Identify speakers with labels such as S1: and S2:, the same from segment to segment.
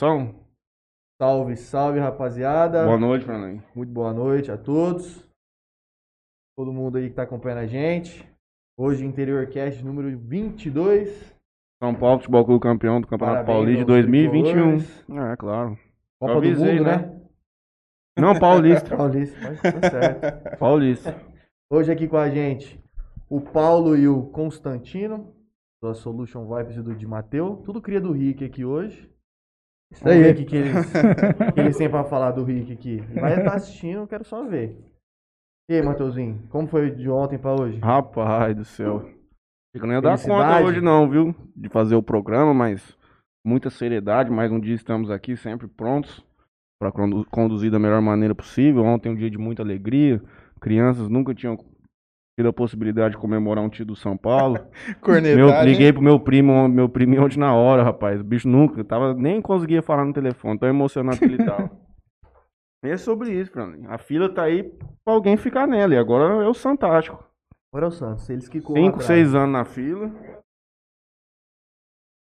S1: produção.
S2: Salve, salve, rapaziada.
S1: Boa noite, Fernando.
S2: Muito boa noite a todos. Todo mundo aí que tá acompanhando a gente. Hoje, Interior Cast número 22.
S1: São Paulo Futebol Clube campeão do Campeonato Paulista de
S2: aos
S1: 2021.
S2: tricolores.
S1: É, claro.
S2: Copa
S1: avisei,
S2: do Mundo,
S1: né?
S2: né?
S1: Não, Paulista.
S2: Paulista, mas tá certo.
S1: Paulista.
S2: Hoje aqui com a gente o Paulo e o Constantino, da Solution Vibes e do Di Mateu. Tudo cria do Rick aqui hoje.
S3: Isso
S2: Vamos
S3: aí.
S2: o que, que eles, que eles têm pra falar do Rick aqui. Vai estar assistindo, eu quero só ver. E aí, Mateuzinho, como foi de ontem pra hoje?
S1: Rapaz do céu. Eu não ia dar conta hoje não, viu? De fazer o programa, mas muita seriedade. Mais um dia estamos aqui sempre prontos para conduzir da melhor maneira possível. Ontem um dia de muita alegria. Crianças nunca tinham tido a possibilidade de comemorar um título do São Paulo.
S3: Cornetagem.
S1: Meu, liguei pro meu primo, meu primo ontem na hora, rapaz. O bicho nunca, tava, nem conseguia falar no telefone, tão emocionado que ele tava. E é sobre isso, Fernando. A fila tá aí pra alguém ficar nela. E agora é o Santástico.
S2: Agora é o Santos, eles que
S1: Cinco,
S2: atrás.
S1: seis anos na fila.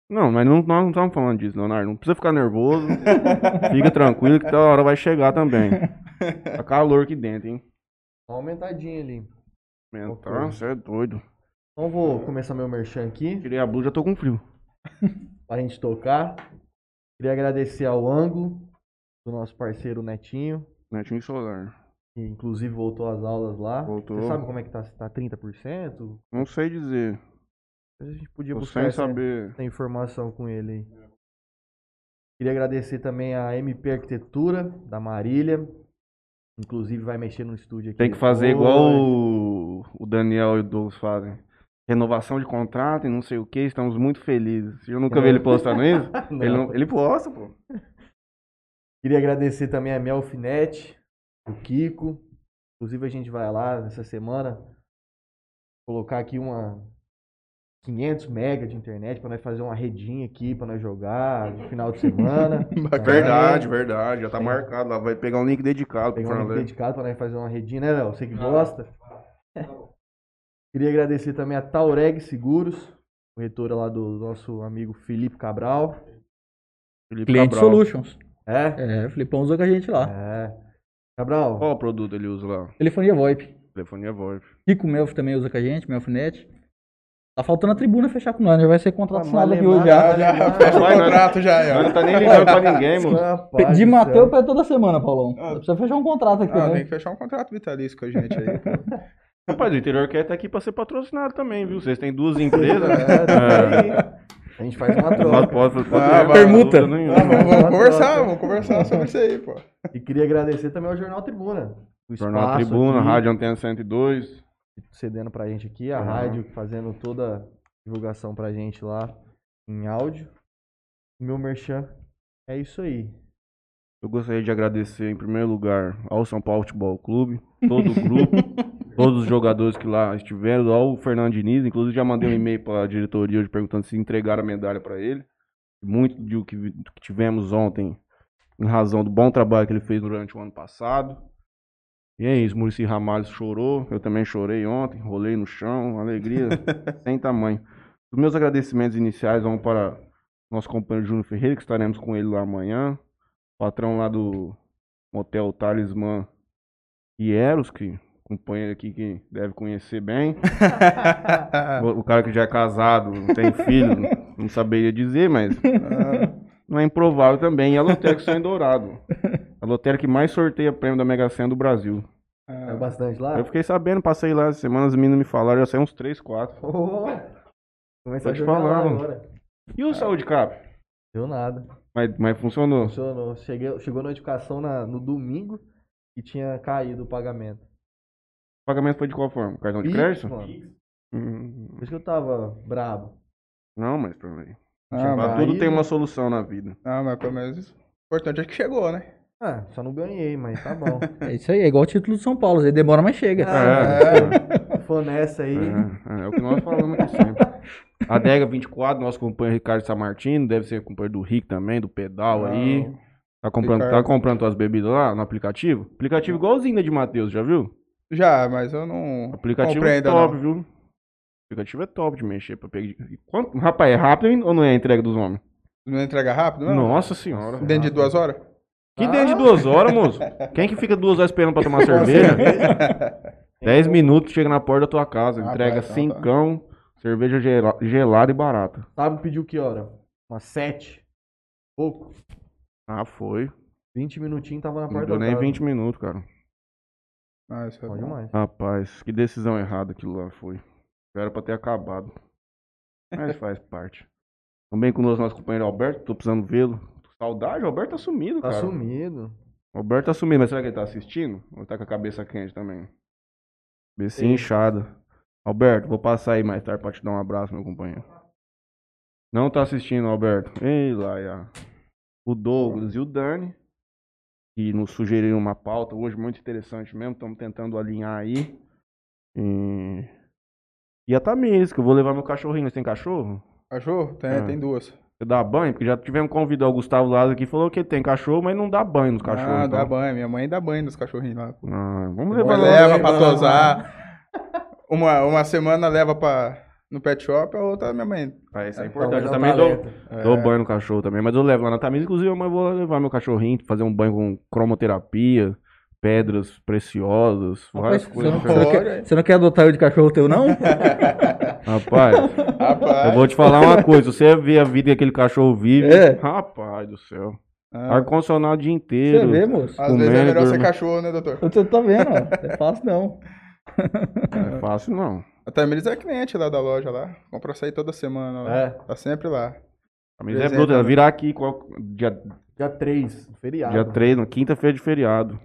S1: Não, mas não, nós não estamos falando disso, Leonardo. Não precisa ficar nervoso. Fica tranquilo que da hora vai chegar também. Tá calor aqui dentro, hein?
S2: Uma aumentadinha ali.
S1: Tá, você é doido.
S2: Então vou começar meu merchan aqui,
S1: Tirei a blusa, já tô com frio.
S2: pra gente tocar. Queria agradecer ao ângulo do nosso parceiro Netinho,
S1: Netinho solar.
S2: que inclusive voltou às aulas lá.
S1: Voltou.
S2: Você sabe como é que tá? Se tá 30%?
S1: Não sei dizer.
S2: A gente podia
S1: Tô
S2: buscar
S1: sem
S2: essa,
S1: saber.
S2: essa informação com ele aí. Queria agradecer também a MP Arquitetura, da Marília. Inclusive vai mexer no estúdio aqui.
S1: Tem que fazer
S2: depois.
S1: igual o, o Daniel e o Douglas fazem. Renovação de contrato e não sei o que, estamos muito felizes. Eu nunca vi ele postando isso.
S2: Não.
S1: Ele, não- ele posta, pô.
S2: Queria agradecer também a Melfinet, o Kiko. Inclusive a gente vai lá nessa semana colocar aqui uma 500 mega de internet para nós fazer uma redinha aqui para nós jogar no final de semana.
S3: Bacana.
S1: Verdade, verdade. Já tá marcado lá. Vai pegar um link dedicado
S2: Pegar um link dedicado para nós fazer uma redinha, né, Léo? Você que gosta. Queria agradecer também a Taureg Seguros, corretora lá do nosso amigo Felipe Cabral.
S1: Felipe
S3: Cliente
S1: Cabral.
S3: Solutions.
S2: É?
S3: É, o Filipão usou com a gente lá.
S2: É. Cabral,
S1: Qual produto ele usa lá?
S3: Telefonia VoIP.
S1: Telefonia VoIP.
S3: Kiko Melf também usa com a gente, Melfinet. Tá faltando a tribuna fechar com nós, né? Vai ser contrato assinado aqui hoje já.
S4: Já, já fecha o contrato já, ó.
S1: não tá nem ligando pra ninguém, mano.
S2: Rapaz
S3: De
S2: do
S3: Mateu
S2: céu.
S3: pra toda semana, Paulão.
S4: Ah.
S3: Precisa fechar um contrato aqui
S4: Ah,
S3: também.
S4: tem que fechar um contrato vitalício com a gente aí.
S1: Rapaz, o interior quer estar aqui pra ser patrocinado também, viu? Vocês têm duas empresas.
S2: É, tá aí. A gente faz uma troca.
S1: pode, pode,
S4: Ah,
S3: permuta.
S4: Ah, vamos, conversar, vamos conversar sobre isso aí, pô.
S2: E queria agradecer também ao Jornal Tribuna. O
S1: Jornal Tribuna,
S2: aqui,
S1: Rádio Antena 102.
S2: Cedendo pra gente aqui, a
S1: Aham.
S2: rádio fazendo toda a divulgação pra gente lá em áudio. O meu merchan é isso aí.
S1: Eu gostaria de agradecer, em primeiro lugar, ao São Paulo Futebol Clube, todo o grupo, todos os jogadores que lá estiveram, ao Fernando Diniz, inclusive já mandei um e-mail para a diretoria hoje perguntando se entregaram a medalha para ele. Muito do que tivemos ontem, em razão do bom trabalho que ele fez durante o ano passado. E é isso, Murici Ramalho chorou, eu também chorei ontem, rolei no chão, alegria sem tamanho. Os meus agradecimentos iniciais vão para nosso companheiro Júnior Ferreira, que estaremos com ele lá amanhã patrão lá do Motel Talismã e Eros, que companheiro aqui que deve conhecer bem. o, o cara que já é casado, tem filho, não saberia dizer, mas não é improvável também. E a lotérica Sonho Dourado. A lotérica que mais sorteia prêmio da Mega Sena do Brasil.
S2: É bastante lá?
S1: Eu fiquei sabendo, passei lá essa semana, as meninas me falaram, já saiu uns 3, 4.
S2: Oh,
S1: Tô
S2: a
S1: te falando.
S2: agora.
S1: E o Saúde Cap?
S2: Deu nada.
S1: Mas, mas funcionou.
S2: Funcionou. Cheguei, chegou a notificação na- no domingo e tinha caído o pagamento.
S1: O pagamento foi de qual forma? Cartão de crédito?
S2: mano.
S1: Hum,
S2: Por isso que eu tava brabo.
S1: não, mas peraí.
S4: Ah,
S1: Pra
S4: mas,
S1: tudo
S2: aí-
S1: tem uma solução na vida.
S4: ah, mas pelo menos o importante é que chegou, né?
S2: Ah, só não ganhei, mas tá bom.
S3: É isso aí, é igual o título do São Paulo. Aí demora, mas chega.
S1: É,
S2: Se for nessa aí.
S1: é, é o que nós falamos aqui sempre. Adega 24, nosso companheiro Ricardo Samartino, deve ser companheiro do Rick também, do Pedal aí.
S4: Não.
S1: Tá comprando, tá comprando tuas bebidas lá no aplicativo? Aplicativo igualzinho da de Matheus, já viu?
S4: Já, mas eu não
S1: Aplicativo é top,
S4: não.
S1: viu? Aplicativo é top de mexer pra pegar. Quanto... Rapaz, é rápido ou não é a entrega dos homens?
S4: Não entrega rápido, não?
S1: Nossa senhora.
S4: Dentro de duas horas?
S1: Que dentro de duas horas, moço? Quem que fica duas horas esperando pra tomar cerveja? Dez minutos, chega na porta da tua casa,
S4: Ah,
S1: entrega
S4: tá, tá.
S1: cincão, cerveja gela- gelada e barata.
S2: Sábado pediu que hora? Umas sete. Pouco.
S1: Ah, foi.
S2: 20 minutinhos tava na
S1: Não
S2: porta
S1: deu
S2: da
S1: nem. 20 minutos, cara.
S4: Ah, isso é
S2: Pode
S4: bom.
S2: mais.
S1: Rapaz, que decisão errada aquilo lá foi. Era pra ter acabado. Mas faz parte. Também conosco nosso companheiro Alberto, tô precisando vê-lo. Saudade, o Alberto tá sumido,
S2: Tá
S1: cara.
S2: sumido.
S1: O Alberto tá sumido, mas será que ele tá assistindo? Ou tá com a cabeça quente também?
S2: Sim.
S1: inchada. Alberto, vou passar aí mais tarde pra te dar um abraço, meu companheiro. Não tá assistindo, Alberto. Ei, Laia. O Douglas e o Dani, que nos sugeriram uma pauta hoje muito interessante mesmo. Estamos tentando alinhar aí. E, e a Tamires, que eu vou levar meu cachorrinho. Você tem cachorro?
S4: Cachorro? Tem,
S1: Ah.
S4: tem duas.
S1: Você dá banho? Porque já tivemos convidar o Gustavo Lázaro aqui, falou que tem cachorro, mas não dá banho nos cachorros.
S4: ah,
S1: então.
S4: dá banho. Minha mãe dá banho nos cachorrinhos lá. pô.
S1: Ah, vamos levar lá.
S4: leva pra
S2: lá,
S4: tosar. Uma, uma semana leva pra, no pet shop, a outra minha mãe.
S1: Ah, isso é
S2: Então,
S1: importante. Eu também dou, dou banho no cachorro também. Mas eu levo lá na Tamires. Inclusive, eu vou levar meu cachorrinho, fazer um banho com cromoterapia, pedras preciosas, várias
S3: Rapaz,
S1: coisas.
S3: você, não quer, você não quer adotar eu de cachorro teu, não?
S1: Rapaz,
S4: Rapaz.
S1: eu vou te falar uma coisa. Você ver a vida que aquele cachorro vive.
S3: É.
S1: Rapaz do céu.
S4: Ah,
S1: Ar-condicionado o dia
S3: Você
S1: inteiro.
S3: vê, moço?
S4: às vezes é melhor ser cachorro, né, doutor?
S3: Você tá vendo, ó. É fácil não.
S1: Não é fácil, não.
S4: A Tamires é cliente lá da loja lá. Compra açaí toda semana. lá.
S2: É.
S4: Tá sempre lá.
S1: Mas é
S4: Presente,
S1: bruta. Ela
S4: né?
S1: virar aqui qual- dia,
S2: Dia 3, feriado.
S1: dia 3, na quinta-feira de feriado.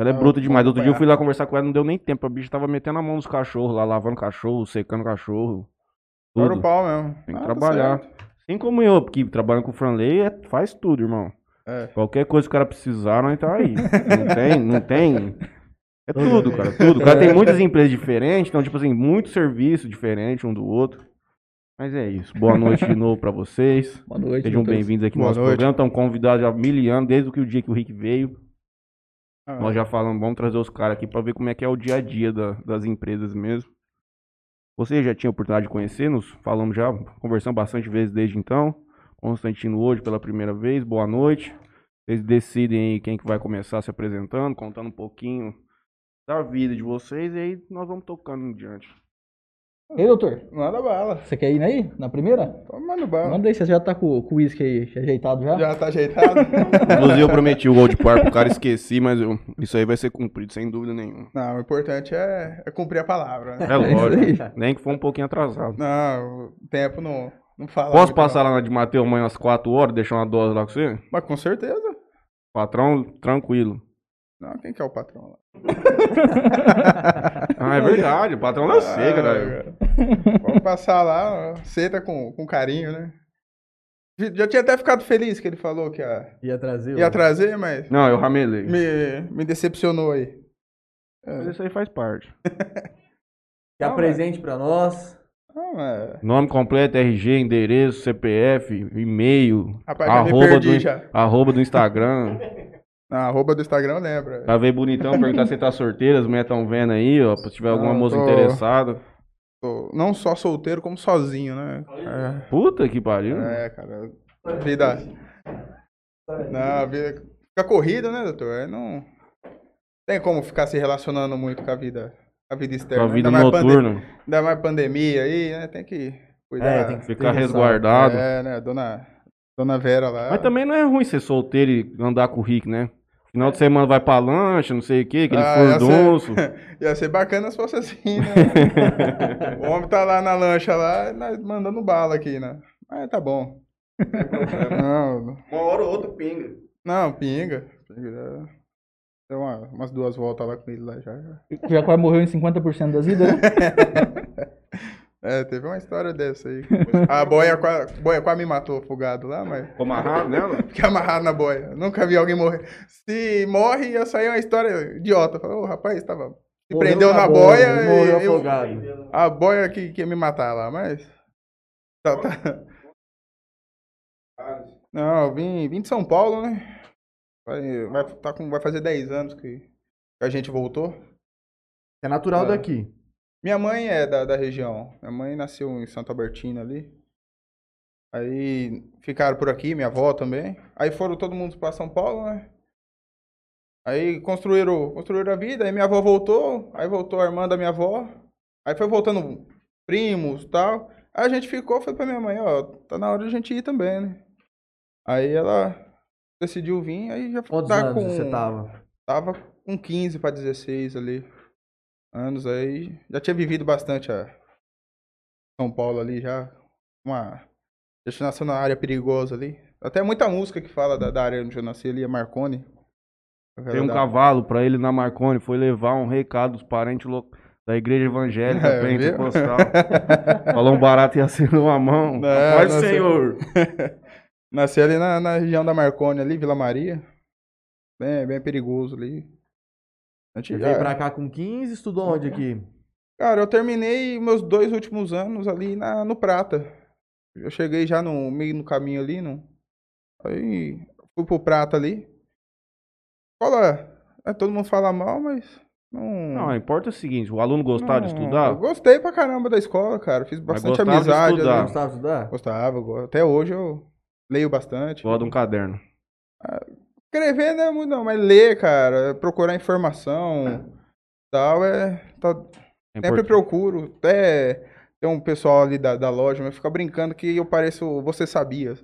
S1: Ela é
S4: Ah,
S1: bruta demais. Outro dia eu fui lá conversar com ela, não deu nem tempo. A bicha tava metendo a mão nos cachorros lá, lavando cachorro, secando cachorro.
S4: Fora o
S1: Tudo.
S4: pau mesmo.
S1: Tem que
S4: Ah, tá
S1: trabalhar.
S4: certo.
S1: Assim como eu, porque trabalhando com o Franley, é- faz tudo, irmão.
S4: É.
S1: Qualquer coisa que o cara precisar, nós tá aí. Não tem, não tem. É tudo, cara, tudo. O cara tem muitas empresas diferentes, então, tipo assim, muito serviço diferente um do outro. Mas é isso. Boa noite de novo pra vocês.
S3: Boa noite.
S1: Sejam bem-vindos aqui no
S4: Boa
S1: nosso
S4: noite.
S1: programa. Estão convidados há mil anos, desde o que o dia que o Rick veio.
S4: Ah,
S1: Nós já falamos, vamos trazer os caras aqui pra ver como é que é o dia a dia da- das empresas mesmo. Você já tinha oportunidade de conhecer-nos? Falamos já, conversamos bastante vezes desde então. Constantino hoje pela primeira vez, boa noite. Vocês decidem aí quem que vai começar se apresentando, contando um pouquinho da vida de vocês e aí nós vamos tocando em diante.
S3: Ei, doutor.
S4: Manda bala.
S3: Você quer ir aí? Na primeira?
S4: Então Manda bala.
S3: Manda aí, você já tá com, com o uísque aí ajeitado já?
S4: Já tá ajeitado?
S1: Inclusive eu prometi o Gold Par pro cara, esqueci, mas eu- isso aí vai ser cumprido, sem dúvida nenhuma.
S4: Não, o importante é, é cumprir a palavra, né?
S1: É lógico,
S3: isso aí.
S1: nem que for um pouquinho atrasado.
S4: Não, o tempo não, não fala.
S1: Posso passar lá na de Mateus amanhã às 4 horas, deixar uma dose lá com você?
S4: Mas com certeza.
S1: Patrão, tranquilo.
S4: Não, quem que é o patrão lá?
S1: Ah, é verdade, o patrão da seca, né?
S4: Ah, Vamos passar lá, ó, senta com, com carinho, né? Já tinha até ficado feliz que ele falou que ia,
S2: Ia trazer.
S4: ia trazer, mas
S1: Não, eu ramelei.
S4: me, me decepcionou aí.
S1: Mas isso aí faz parte.
S2: Que apresente pra nós.
S4: Não, é...
S1: Nome completo, RG, endereço, CPF, e-mail,
S4: Rapaz,
S1: arroba,
S4: perdi
S1: do,
S4: já.
S1: arroba do Instagram.
S4: Na arroba do Instagram lembra.
S1: Pra ver bonitão, perguntar se tá solteiro, as mulheres tão vendo aí, ó. Se tiver alguma moça
S4: tô-
S1: interessada.
S4: Tô não só solteiro, como sozinho, né?
S1: Puta que pariu.
S4: É, é cara. Vida. Não, a vida. Fica corrida, né, doutor? Aí não. Tem como ficar se relacionando muito com a vida. Com a vida
S1: Com
S4: externa.
S1: a vida
S4: ainda, mais pande-
S1: noturna.
S4: ainda mais pandemia aí, né? Tem que cuidar.
S2: É, tem que
S1: Ficar resguardado.
S4: É, né? Dona, Dona Vera lá.
S1: Mas também não é ruim ser solteiro e andar com o Rick, né? Final de semana vai pra lancha, não sei o que, aquele
S4: Ah, ia
S1: furdunço.
S4: Ia ser bacana se fosse assim, né? o homem tá lá na lancha lá, nós mandando bala aqui, né? Mas tá bom. Não,
S1: Uma hora ou outra pinga.
S4: não, pinga. pinga já. Deu uma- umas duas voltas lá com ele lá já. já.
S3: Já quase morreu em 50% das vidas, né?
S4: É, teve uma história dessa aí. A boia, boia quase me matou afogado lá, mas
S1: Ficou amarrado nela?
S4: fiquei amarrado na boia. Nunca vi alguém morrer. Se morre, ia sair uma história idiota. Falei, ô rapaz, tava. Se
S2: Morreu
S4: prendeu na, boia,
S2: boia, morreu
S4: e eu-
S2: afogado.
S4: a boia que, que ia me matar lá, mas. Tá, tá. Não, eu vim, vim de São Paulo, né? Vai, vai, tá com, vai fazer 10 anos que, que a gente voltou.
S2: É natural
S4: É.
S2: daqui.
S4: Minha mãe é da, da região. Minha mãe nasceu em Santo Albertino ali. Aí ficaram por aqui, minha avó também. Aí foram todo mundo pra São Paulo, né? Aí construíram, construíram a vida, aí minha avó voltou, aí voltou a irmã da minha avó, aí foi voltando primos e tal. Aí a gente ficou, foi pra minha mãe, ó, tá na hora de a gente ir também, né? Aí ela decidiu vir, aí já
S2: Quantos
S4: tá
S2: anos
S4: com,
S2: você tava?
S4: Tava com 15 pra 16 ali. Anos aí. Já tinha vivido bastante a São Paulo ali já. Uma destinação na área perigosa ali. Até muita música que fala da, da área onde eu nasci ali, é Marconi.
S1: Tem um
S4: Da-
S1: cavalo pra ele na Marconi, foi levar um recado dos parentes lo- da igreja evangélica
S4: É,
S1: pentecostal. Falou um barato ia ser numa mão. Paz do. Senhor.
S4: Nasci ali na, na região da Marconi ali, Vila Maria. Bem, bem perigoso ali.
S2: Você
S4: já-
S2: veio pra cá com 15, estudou onde aqui?
S4: Cara, eu terminei meus dois últimos anos ali na, no Prata. Eu cheguei já no meio no caminho ali, não. Aí fui pro Prata ali. Escola, é, todo mundo fala mal, mas não.
S1: Não, importa o seguinte, o aluno gostar de
S4: não-
S1: estudar,
S4: Eu gostei pra caramba da escola, cara. Fiz bastante
S1: gostava de
S4: amizade
S1: estudar.
S4: ali.
S2: Gostava de estudar?
S4: Gostava, eu go- até hoje eu leio bastante.
S1: gosta de um caderno.
S4: Escrever não é muito não, mas ler, cara, procurar informação, tal, é. tá-
S1: É
S4: Sempre procuro. Até tem um pessoal ali da, da loja, mas fica brincando que eu pareço você sabia.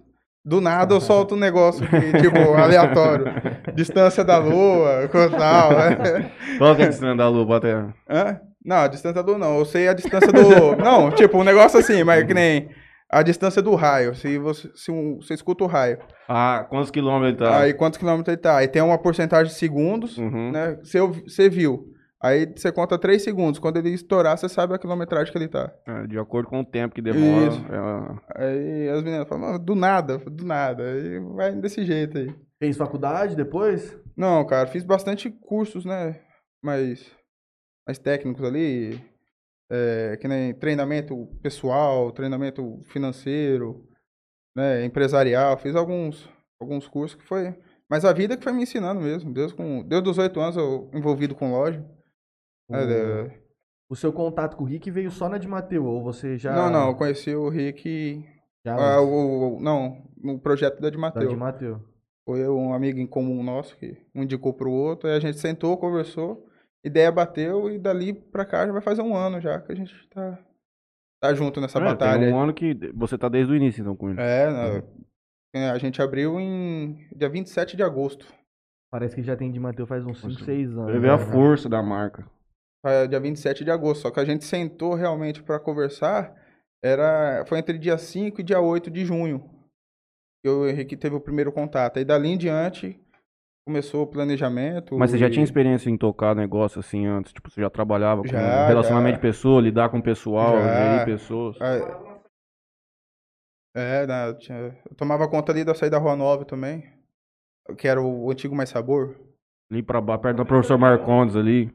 S4: Do nada eu solto um negócio que, tipo, aleatório. Distância da lua, tal. né?
S1: Qual que é a distância da lua até?
S4: Hã? Não, a distância do não. Eu sei a distância do. Não, tipo, um negócio assim, mas que nem a distância do raio. Se você, se um, você escuta o raio.
S1: Ah, quantos quilômetros ele tá?
S4: Aí quantos quilômetros ele tá? Aí tem uma porcentagem de segundos,
S1: Uhum.
S4: né? Você, você viu. Aí você conta 3 segundos. Quando ele estourar, você sabe a quilometragem que ele tá.
S1: É, de acordo com o tempo que demora.
S4: Isso.
S1: é,
S4: Aí as meninas falam, "Não, do nada, do nada. Aí vai desse jeito aí.
S2: Fez faculdade depois?
S4: Não, cara, fiz bastante cursos, né? Mais, mais técnicos ali. É, que nem treinamento pessoal, treinamento financeiro, né? Empresarial. Fiz alguns, alguns cursos que foi. Mas a vida que foi me ensinando mesmo. Desde, com, desde os oito anos eu envolvido com loja.
S2: O-
S4: é,
S2: O seu contato com o Rick veio só na de Mateu, ou você já...
S4: Não, não, eu conheci o Rick.
S2: Já
S4: ah, o, o- não, no projeto da de
S2: da
S4: Mateus.
S2: de Mateu.
S4: Foi um amigo em comum nosso que um indicou pro outro, aí a gente sentou, conversou, ideia bateu e dali pra cá já vai fazer um ano já que a gente tá, tá junto nessa
S1: é,
S4: batalha.
S1: Tem um ano que você tá desde o início, então, com ele.
S4: É, é, a gente abriu em dia 27 de agosto.
S2: Parece que já tem de Mateu faz uns 5,
S1: Nossa,
S2: 6 anos.
S1: Ele vê a
S2: né?
S1: força da marca.
S4: Foi dia 27 de agosto, só que a gente sentou realmente pra conversar, era, foi entre dia 5 e dia 8 de junho. que o Henrique teve o primeiro contato. Aí dali em diante começou o planejamento.
S1: Mas você já
S4: e-
S1: tinha experiência em tocar negócio assim antes? Tipo, você já trabalhava com
S4: Já,
S1: relacionamento
S4: já.
S1: de pessoa, lidar com o pessoal,
S4: Já.
S1: gerir pessoas?
S4: Ah, É, né, eu, tinha- eu tomava conta ali da saída da Rua Nova também, que era o antigo Mais Sabor.
S1: Ali pra baixo, perto do professor Marcondes ali.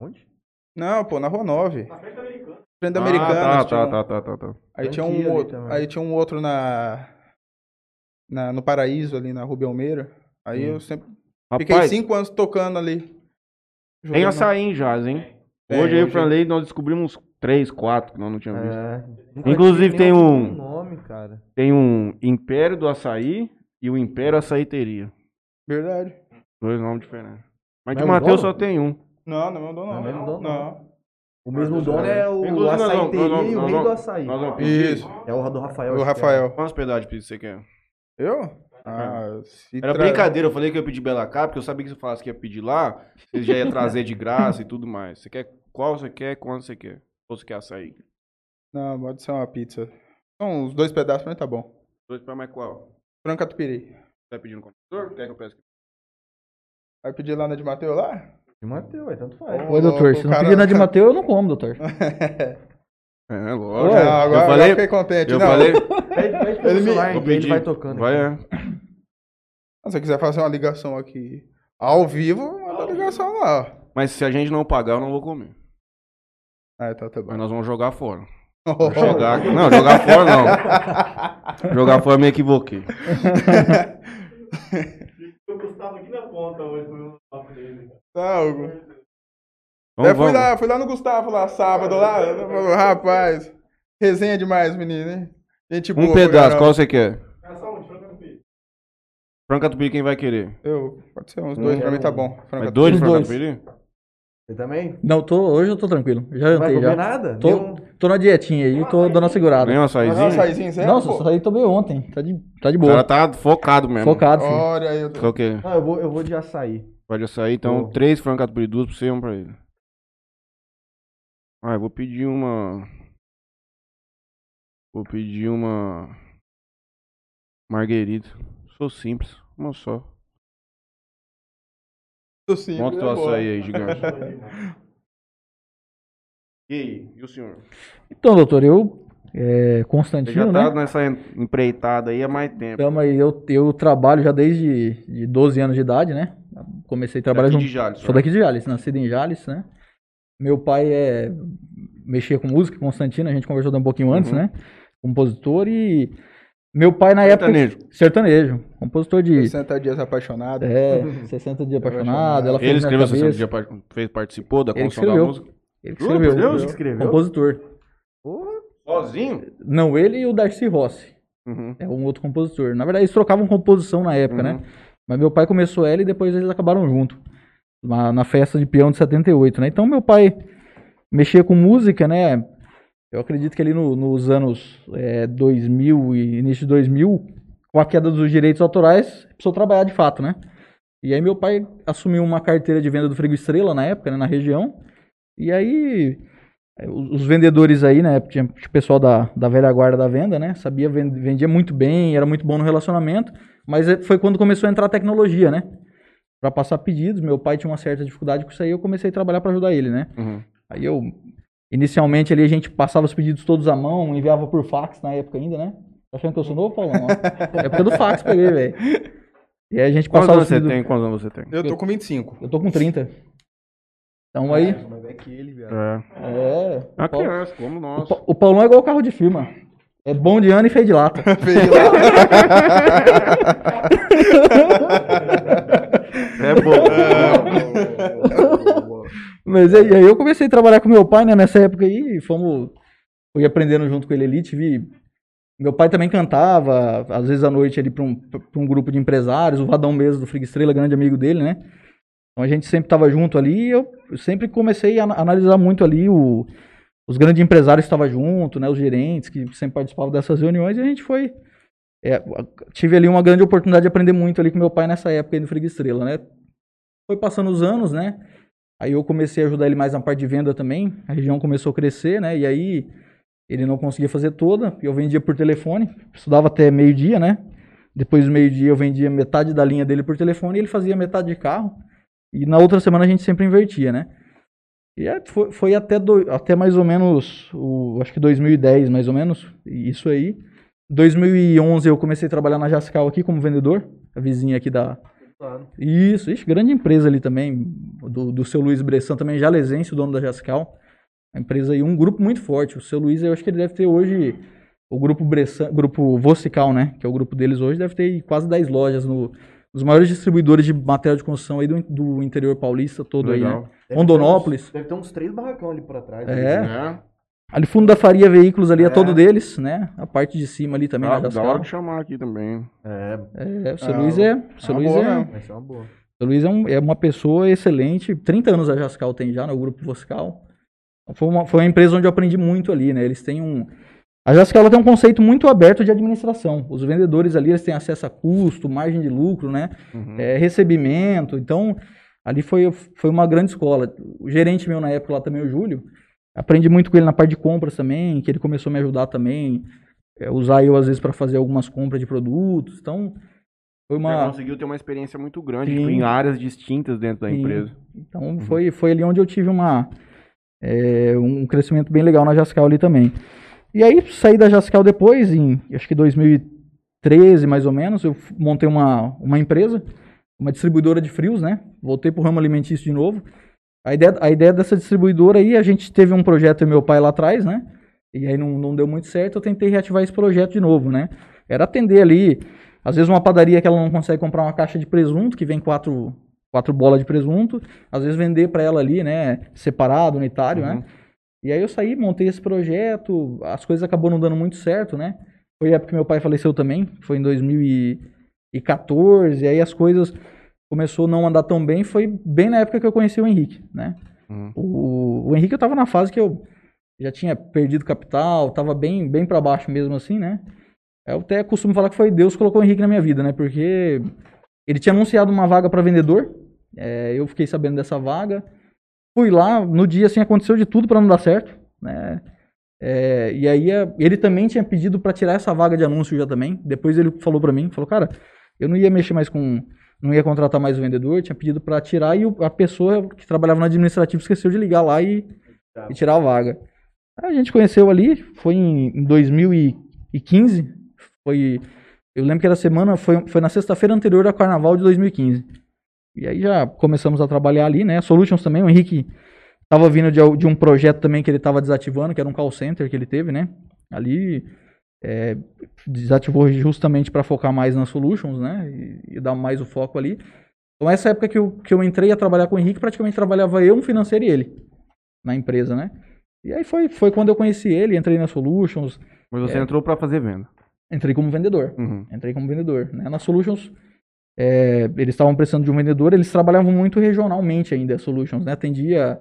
S2: Onde?
S4: Não, pô, na Rua 9. Frente da
S1: Ah,
S4: Americana.
S1: tá, tá, tá, tá, tá, tá.
S4: Aí tinha um outro, aí tinha um outro na, na no Paraíso ali na Rubem Almeida. Aí
S2: Hum.
S4: eu sempre fiquei
S1: Rapaz,
S4: cinco anos tocando ali.
S1: tem açaí em Jazz, hein?
S4: Tem,
S1: hoje eu e
S4: hoje-
S1: Franley nós descobrimos três, quatro que nós não tínhamos visto.
S2: É. Nunca
S1: Inclusive, tem um-
S2: nome, cara.
S1: Tem um Império do Açaí e o Império Açaiteria.
S4: Verdade.
S1: Dois nomes diferentes. Mas de Matheus só tem um.
S4: Não, não é o dono,
S2: Não
S4: não.
S2: o mesmo dono,
S4: não.
S2: O mesmo dono é o
S1: Inclusive, nós vamos-
S2: açaiteria
S1: nós vamos-
S2: e o rei do açaí.
S1: Nós vamos pedir.
S4: Isso.
S2: É o do Rafael.
S4: O
S2: é.
S4: Rafael.
S1: Quantos pedaços de pizza você quer?
S4: Eu? Ah, se
S1: Era
S4: tra-
S1: brincadeira, eu falei que eu ia pedir Bela Cá, porque eu sabia que se eu falasse que ia pedir lá, você já ia trazer de graça e tudo mais. Você quer qual você quer, quando você quer. Ou você quer açaí?
S4: Não, pode ser uma pizza. São uns dois pedaços, mas tá bom.
S1: Dois pra mais qual?
S4: Frango catupiry.
S1: Tá pedindo computador? Quer que eu peça aqui?
S4: Vai pedir lá na de Mateu lá?
S2: De Mateu, é tanto faz.
S3: Oi, doutor. Se não
S4: cara-
S3: pedir na de Mateu, eu não como, doutor.
S1: É,
S4: Não,
S1: lógico.
S4: agora,
S1: eu falei,
S4: fiquei contente.
S1: eu
S4: não.
S1: falei,
S2: Pede, pede
S4: Ele me-
S2: ele
S1: pedir.
S2: vai tocando.
S1: vai,
S2: aqui.
S1: é.
S4: Se você quiser fazer uma ligação aqui ao vivo, manda ligação lá. ó.
S1: Mas se a gente não pagar, eu não vou comer.
S4: Ah, tá, tá
S1: Mas
S4: bom.
S1: nós vamos jogar fora. Jogar... Não, jogar fora não. Jogar fora eu me equivoquei.
S2: Eu Gustavo aqui na ponta hoje no papo dele.
S4: Tá, Hugo.
S1: Vamos,
S4: Eu fui
S1: vamos.
S4: lá, fui lá no Gustavo lá sábado lá. Rapaz, resenha demais, menino, hein? Gente boa,
S1: Um pedaço, qual você quer? Franca tupi, quem vai querer?
S4: Eu, pode ser uns dois, pra mim tá bom. Franca
S1: dois de franca
S3: dois.
S1: tupi?
S2: Você também?
S3: Não, tô, hoje eu tô tranquilo. Já
S2: Não vai
S3: jantei
S2: comer
S3: já.
S2: nada?
S3: Tô,
S2: Nenhum-
S3: tô na dietinha aí, tô dando uma segurada.
S1: Nem um
S4: Mas é um
S1: açaizinho?
S4: açaizinho, zero,
S3: Nossa,
S4: pô?
S3: isso aí tomei ontem. Tá de, tá de
S1: O
S3: boa.
S1: cara tá focado mesmo.
S3: Focado, filho.
S4: Olha aí, eu tô...
S1: Qual que é?
S2: Não, eu vou, eu vou de açaí.
S1: Pode açaí, então
S2: Tô.
S1: três franca tupi, duas pra você e um pra ele. Ah, eu vou pedir uma... Vou pedir uma... Marguerita. Sou simples, uma só.
S4: tô simples,
S1: Monta o
S4: é
S1: teu
S4: boa.
S1: açaí aí, gigante. E aí, e o senhor?
S3: Então, doutor, eu, é,
S1: Você
S3: Constantino,
S1: já tá
S3: né?
S1: nessa empreitada aí há mais tempo.
S3: Então, aí eu, eu trabalho já desde de 12 anos de idade, né? Comecei a trabalhar
S1: Daqui de Jales,
S3: Sou daqui de Jales, nascido em Jales, né? Meu pai é mexia com música, Constantino, a gente conversou um pouquinho antes,
S1: Uhum.
S3: né? Compositor e meu pai na
S1: Sertanejo.
S3: época sertanejo, compositor de
S4: 60 dias apaixonado.
S3: é, 60 dias apaixonado, ela fez
S1: Ele escreveu
S3: cabeça.
S1: 60 dias, fez, participou da
S3: Ele
S1: construção da
S3: escreveu.
S1: música?
S3: Ele
S1: Juro
S3: escreveu,
S1: Deus?
S2: Ele escreveu?
S3: compositor.
S1: Sozinho?
S3: Não, ele e o Darcy Rossi,
S1: Uhum.
S3: é um outro compositor. Na verdade, eles trocavam composição na época,
S1: Uhum.
S3: né? Mas meu pai começou ela e depois eles acabaram junto. Na, na festa de peão de 78, né? Então meu pai mexia com música, né? Eu acredito que ali no- nos anos é, 2000 e início de 2000, com a queda dos direitos autorais, precisou trabalhar de fato, né? E aí meu pai assumiu uma carteira de venda do Frigo Estrela na época, né, na região. E aí é, os vendedores aí, né, tinha o pessoal da, da velha guarda da venda, né? Sabia, ven- vendia muito bem, era muito bom no relacionamento, mas é- foi quando começou a entrar a tecnologia, né? Pra passar pedidos, meu pai tinha uma certa dificuldade com isso aí, eu comecei a trabalhar pra ajudar ele, né?
S1: Uhum.
S3: Aí eu, inicialmente ali a gente passava os pedidos todos à mão, enviava por fax na época ainda, né? Tá achando que eu sou novo, Paulão? Ó, época do fax peguei, velho. E aí a gente
S1: Quantos
S3: passava
S1: anos
S3: os
S1: você
S3: pedidos...
S1: tem? Quantos anos você tem?
S4: Eu tô com 25.
S3: Eu tô com 30. Então aí...
S2: Mas é que ele, viado.
S1: É.
S3: É...
S1: A
S3: o Paulo-
S1: criança, como
S3: o,
S1: nós.
S3: Pa- o Paulão é igual carro de firma. É bom de ano e feio de lata.
S4: Feio lá.
S1: É bom.
S3: Mas aí, aí eu comecei a trabalhar com meu pai, né, nessa época aí, fomos, fui aprendendo junto com ele ali, tive, meu pai também cantava, às vezes à noite ali para um, pra um grupo de empresários, o Vadão mesmo do Frigo Estrela, grande amigo dele, né, então a gente sempre estava junto ali, e eu sempre comecei a ana- analisar muito ali o, os grandes empresários estavam junto, né, os gerentes que sempre participavam dessas reuniões, e a gente foi, é, tive ali uma grande oportunidade de aprender muito ali com meu pai nessa época aí do Frigo Estrela, né, foi passando os anos, né, Aí eu comecei a ajudar ele mais na parte de venda também. A região começou a crescer, né? E aí ele não conseguia fazer toda. Eu vendia por telefone. Estudava até meio-dia, né? Depois do meio-dia eu vendia metade da linha dele por telefone e ele fazia metade de carro. E na outra semana a gente sempre invertia, né? E é, foi, foi até, do- até mais ou menos, o, acho que 2010, mais ou menos, isso aí. 2011 eu comecei a trabalhar na Jascal aqui como vendedor, a vizinha aqui da,
S2: Claro.
S3: isso, ixi, grande empresa ali também, do, do seu Luiz Bressan, também jalesense, o dono da Jascal. A empresa aí, um grupo muito forte. O seu Luiz, eu acho que ele deve ter hoje, o grupo Bressan, grupo Vocical, né? Que é o grupo deles hoje, deve ter quase 10 lojas no, nos maiores distribuidores de material de construção aí do, do interior paulista todo aí, né?
S1: Legal.
S2: Deve
S3: Rondonópolis.
S2: ter uns- Deve ter uns três barracão ali pra trás.
S3: É.
S2: ali.
S1: É.
S3: Ali fundo da Faria Veículos ali é,
S2: É.
S3: todo deles, né? A parte de cima ali também na
S1: da
S3: Jascal.
S1: hora de chamar aqui também.
S2: É,
S3: É, o seu
S4: Ah,
S3: Luiz é, o seu
S4: uma
S3: Luiz
S4: boa
S3: é,
S2: vai ser uma boa.
S3: O Luiz é, um- é uma pessoa excelente. 30 anos a Jascal tem já no grupo Voscal. Foi uma, foi uma empresa onde eu aprendi muito ali, né? Eles têm um. A Jascal ela tem um conceito muito aberto de administração. Os vendedores ali eles têm acesso a custo, margem de lucro, né?
S1: Uhum.
S3: É, recebimento. Então, ali foi, foi uma grande escola. O gerente meu na época lá também, o Júlio, aprendi muito com ele na parte de compras também, que ele começou a me ajudar também. é, usar eu às vezes para fazer algumas compras de produtos. Então, foi
S1: Você
S3: uma.
S1: conseguiu ter uma experiência muito grande tipo, em áreas distintas dentro da
S3: Sim.
S1: empresa.
S3: Então foi, foi ali onde eu tive uma, é, um crescimento bem legal na Jascal ali também. E aí saí da Jascal depois, em acho que 2013 mais ou menos, eu montei uma, uma empresa, uma distribuidora de frios, né? Voltei pro ramo alimentício de novo. A ideia, a ideia dessa distribuidora aí, a gente teve um projeto e meu pai lá atrás, né? E aí não, não deu muito certo, eu tentei reativar esse projeto de novo, né? Era atender ali, às vezes uma padaria que ela não consegue comprar uma caixa de presunto, que vem quatro, quatro bolas de presunto, às vezes vender para ela ali, né, separado, unitário,
S1: Uhum.
S3: né? E aí eu saí, montei esse projeto, as coisas acabou não dando muito certo, né? Foi a época que meu pai faleceu também, foi em 2014, aí as coisas começou a não andar tão bem, foi bem na época que eu conheci o Henrique, né?
S1: Uhum.
S3: O, o Henrique eu tava na fase que eu já tinha perdido capital, tava bem, bem para baixo mesmo assim, né? Eu até costumo falar que foi Deus que colocou o Henrique na minha vida, né? Porque ele tinha anunciado uma vaga para vendedor, é, eu fiquei sabendo dessa vaga, fui lá, no dia assim aconteceu de tudo para não dar certo, né? É, e aí a- ele também tinha pedido para tirar essa vaga de anúncio já também. Depois ele falou para mim, falou, cara, eu não ia mexer mais com, não ia contratar mais o vendedor, tinha pedido para tirar e a pessoa que trabalhava no administrativo esqueceu de ligar lá e, e tirar a vaga. Aí a gente conheceu ali, foi em, em 2015, foi, eu lembro que era semana, foi, foi na sexta-feira anterior ao Carnaval de 2015. E aí já começamos a trabalhar ali, né? Solutions também, o Henrique tava vindo de, de um projeto também que ele tava desativando, que era um call center que ele teve, né? Ali é, desativou justamente para focar mais nas solutions, né? E, e dar mais o foco ali. Então essa época que eu, que eu entrei a trabalhar com o Henrique, praticamente trabalhava eu, um financeiro e ele na empresa, né? E aí foi, foi quando eu conheci ele, entrei na Solutions,
S1: Mas você
S3: É.
S1: entrou pra fazer venda.
S3: entrei como vendedor.
S1: Uhum.
S3: Entrei como vendedor. Né? Na Solutions, é, eles estavam precisando de um vendedor, eles trabalhavam muito regionalmente ainda, a Solutions, né? Atendia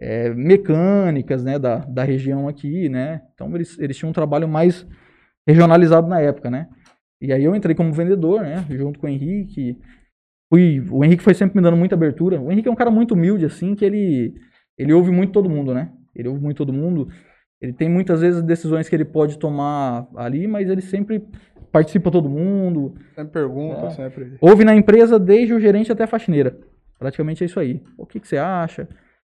S3: é, mecânicas, né, da, da região aqui, né? Então eles, eles tinham um trabalho mais regionalizado na época, né? E aí eu entrei como vendedor, né, junto com o Henrique. Fui, o Henrique foi sempre me dando muita abertura. O Henrique é um cara muito humilde, assim, que ele, ele ouve muito todo mundo, né? Ele ouve muito todo mundo. Ele tem muitas vezes decisões que ele pode tomar ali, mas ele sempre participa todo mundo.
S4: Sempre pergunta,
S3: É.
S4: sempre.
S3: Houve na empresa desde o gerente até a faxineira. Praticamente é isso aí. O que, que você acha?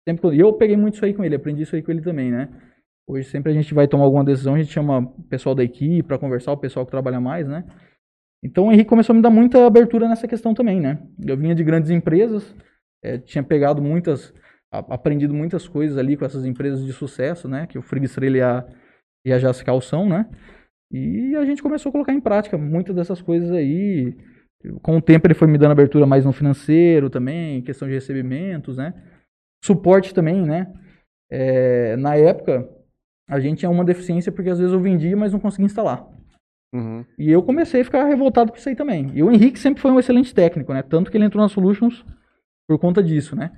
S3: Sempre, e eu peguei muito isso aí com ele, aprendi isso aí com ele também, né? Hoje sempre a gente vai tomar alguma decisão, a gente chama o pessoal da equipe para conversar, o pessoal que trabalha mais, né? Então o Henrique começou a me dar muita abertura nessa questão também, né? Eu vinha de grandes empresas, eh, tinha pegado muitas, aprendido muitas coisas ali com essas empresas de sucesso, né? Que o Frig Estrela e a, e a são, né? E a gente começou a colocar em prática muitas dessas coisas aí. Com o tempo ele foi me dando abertura mais no financeiro também, questão de recebimentos, né? Suporte também, né? É, na época, a gente tinha uma deficiência porque às vezes eu vendia, mas não conseguia instalar.
S1: Uhum.
S3: E eu comecei a ficar revoltado com isso aí também. E o Henrique sempre foi um excelente técnico, né? Tanto que ele entrou na Solutions por conta disso, né?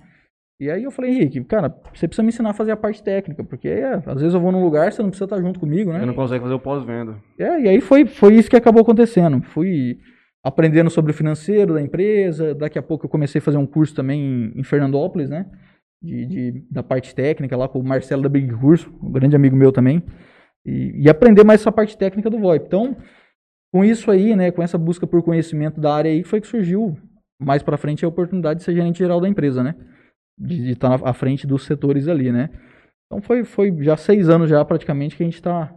S3: E aí eu falei, Henrique, cara, você precisa me ensinar a fazer a parte técnica, porque é, às vezes eu vou num lugar, você não precisa estar junto comigo, né?
S1: Você não consegue fazer o pós-venda.
S3: É, e aí foi, foi isso que acabou acontecendo. Fui aprendendo sobre o financeiro da empresa. Daqui a pouco eu comecei a fazer um curso também em, em Fernandópolis, né? De, de- da parte técnica lá com o Marcelo da Big Curso, um grande amigo meu também. E, e aprender mais essa parte técnica do VoIP. Então, com isso aí, né? Com essa busca por conhecimento da área aí, foi que surgiu mais pra frente a oportunidade de ser gerente geral da empresa, né? De, de estar na- à frente dos setores ali, né? Então foi, foi já seis anos já praticamente que a gente tá,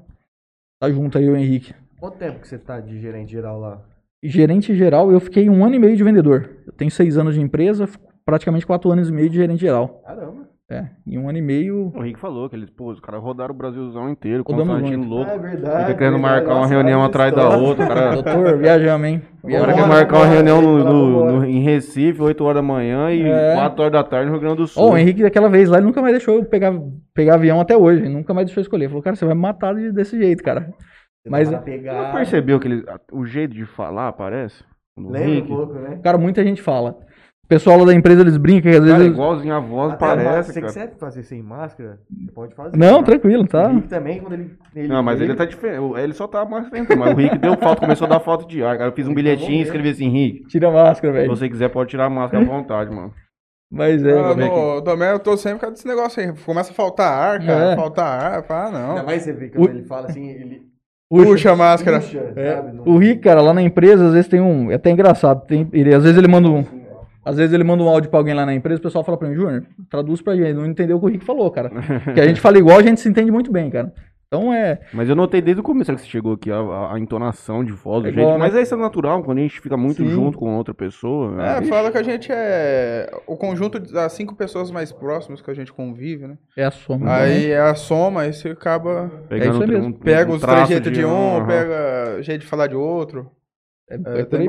S3: tá junto aí, o Henrique.
S2: Quanto tempo que você tá de gerente geral lá?
S3: Gerente geral, eu fiquei um ano e meio de vendedor. Eu tenho seis anos de empresa, praticamente quatro anos e meio de gerente geral.
S2: Caramba.
S3: É, em um ano e meio.
S1: O Henrique falou que eles, pô, os caras rodaram o Brasilzão inteiro, Constantino louco.
S2: é verdade.
S1: Fica querendo
S2: verdade.
S1: marcar uma reunião atrás da outra, cara.
S3: Doutor, viajamos, hein?
S1: O cara quer
S3: Viajamos.
S1: marcar uma reunião no, no- no- em Recife, 8 horas da manhã e
S3: É.
S1: 4 horas da tarde no Rio Grande do Sul.
S3: Ó, o Henrique, daquela vez lá, ele nunca mais deixou eu pegar, pegar avião até hoje. Ele nunca mais deixou eu escolher. Falou, cara, você vai me matar de- desse jeito, cara.
S2: Você
S3: Mas-
S2: pegada.
S1: não percebeu que ele, o jeito de falar parece?
S2: Lembra um
S1: Henrique?
S2: pouco, né?
S3: Cara, muita gente fala. Pessoal lá da empresa, eles brincam que às vezes.
S1: Cara,
S3: eles-
S1: igualzinho a voz
S2: Até a máscara,
S1: parece,
S2: Se
S1: cara.
S2: você quiser fazer sem máscara, você pode fazer.
S3: Não,
S2: tá?
S3: tranquilo, tá?
S2: O Rick também, quando ele. ele
S1: Não, mas ele tá diferente. Ele só tá mais tempo. Mas o Rick deu falta, começou a dar falta de ar. Cara, eu fiz um
S2: Então,
S1: bilhetinho e
S2: ver.
S1: escrevi assim, Rick.
S3: Tira a máscara,
S1: Se
S3: velho.
S1: você quiser, pode tirar a máscara à vontade, mano.
S3: Mas é.
S4: Ah,
S3: velho.
S4: no Domé, eu tô sempre com esse negócio aí. Começa a faltar ar, cara.
S3: É.
S4: Faltar ar. Ah,
S2: Ainda
S4: não.
S2: mais você vê quando
S3: O-
S2: ele fala assim, ele
S4: Puxa a máscara.
S2: puxa,
S3: É,
S2: sabe? Não-
S3: o Rick, cara, lá na empresa, às vezes tem um. É até engraçado. Tem, ele, às vezes ele manda um. Às vezes ele manda um áudio pra alguém lá na empresa, o pessoal fala pra mim, Júnior, traduz pra gente, não entendeu o que o Rick falou, cara. Que a gente fala igual, a gente se entende muito bem, cara. Então é.
S1: Mas eu notei desde o começo que você chegou aqui, a, a- entonação de voz,
S3: É
S1: jeito.
S3: igual, né?
S1: Mas isso é natural, quando a gente fica muito
S3: Sim.
S1: junto com outra pessoa.
S4: É,
S1: né?
S4: fala que a gente é o conjunto das cinco pessoas mais próximas que a gente convive, né?
S3: É a soma.
S4: Aí é a soma, aí você acaba.
S1: Pegando
S3: isso aí
S1: um-
S3: mesmo.
S1: um-
S4: Pega
S1: um
S4: os trejeitos de um,
S1: aham.
S4: pega o jeito de falar de outro.
S3: É,
S4: É,
S3: é
S4: tem,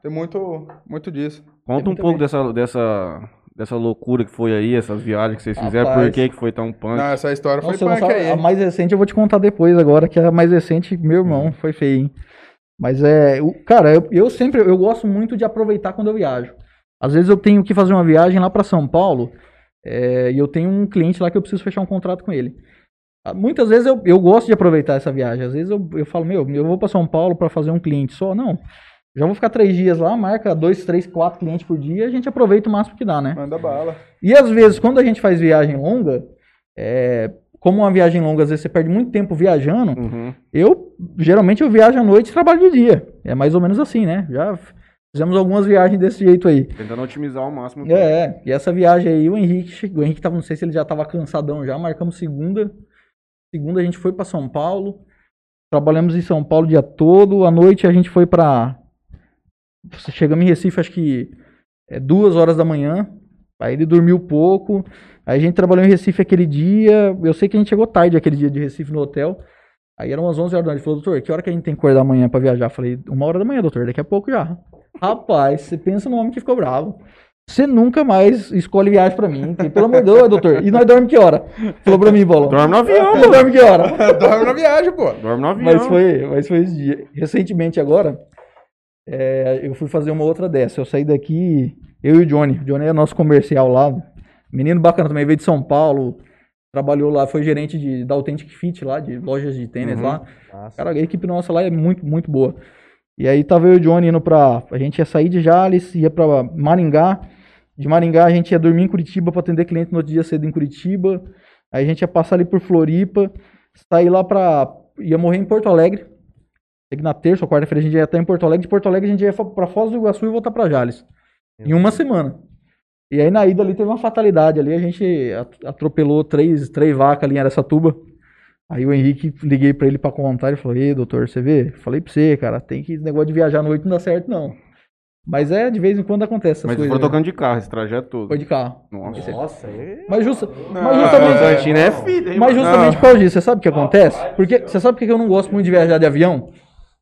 S4: tem muito, muito disso.
S1: Conta um
S3: muito
S1: pouco
S3: bem.
S1: dessa, dessa, dessa loucura que foi aí, essas viagens que vocês fizeram,
S3: Rapaz.
S1: por que que foi tão punk?
S4: Não, essa história foi
S3: Nossa, não
S4: punk
S3: sabe-
S4: aí.
S3: a mais recente eu vou te contar depois agora, que a mais recente, meu irmão, foi feio, hein? Mas é, o- cara, eu, eu sempre, eu gosto muito de aproveitar quando eu viajo. Às vezes eu tenho que fazer uma viagem lá pra São Paulo, é, e eu tenho um cliente lá que eu preciso fechar um contrato com ele. Ah, Muitas vezes eu, eu gosto de aproveitar essa viagem. Às vezes eu, eu falo, meu, eu vou pra São Paulo pra fazer um cliente só. Não, já vou ficar três dias lá, marca dois, três, quatro clientes por dia, a gente aproveita o máximo que dá, né?
S4: Manda bala.
S3: E às vezes, quando a gente faz viagem longa, é, como uma viagem longa, às vezes você perde muito tempo viajando,
S1: Uhum.
S3: eu geralmente eu viajo à noite e trabalho de dia. É mais ou menos assim, né? Já fizemos algumas viagens desse jeito aí.
S1: Tentando otimizar ao máximo.
S3: É, e essa viagem aí, o Henrique chegou. O Henrique tava, não sei se ele já tava cansadão já, marcamos segunda. Segunda a gente foi pra São Paulo. Trabalhamos em São Paulo o dia todo. À noite a gente foi pra. Chegamos em Recife, acho que é duas horas da manhã. Aí ele dormiu pouco. Aí a gente trabalhou em Recife aquele dia. Eu sei que a gente chegou tarde aquele dia de Recife no hotel. Aí eram umas 11 horas da noite. Ele falou, doutor, que hora que a gente tem que acordar amanhã pra viajar? Eu falei, uma hora da manhã, doutor, daqui a pouco já. Rapaz, você pensa no homem que ficou bravo. Você nunca mais escolhe viagem pra mim. que, Pelo amor de Deus, doutor. E nós dormimos que hora? Falou pra mim, Bolão.
S1: Dorme no avião,
S3: Você
S1: mano.
S3: dorme que hora?
S4: Dorme na viagem, pô.
S1: Dorme no avião.
S3: Mas foi, mas foi esse dia. Recentemente agora, é, eu fui fazer uma outra dessa. Eu saí daqui, eu e o Johnny. O Johnny é nosso comercial lá. Menino bacana também, veio de São Paulo. Trabalhou lá, foi gerente de, da Authentic Fit lá, de lojas de tênis
S1: Uhum.
S3: lá.
S2: Massa.
S3: Cara, a equipe nossa lá é muito, muito boa. E aí tava eu e o Johnny indo pra. A gente ia sair de Jales, ia pra Maringá. De Maringá a gente ia dormir em Curitiba pra atender cliente no outro dia cedo em Curitiba. Aí a gente ia passar ali por Floripa, sair lá pra. ia morrer em Porto Alegre. Sei que na terça ou quarta-feira a gente ia estar em Porto Alegre. De Porto Alegre a gente ia pra Foz do Iguaçu e voltar pra Jales. Em uma semana. E aí na ida ali teve uma fatalidade ali. A gente at- atropelou três, três vacas ali em Aracatuba. Aí o Henrique, liguei pra ele pra contar, ele falou, ei, doutor, você vê? Falei pra você, cara, tem que, esse negócio de viajar à noite não dá certo, não. Mas é, de vez em quando acontece essas
S1: Mas
S3: coisas.
S1: foram
S3: né?
S1: tocando de carro esse trajeto todo.
S3: Foi de carro.
S1: Nossa.
S2: Nossa, é...
S3: Mas, justa, mas
S1: Não,
S3: justamente,
S1: Santina é hein,
S3: mas justamente por causa disso, você sabe o que acontece? Porque, você sabe por que eu não gosto muito de viajar de avião?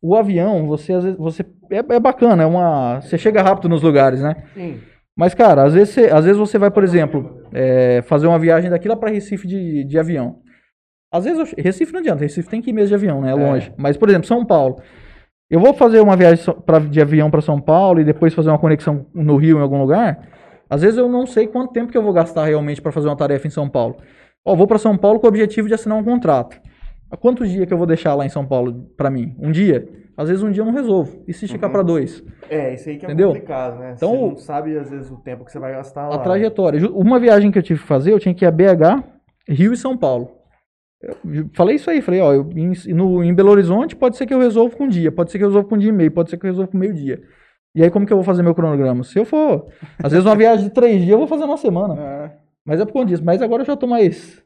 S3: O avião, você, às vezes, você, é, é bacana, é uma, você chega rápido nos lugares, né?
S2: Sim.
S3: Mas, cara, às vezes você, às vezes você vai, por exemplo, é, fazer uma viagem daqui lá pra Recife de, de avião. Às vezes, eu- Recife não adianta, Recife tem que ir mesmo de avião, né? É longe. Mas, por exemplo, São Paulo. Eu vou fazer uma viagem pra, de avião pra São Paulo e depois fazer uma conexão no Rio, em algum lugar. Às vezes eu não sei quanto tempo que eu vou gastar realmente pra fazer uma tarefa em São Paulo. Ó, vou pra São Paulo com o objetivo de assinar um contrato. Há quantos dias que eu vou deixar lá em São Paulo pra mim? Um dia? Às vezes um dia eu não resolvo. E se esticar pra dois?
S2: É, isso aí que é
S3: Entendeu?
S2: complicado, né?
S3: Então,
S2: você não sabe, às vezes, o tempo que você vai gastar lá.
S3: a trajetória. Ju- Uma viagem que eu tive que fazer, eu tinha que ir a BH, Rio e São Paulo. Eu falei isso aí, falei, ó, eu, em, no, em Belo Horizonte pode ser que eu resolva com um dia, pode ser que eu resolva com um dia e meio, pode ser que eu resolva com meio dia. E aí como que eu vou fazer meu cronograma? Se eu for, às vezes uma viagem de três dias eu vou fazer numa semana.
S4: É.
S3: Mas é por conta disso. Mas agora eu já tô mais,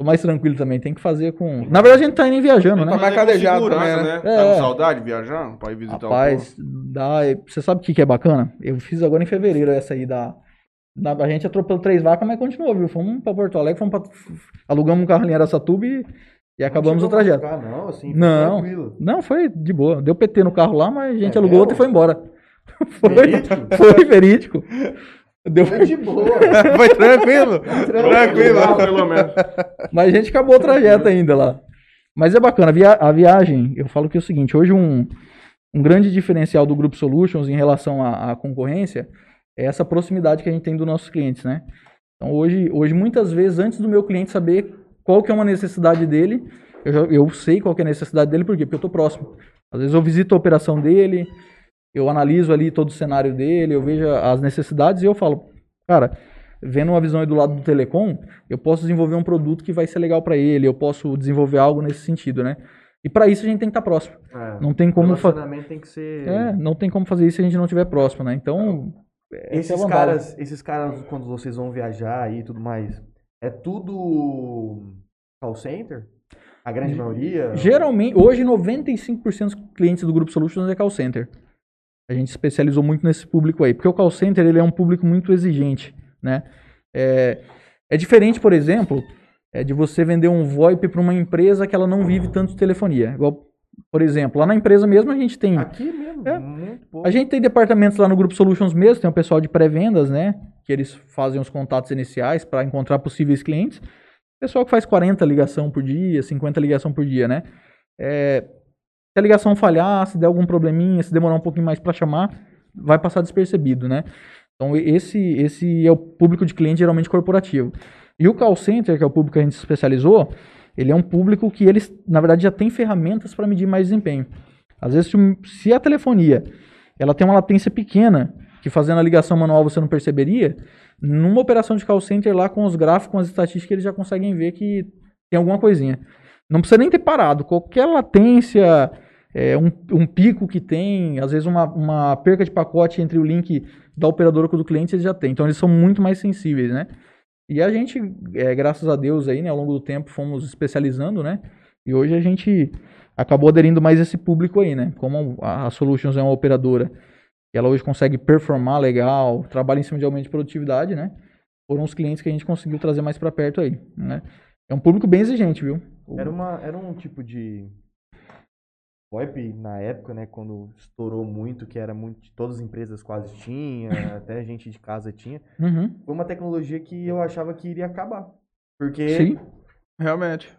S3: tô mais tranquilo também, tem que fazer com... Na verdade a gente tá indo viajando, né?
S4: Tá mais
S1: segurança,
S4: também, né?
S1: Tá
S3: É.
S1: com saudade de viajar? Pra ir visitar
S3: Rapaz, dá, você sabe o que, que é bacana? Eu fiz agora em fevereiro essa aí da. da- a gente atropelou três vacas, mas continuou, viu? Fomos pra Porto Alegre, fomos pra, alugamos um carro ali em Aracatuba e, e acabamos o trajeto.
S2: machucar, Não, assim, foi
S3: Não,
S2: tranquilo.
S3: não, foi de boa. Deu PT no carro lá, mas a gente
S2: É
S3: alugou
S2: mesmo?
S3: outro e foi embora. Foi,
S2: Verídico?
S3: foi verídico. Deu,
S2: Foi de boa.
S4: Foi tranquilo? Tranquilo.
S1: Não, pelo menos.
S3: Mas a gente acabou o trajeto ainda lá. Mas é bacana, a, via- a viagem, eu falo que é o seguinte, hoje um, um grande diferencial do Grupo Solutions em relação à, à concorrência é essa proximidade que a gente tem dos nossos clientes, né? Então hoje, hoje muitas vezes, antes do meu cliente saber qual que é uma necessidade dele, eu, já, eu sei qual que é a necessidade dele, por quê? Porque eu estou próximo. Às vezes eu visito a operação dele, eu analiso ali todo o cenário dele, eu vejo as necessidades e eu falo, cara, vendo uma visão aí do lado do telecom, eu posso desenvolver um produto que vai ser legal para ele, eu posso desenvolver algo nesse sentido, né? E para isso a gente tem que estar próximo.
S2: É,
S3: Não tem como
S2: o
S3: fa-
S2: relacionamento tem que ser...
S3: é, não tem como fazer isso se a gente não estiver próximo, né? Então, é a
S2: Esses caras, esses caras, quando vocês vão viajar e tudo mais, é tudo call center? A grande maioria?
S3: Geralmente, hoje 95% dos clientes do Grupo Solutions é call center. A gente especializou muito nesse público aí, porque o call center ele é um público muito exigente, né? É, é diferente, por exemplo, é de você vender um VoIP para uma empresa que ela não vive tanto de telefonia. Igual, por exemplo, lá na empresa mesmo a gente tem
S2: Aqui mesmo,
S3: É.
S2: muito pouco.
S3: A gente tem departamentos lá no Grupo Solutions mesmo, tem o pessoal de pré-vendas, né? que eles fazem os contatos iniciais para encontrar possíveis clientes. Pessoal que faz 40 ligação por dia, 50 ligação por dia, né? É, se a ligação falhar, se der algum probleminha, se demorar um pouquinho mais para chamar, vai passar despercebido, né? Então esse, esse é o público de cliente geralmente corporativo. E o call center, que é o público que a gente se especializou, ele é um público que eles, na verdade, já tem ferramentas para medir mais desempenho. Às vezes, se a telefonia ela tem uma latência pequena, que fazendo a ligação manual você não perceberia, numa operação de call center lá com os gráficos, com as estatísticas, eles já conseguem ver que tem alguma coisinha. Não precisa nem ter parado. Qualquer latência, é, um, um, pico que tem, às vezes uma, uma perca de pacote entre o link da operadora com o do cliente, eles já têm. Então eles são muito mais sensíveis, né? E a gente, é, graças a Deus aí, né, ao longo do tempo, fomos especializando, né? E hoje a gente acabou aderindo mais a esse público aí, né? Como a Solutions é uma operadora ela hoje consegue performar legal, trabalha em cima de aumento de produtividade, né? Foram os clientes que a gente conseguiu trazer mais para perto aí, né? É um público bem exigente, viu?
S2: Era, uma, era um tipo de VoIP na época, né, quando estourou muito, que era muito, todas as empresas quase tinham, até gente de casa tinha.
S3: Uhum.
S2: Foi uma tecnologia que eu achava que iria acabar. Porque
S3: Sim.
S4: Realmente.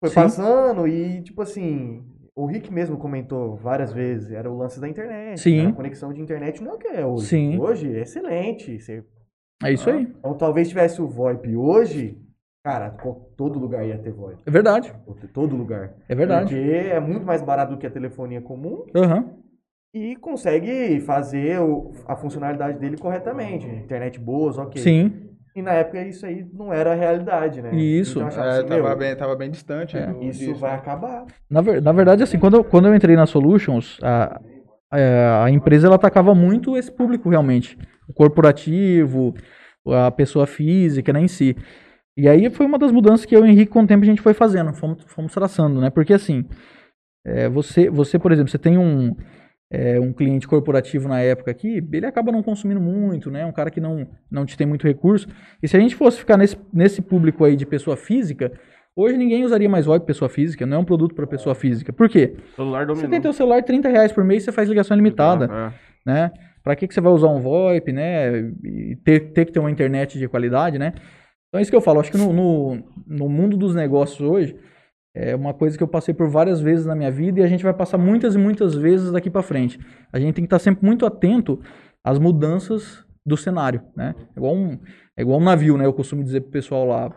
S2: foi
S3: Sim.
S2: passando e, tipo assim, o Rick mesmo comentou várias vezes, era o lance da internet.
S3: Sim.
S2: né? A conexão de internet não é o que é hoje.
S3: Sim.
S2: Hoje é excelente. Você
S3: É isso aí.
S2: Então, talvez tivesse o VoIP hoje, cara, todo lugar ia ter VoIP.
S3: É verdade.
S2: Todo lugar.
S3: É verdade.
S2: Porque é muito mais barato do que a telefonia comum
S3: Aham.
S2: e consegue fazer o- a funcionalidade dele corretamente. Internet boas, ok.
S3: Sim.
S2: E na época isso aí não era a realidade, né?
S3: Isso.
S2: Então,
S4: É,
S2: assim,
S4: tava, bem, tava bem distante.
S3: É.
S4: do-
S2: isso
S4: disso.
S2: vai acabar.
S3: Na, ver- na verdade, assim, quando eu, quando eu entrei na Solutions, a, a, a empresa ela atacava muito esse público realmente. O corporativo, a pessoa física, né, em si. E aí foi uma das mudanças que eu e o Henrique, com o tempo, a gente foi fazendo, fomos, fomos traçando, né? Porque assim, é, você, você, por exemplo, você tem um, é, um cliente corporativo na época aqui, ele acaba não consumindo muito, né? Um cara que não, não te tem muito recurso. E se a gente fosse ficar nesse, nesse público aí de pessoa física, hoje ninguém usaria mais VoIP pessoa física, não é um produto para pessoa física. Por quê?
S1: Celular
S3: Você tem teu celular 30 reais por mês, você faz ligação ilimitada,
S1: É.
S3: né? Pra que, que você vai usar um VoIP, né? E ter, ter que ter uma internet de qualidade, né? Então é isso que eu falo. Acho que no, no, no mundo dos negócios hoje, é uma coisa que eu passei por várias vezes na minha vida e a gente vai passar muitas e muitas vezes daqui pra frente. A gente tem que estar sempre muito atento às mudanças do cenário, né? É igual um, é igual um navio, né? Eu costumo dizer pro pessoal lá.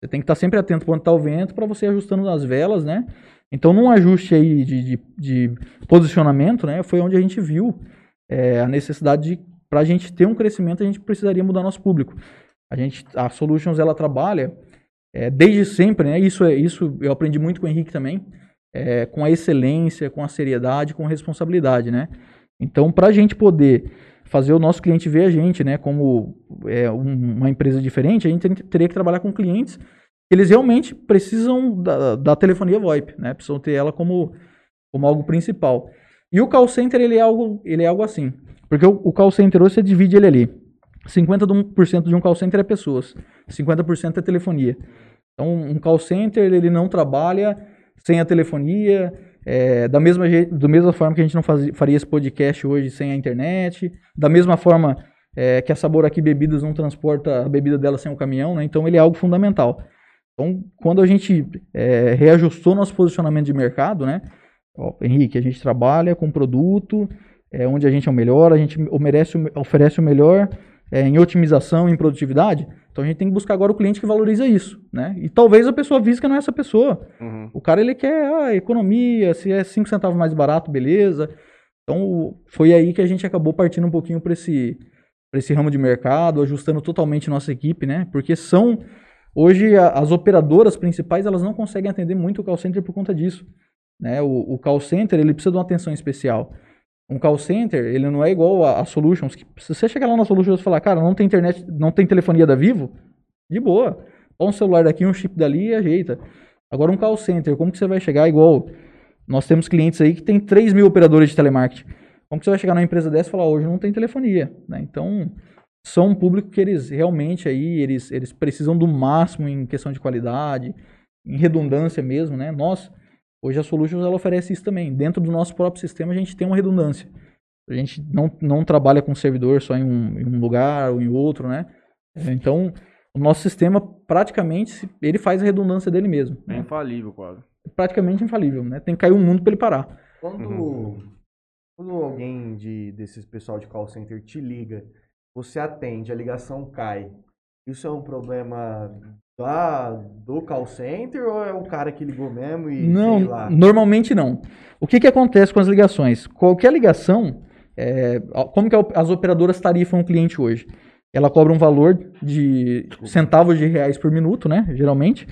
S3: Você tem que estar sempre atento quando tá o vento para você ajustando as velas, né? Então, num ajuste aí de, de, de posicionamento, né? Foi onde a gente viu é, a necessidade de, para a gente ter um crescimento, a gente precisaria mudar nosso público. A gente, a Solutions, ela trabalha é, desde sempre, né? Isso, é, isso eu aprendi muito com o Henrique também, é, com a excelência, com a seriedade, com responsabilidade, né? Então, para a gente poder fazer o nosso cliente ver a gente, né, como é, um- uma empresa diferente, a gente teria que trabalhar com clientes que eles realmente precisam da, da telefonia VoIP, né? Precisam ter ela como, como algo principal. E o call center, ele é algo, ele é algo assim. Porque o, o call center hoje você divide ele ali. 50% de um call center é pessoas, 50% é telefonia. Então, um call center, ele não trabalha sem a telefonia, é, da, mesma, da mesma forma que a gente não fazia, faria esse podcast hoje sem a internet, da mesma forma é, que a Sabor Aqui Bebidas não transporta a bebida dela sem o caminhão, né? então ele é algo fundamental. Então, quando a gente é, reajustou nosso posicionamento de mercado, né? Ó, Henrique, a gente trabalha com produto é, onde a gente é o melhor, a gente oferece o melhor é, em otimização, em produtividade. Então a gente tem que buscar agora o cliente que valoriza isso, né? E talvez a pessoa física não é essa pessoa.
S1: Uhum.
S3: O cara ele quer ah, economia, se é 5 centavos mais barato, beleza. Então foi aí que a gente acabou partindo um pouquinho para esse, pra esse ramo de mercado, ajustando totalmente nossa equipe, né? Porque são hoje a- as operadoras principais elas não conseguem atender muito o call center por conta disso, né? O, o call center ele precisa de uma atenção especial. Um call center ele não é igual a, a Solutions. Que, se você chegar lá na Solutions e falar, cara, não tem internet, não tem telefonia da Vivo, de boa. Põe um celular daqui, um chip dali e ajeita. Agora um call center, como que você vai chegar igual... Nós temos clientes aí que tem 3 mil operadores de telemarketing. Como que você vai chegar numa empresa dessa e falar, hoje não tem telefonia, né? Então, são um público que eles realmente aí, eles, eles precisam do máximo em questão de qualidade, em redundância mesmo, né? Nós, hoje a Solutions, ela oferece isso também. Dentro do nosso próprio sistema, a gente tem uma redundância. A gente não, não trabalha com servidor só em um, em um lugar ou em outro, né? É, Então, o nosso sistema praticamente ele faz a redundância dele mesmo.
S1: É
S3: né?
S1: infalível, quase.
S3: Praticamente infalível, né? Tem que cair o mundo para ele parar.
S2: Quando,
S1: Uhum.
S2: quando alguém de, desses pessoal de call center te liga, você atende, a ligação cai. Isso é um problema da, do call center ou é o cara que ligou mesmo e
S3: Não,
S2: lá?
S3: normalmente não. O que, que acontece com as ligações? Qualquer ligação, é, como que as operadoras tarifam o cliente hoje? Ela cobra um valor de centavos de reais por minuto, né? Geralmente.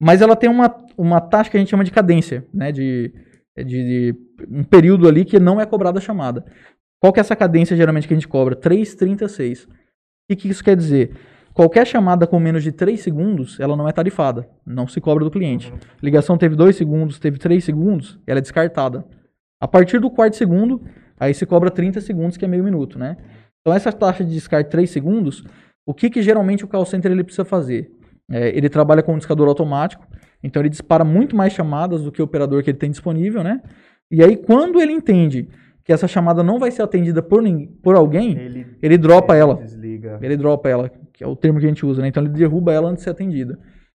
S3: Mas ela tem uma, uma taxa que a gente chama de cadência, né? De, de, de um período ali que não é cobrada a chamada. Qual que é essa cadência geralmente que a gente cobra? 3,36. O que, que isso quer dizer? Qualquer chamada com menos de 3 segundos, ela não é tarifada. Não se cobra do cliente. Ligação teve 2 segundos, teve 3 segundos, ela é descartada. A partir do quarto segundo, aí se cobra 30 segundos, que é meio minuto, né? Então essa taxa de descarte 3 segundos, o que, que geralmente o call center ele precisa fazer? É, ele trabalha com um discador automático, então ele dispara muito mais chamadas do que o operador que ele tem disponível, né? E aí quando ele entende que essa chamada não vai ser atendida por, nin- por alguém,
S2: Ele,
S3: ele dropa ela.
S2: Desliga.
S3: Ele dropa ela, que é o termo que a gente usa, né? Então ele derruba ela antes de ser atendida.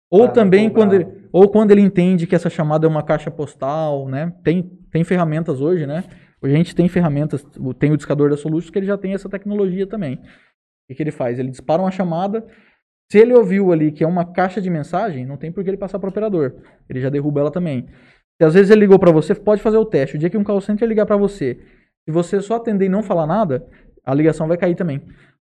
S3: Ou
S2: não
S3: também quando ele, ou quando ele entende que essa chamada é uma caixa postal, né? Tem, tem ferramentas hoje, né? Hoje a gente tem ferramentas, tem o discador da Solutions que ele já tem essa tecnologia também. O que, que ele faz? Ele dispara uma chamada. Se ele ouviu ali que é uma caixa de mensagem, não tem por que ele passar para o operador. Ele já derruba ela também. Se às vezes ele ligou para você, pode fazer o teste. O dia que um call center ligar para você, se você só atender e não falar nada, a ligação vai cair também.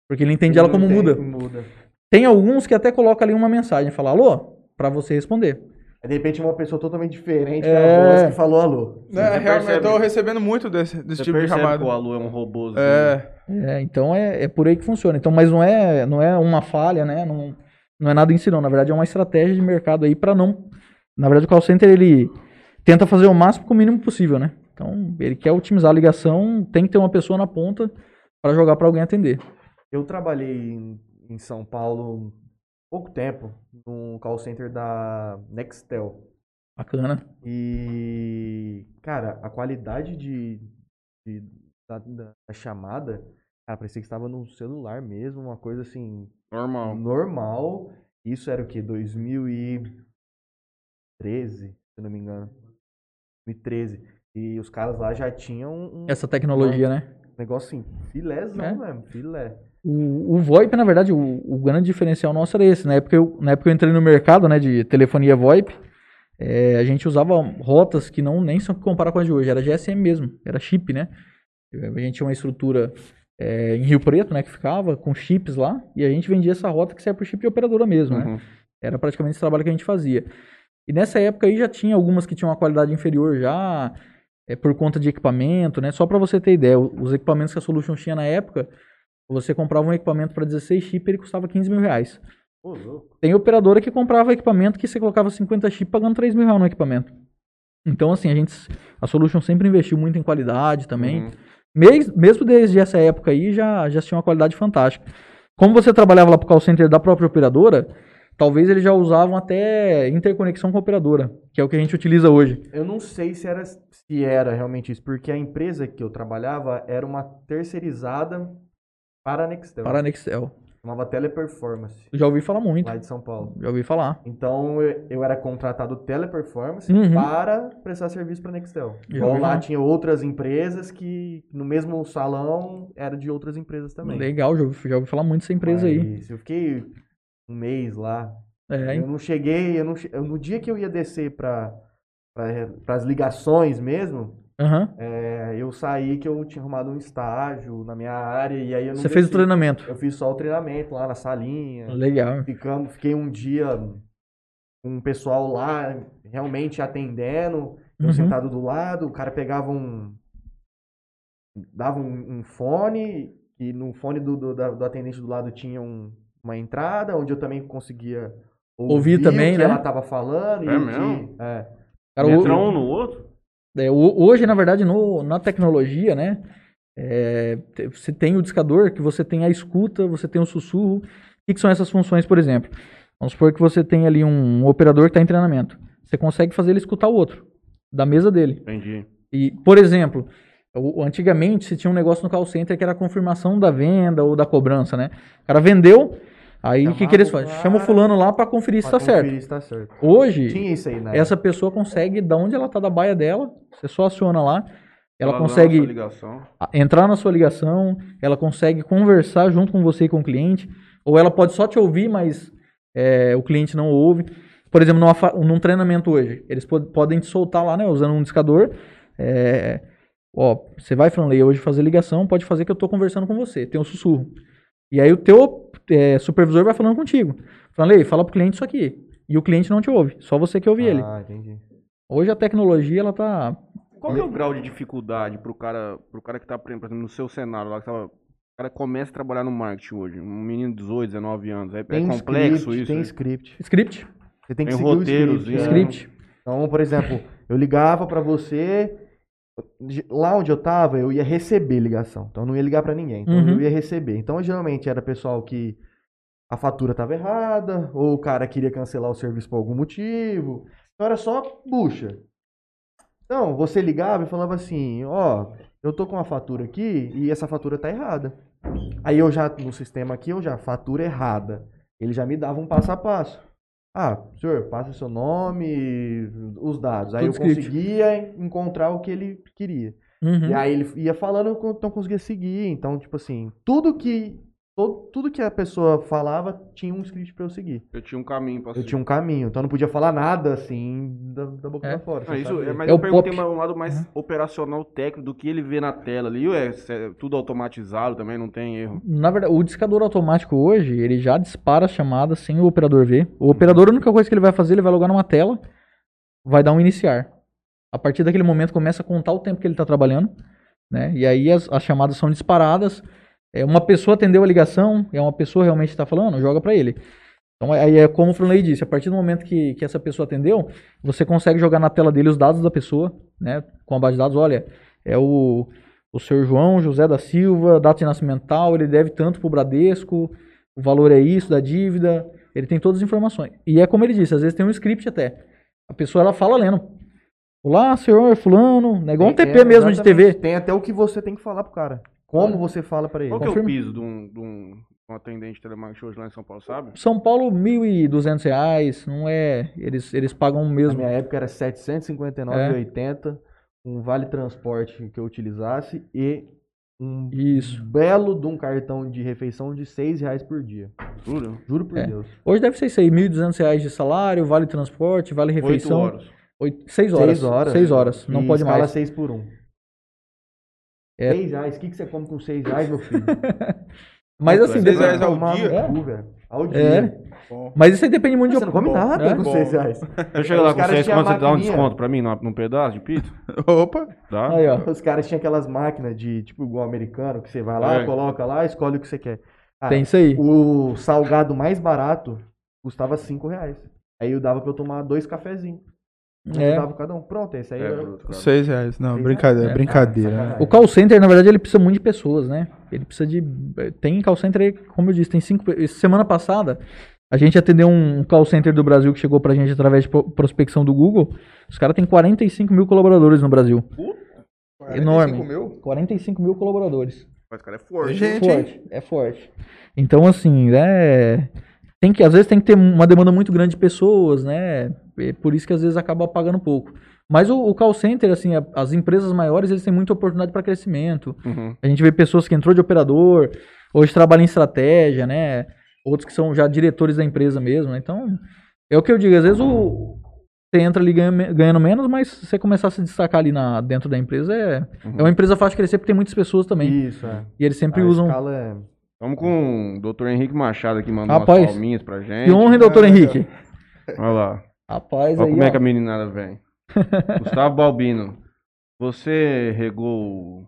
S3: Porque ele entende ela como
S2: tem-
S3: muda.
S2: muda.
S3: Tem alguns que até colocam ali uma mensagem, fala alô, para você responder.
S2: De repente uma pessoa totalmente diferente
S3: É.
S2: da voz que falou alô.
S4: Né,
S1: Você
S4: realmente, eu tô
S1: percebe-
S4: recebendo muito desse, desse
S1: Você
S4: tipo de
S1: percebe
S4: chamada.
S1: que o Alu é um robô.
S4: É,
S3: É, então é, é por aí que funciona. Então, mas não é, não é uma falha, né? Não, não é nada em si, não. Na verdade, é uma estratégia de mercado aí para não. Na verdade, o call center ele tenta fazer o máximo com o mínimo possível, né? Então, ele quer otimizar a ligação, tem que ter uma pessoa na ponta para jogar para alguém atender.
S2: Eu trabalhei em, em São Paulo pouco tempo, num call center da Nextel.
S3: Bacana.
S2: E, cara, a qualidade de, de- da, da- da chamada, cara, parecia que estava no celular mesmo, uma coisa assim,
S1: Normal.
S2: normal. Isso era o quê? 2013, se eu não me engano. 2013. E os caras lá já tinham um
S3: Essa tecnologia, né?
S2: negócio assim, filézão
S3: É.
S2: mesmo, filé.
S3: O, o VoIP, na verdade, o, o grande diferencial nosso era esse. Na época eu, na época eu entrei no mercado né, de telefonia VoIP, é, a gente usava rotas que não nem são comparar com as de hoje, era GSM mesmo, era chip, né? A gente tinha uma estrutura é, em Rio Preto, né, que ficava com chips lá, e a gente vendia essa rota que saia por chip de operadora mesmo, né?
S1: Uhum.
S3: Era praticamente esse trabalho que a gente fazia. E nessa época aí já tinha algumas que tinham uma qualidade inferior já, é, por conta de equipamento, né? Só para você ter ideia, os equipamentos que a Solution tinha na época, você comprava um equipamento para 16 chip, ele custava 15 mil reais.
S2: Ô, louco.
S3: Tem operadora que comprava equipamento que você colocava 50 chip pagando 3 mil reais no equipamento. Então, assim, a gente, a Solution sempre investiu muito em qualidade também.
S1: Uhum.
S3: Mes- mesmo desde essa época aí, já, já tinha uma qualidade fantástica. Como você trabalhava lá pro call center da própria operadora, talvez eles já usavam até interconexão com a operadora, que é o que a gente utiliza hoje.
S2: Eu não sei se era, se era realmente isso, porque a empresa que eu trabalhava era uma terceirizada para a Nextel.
S3: Para a Nextel.
S2: Chamava Teleperformance,
S3: Já ouvi falar muito.
S2: lá de São Paulo.
S3: Já ouvi falar.
S2: Então eu, eu era contratado Teleperformance
S3: Uhum.
S2: para prestar serviço para a Nextel.
S3: Já
S2: Igual lá
S3: falar.
S2: tinha outras empresas que no mesmo salão era de outras empresas também.
S3: Legal, já ouvi, já ouvi falar muito dessa empresa aí.
S2: Mas Eu fiquei um mês lá.
S3: É,
S2: Eu não cheguei, eu não eu- no dia que eu ia descer para para as ligações mesmo,
S3: aham.
S2: é, eu saí que eu tinha arrumado um estágio na minha área e aí eu não
S3: Você fez o treinamento.
S2: Eu fiz só o treinamento lá na salinha.
S3: Legal.
S2: Ficamos, fiquei um dia com o pessoal lá realmente atendendo, eu
S3: Uhum.
S2: sentado do lado, o cara pegava um dava um, um fone e no fone do, do, da- do atendente do lado tinha um- uma entrada onde eu também conseguia
S3: Ouvir também,
S2: o que
S3: né?
S2: ela tava falando e
S1: É
S2: que-
S1: mesmo?
S2: é.
S3: Cara, o-
S1: Entra um no outro?
S3: É, ho- hoje, na verdade, no- na tecnologia, né? é, você tem o discador, que você tem a escuta, você tem o sussurro. O que, que são essas funções, por exemplo? Vamos supor que você tem ali um operador que está em treinamento. Você consegue fazer ele escutar o outro, da mesa dele.
S1: Entendi.
S3: E, por exemplo, o- antigamente se tinha um negócio no call center que era a confirmação da venda ou da cobrança, né? O cara vendeu, Aí o que, que eles fazem? Chama o fulano lá pra conferir se
S2: Pra
S3: tá certo.
S2: conferir se tá certo.
S3: Hoje,
S2: Tinha isso aí, né?
S3: essa pessoa consegue, da onde ela tá da baia dela, você só aciona lá, ela
S1: Ela
S3: consegue
S1: ligação.
S3: a- entrar na sua ligação, ela consegue conversar junto com você e com o cliente, ou ela pode só te ouvir, mas é, o cliente não ouve. Por exemplo, numa num treinamento hoje, eles po- podem te soltar lá, né, usando um discador. é, ó, você vai, Franley, hoje fazer ligação, pode fazer que eu tô conversando com você, tem um sussurro. E aí o teu é, supervisor vai falando contigo. Franley, fala pro cliente isso aqui. E o cliente não te ouve, só você que ouve ele.
S2: Ah, entendi.
S3: Hoje a tecnologia, ela tá...
S1: Qual é o grau de dificuldade pro cara, pro cara que tá aprendendo, por exemplo, no seu cenário lá, que tava, o cara começa a trabalhar no marketing hoje, um menino de 18, 19 anos, é, é
S2: Tem
S1: complexo
S2: script,
S1: isso?
S2: Tem
S1: né?
S2: script.
S3: Script,
S2: Você tem que
S1: Tem
S2: seguir o
S1: roteiros,
S2: script.
S1: é.
S3: script.
S2: Então, por exemplo, eu ligava pra você, lá onde eu tava, eu ia receber ligação. Então, eu não ia ligar pra ninguém. Então,
S3: Uhum.
S2: eu ia receber. Então, geralmente era pessoal que a fatura tava errada, ou o cara queria cancelar o serviço por algum motivo. Então, era só bucha. Então, você ligava e falava assim: Ó, eu tô com uma fatura aqui e essa fatura tá errada. Aí eu já, no sistema aqui, eu já, fatura errada. Ele já me dava um passo a passo. Ah, senhor, passa seu nome, os dados. Aí
S3: Tudo
S2: eu
S3: script.
S2: conseguia encontrar o que ele queria.
S3: Uhum.
S2: E aí ele ia falando, eu então conseguia seguir. Então, tipo assim, tudo que todo, tudo que a pessoa falava tinha um script pra eu seguir.
S1: Eu tinha um caminho pra
S2: Eu
S1: seguir.
S2: tinha um caminho, então eu não podia falar nada assim da, da boca
S3: É.
S2: pra fora.
S1: Ah,
S2: sem
S1: isso, é, mas
S3: É
S1: eu
S3: o
S1: perguntei
S3: pop.
S1: um lado mais
S3: Uhum.
S1: operacional técnico do que ele vê na tela ali. Ué, é tudo automatizado também, não tem erro.
S3: Na verdade, o discador automático hoje, ele já dispara as chamadas sem o operador ver. O operador, a única coisa que ele vai fazer, ele vai logar numa tela, vai dar um iniciar. A partir daquele momento, começa a contar o tempo que ele está trabalhando, né? E aí as, as chamadas são disparadas. É, uma pessoa atendeu a ligação, é uma pessoa realmente está falando, joga para ele. Então, aí é como o Franley disse, a partir do momento que, que essa pessoa atendeu, você consegue jogar na tela dele os dados da pessoa, né? Com a base de dados, olha, é o, o senhor João José da Silva, data de nascimento tal, ele deve tanto pro Bradesco, o valor é isso da dívida, ele tem todas as informações. E é como ele disse, às vezes tem um script até. A pessoa ela fala lendo. Olá, senhor fulano, né? igual um TP
S2: é,
S3: mesmo de. TV.
S2: Tem até o que você tem que falar pro cara. Como você fala pra ele.
S1: Qual que é o
S3: Confirma.
S1: piso de um, de um, de um atendente de telemarketing hoje lá em São Paulo, sabe?
S3: São Paulo, 1.200 reais, não é... Eles, eles pagam
S2: Na
S3: mesmo.
S2: minha época era R$ 759,80, um vale transporte que eu utilizasse e um
S3: Isso.
S2: belo de um cartão de refeição de 6 reais por dia.
S1: Juro.
S2: Juro por
S3: É.
S2: Deus.
S3: Hoje deve ser isso aí, 1.200 reais de salário, vale transporte, vale
S1: Oito
S3: refeição.
S1: horas.
S3: Oito, seis horas.
S2: Seis horas.
S3: Seis horas. Não
S2: E
S3: pode mais.
S2: 6 por 1.
S3: É.
S2: 6 reais. O que, que você come com 6 reais, meu filho?
S3: Mas assim,
S1: Seis
S3: depende-
S4: reais ao dia?
S2: cu, velho. Ao dia.
S3: É. Mas isso aí depende muito
S2: Você
S3: de.
S2: não come nada
S3: É?
S2: com
S4: Bom.
S2: 6 reais.
S1: Eu chego lá
S2: Os
S1: com
S2: caras
S1: seis
S2: tinham
S1: conto, você dá um desconto pra mim num pedaço de pizza?
S4: Opa!
S1: Dá?
S3: Aí, ó.
S2: Os caras tinham aquelas máquinas de, tipo, igual americano, que você vai lá,
S1: É.
S2: coloca lá, escolhe o que você quer. Ah,
S3: Tem isso aí.
S2: O salgado mais barato custava 5 reais. Aí eu dava pra eu tomar dois cafezinhos.
S3: É.
S2: dava cada um. Pronto, esse aí
S1: É,
S2: era...
S1: bruto, cara.
S4: Seis reais. Não,
S2: Seis
S4: brincadeira,
S3: reais?
S4: brincadeira.
S2: É.
S4: né?
S2: sacanagem.
S3: O call center, na verdade, ele precisa muito de pessoas, né? Ele precisa de. Tem call center como eu disse, tem cinco. Semana passada, a gente atendeu um call center do Brasil que chegou pra gente através de pro- prospecção do Google. Os caras têm 45 mil colaboradores no Brasil.
S4: 45
S3: Enorme.
S4: mil?
S3: 45 mil colaboradores.
S1: Mas, cara, é forte.
S4: Gente,
S3: É
S4: hein?
S3: forte, é forte. Então, assim, é. Tem que, às vezes tem que ter uma demanda muito grande de pessoas, né? É por isso que às vezes acaba pagando pouco. Mas o, o call center, assim, a- as empresas maiores, eles têm muita oportunidade para crescimento.
S1: Uhum.
S3: A gente vê pessoas que entrou de operador, hoje trabalham em estratégia, né? Outros que são já diretores da empresa mesmo, né? Então, é o que eu digo, às vezes o você entra ali ganha- ganhando menos, mas se você começar a se destacar ali na, dentro da empresa, é,
S1: Uhum.
S3: é uma empresa fácil de crescer porque tem muitas pessoas também.
S2: Isso, é.
S3: E eles sempre
S2: a
S3: usam.
S2: escala é...
S1: Vamos com o Dr. Henrique Machado aqui mandando
S3: Rapaz,
S1: umas palminhas pra gente.
S3: Que honra, doutor Henrique?
S1: Olha lá.
S3: Rapaz,
S1: Olha
S3: aí,
S1: como é
S3: ó.
S1: que a meninada vem. Gustavo Balbino, você regou o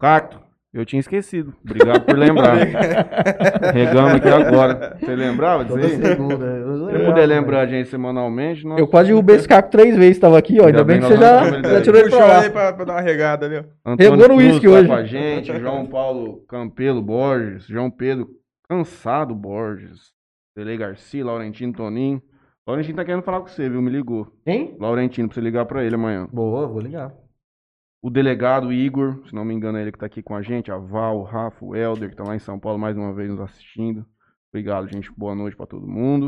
S1: cacto? Eu tinha esquecido. Obrigado por lembrar. Regamos aqui agora. Você lembrava disso aí?
S2: segunda. Eu
S1: Se puder lembrar a gente semanalmente, nós...
S3: Eu quase derrubei esse caco três vezes, tava aqui, ó. Ainda
S1: Ainda
S3: bem
S1: bem
S3: que você já, já tirou ele pra lá.
S4: ali pra, pra dar uma regada ali, ó.
S1: Antônio
S3: Regou no uísque
S1: tá
S3: hoje.
S1: com a gente, João Paulo Campelo Borges, João Pedro Cansado Borges, Delei Garcia, Laurentino Toninho. Laurentino tá querendo falar com você, viu? Me ligou.
S2: Quem?
S1: Laurentino, pra você ligar pra ele amanhã.
S2: Boa, vou ligar.
S1: O delegado Igor, se não me engano, é ele que tá aqui com a gente. A Val, o Rafa, o Helder, que tá lá em São Paulo mais uma vez nos assistindo. Obrigado, gente. Boa noite pra todo mundo.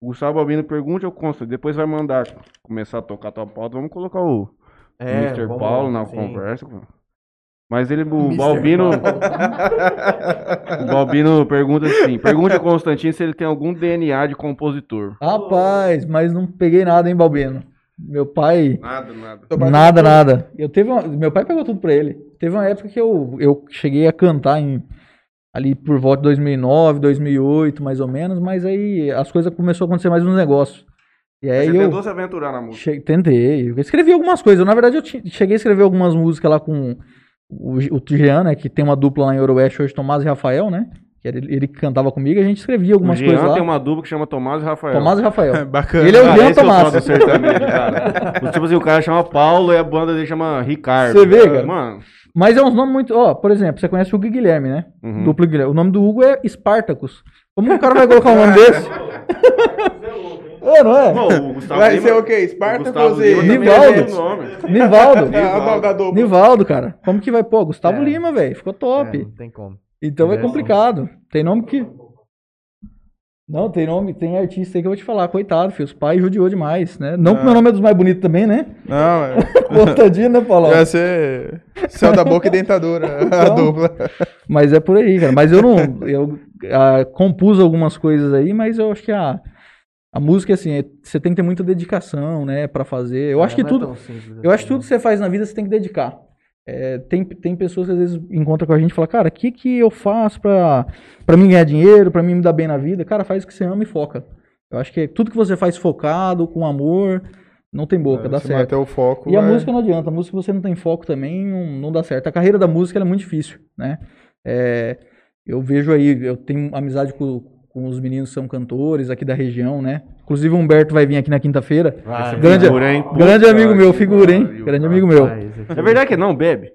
S1: O Gustavo Albino pergunte ou consta. Depois vai mandar começar a tocar tua pauta. Vamos colocar o
S2: É,
S1: Mr. Paulo
S2: lá,
S1: na
S2: sim.
S1: conversa. Mas ele, o. Balbino, o Balbino pergunta assim: pergunte ao Constantino se ele tem algum DNA de compositor.
S3: Rapaz, mas não peguei nada, hein, Balbino? Meu pai.
S1: Nada, nada.
S4: Batendo
S3: Nada, nada. Eu teve uma- meu pai pegou tudo pra ele. Teve uma época que eu, eu cheguei a cantar em, ali por volta de 2009, 2008, mais ou menos, mas aí as coisas começaram a acontecer mais nos negócios. E aí
S1: Você
S3: eu
S1: tentou se aventurar na música.
S3: che- tentei, eu escrevi algumas coisas. Na verdade, eu cheguei a escrever algumas músicas lá com o, o Jean, né, que tem uma dupla lá em Euroeste hoje, Tomás e Rafael, né? Ele, ele que cantava comigo, a gente escrevia
S1: O
S3: algumas
S1: Jean
S3: coisas lá.
S1: tem uma dupla que chama Tomás e Rafael.
S3: Tomás e Rafael.
S4: Bacana.
S3: Ele é o Jean
S1: eu
S3: Tomás.
S1: do sertanejo, cara. tipo assim, o cara chama Paulo e a banda dele chama Ricardo.
S3: Você vê, cara?
S1: Mano.
S3: Mas é uns nomes muito. Ó, por exemplo, você conhece o Hugo Guilherme, né?
S1: Uhum.
S3: Duplo Guilherme. O nome do Hugo é Spartacus. Como que o cara vai colocar um nome desse? É, não é?
S1: Pô, o Gustavo
S4: Vai
S1: Lima-
S4: ser o quê? Spartacus e-
S3: Nivaldo.
S1: é.
S3: Nivaldo.
S4: É, o nome da dupla.
S3: Nivaldo, cara. Como que vai? Pô, Gustavo
S2: É.
S3: Lima, velho. Ficou top.
S2: É, não tem como.
S3: Então é
S2: É,
S3: complicado. Tem nome que. Não, tem nome, tem artista aí que eu vou te falar, coitado, filho. Os pais judiou demais, né? Não que
S4: Ah.
S3: meu nome é dos mais bonitos também, né?
S4: Não, é.
S3: Contadinho, né, Paulo?
S4: Vai ser céu da boca e dentadura, a
S3: Então.
S4: dupla.
S3: Mas é por aí, cara. Mas eu não. Eu ah, compus algumas coisas aí, mas eu acho que a, a música, assim, é- você tem que ter muita dedicação, né, pra fazer. Eu acho que
S2: é
S3: tudo.
S2: tão simples
S3: Eu acho
S2: assim,
S3: que tudo que você faz na vida você tem que dedicar. É, tem, tem pessoas que às vezes encontram com a gente e falam, cara, o que, que eu faço pra, pra mim ganhar dinheiro, pra mim me dar bem na vida? Cara, faz o que você ama e foca. Eu acho que tudo que você faz focado, com amor, não tem boca, dá
S4: Se
S3: certo.
S4: manter o foco.
S3: E a
S4: vai-
S3: música não adianta, a música você não tem foco também, não, não dá certo. A carreira da música é muito difícil, né? É, eu vejo aí, eu tenho amizade com, com os meninos que são cantores aqui da região, né? Inclusive o Humberto vai vir aqui na quinta-feira.
S2: Vai,
S3: Grande-
S1: Figura, hein?
S3: Grande
S1: Puta
S3: amigo meu, figura, hein? Grande amigo meu.
S1: É verdade que não, bebe?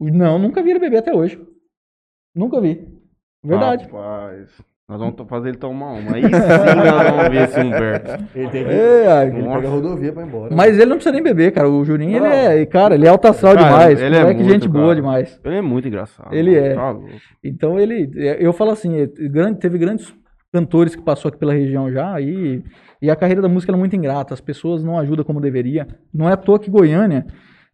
S3: Não, nunca vi ele beber até hoje. Nunca vi. Verdade.
S1: Rapaz. Nós vamos fazer ele tomar uma. Aí sim nós vamos ver esse Humberto.
S2: Ele tem que.
S3: É,
S2: Ele
S1: Nossa.
S2: pega a rodovia pra ir embora.
S3: mas ele não precisa nem beber, cara. O Juninho, ele
S2: Não.
S3: é, cara, ele é alto astral
S1: Cara,
S3: demais.
S1: ele é muito,
S3: gente boa
S1: cara.
S3: demais.
S1: Ele é muito engraçado.
S3: Ele é.
S1: Tá.
S3: Então ele, eu falo assim, é, grande, teve grandes cantores que passou aqui pela região já e, e a carreira da música é muito ingrata, as pessoas não ajudam como deveria. Não é à toa que Goiânia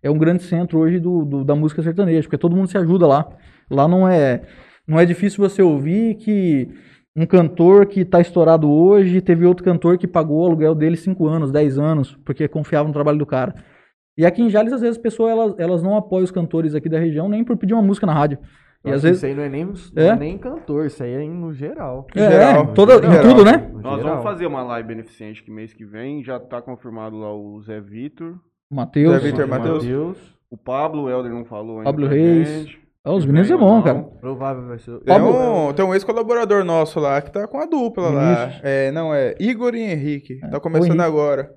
S3: é um grande centro hoje do, do- da música sertaneja, porque todo mundo se ajuda lá. Lá não é, não é difícil você ouvir que um cantor que está estourado hoje teve outro cantor que pagou o aluguel dele 5 anos, 10 anos, porque confiava no trabalho do cara. E aqui em Jales, às vezes, as pessoas elas, elas não apoiam os cantores aqui da região nem por pedir uma música na rádio.
S2: Eu
S3: E às vezes.
S2: Isso aí não é nem,
S3: É?
S2: é nem cantor, isso aí é no geral.
S3: É,
S4: geral,
S3: toda,
S4: geral.
S3: tudo, né?
S2: No
S1: Nós
S2: geral.
S1: vamos fazer uma live beneficente que mês que vem. Já tá confirmado lá o Zé Vitor.
S3: Matheus.
S4: Zé Vitor, Matheus.
S1: O Pablo, o Helder não falou ainda.
S3: Pablo Reis.
S1: gente.
S3: Ah, os meninos é bom,
S1: não.
S3: cara.
S2: Provável vai ser.
S4: Tem um, tem um ex-colaborador nosso lá que tá com a dupla lá. É, não, é Igor e Henrique.
S3: É,
S4: Tá começando
S3: Henrique.
S4: agora.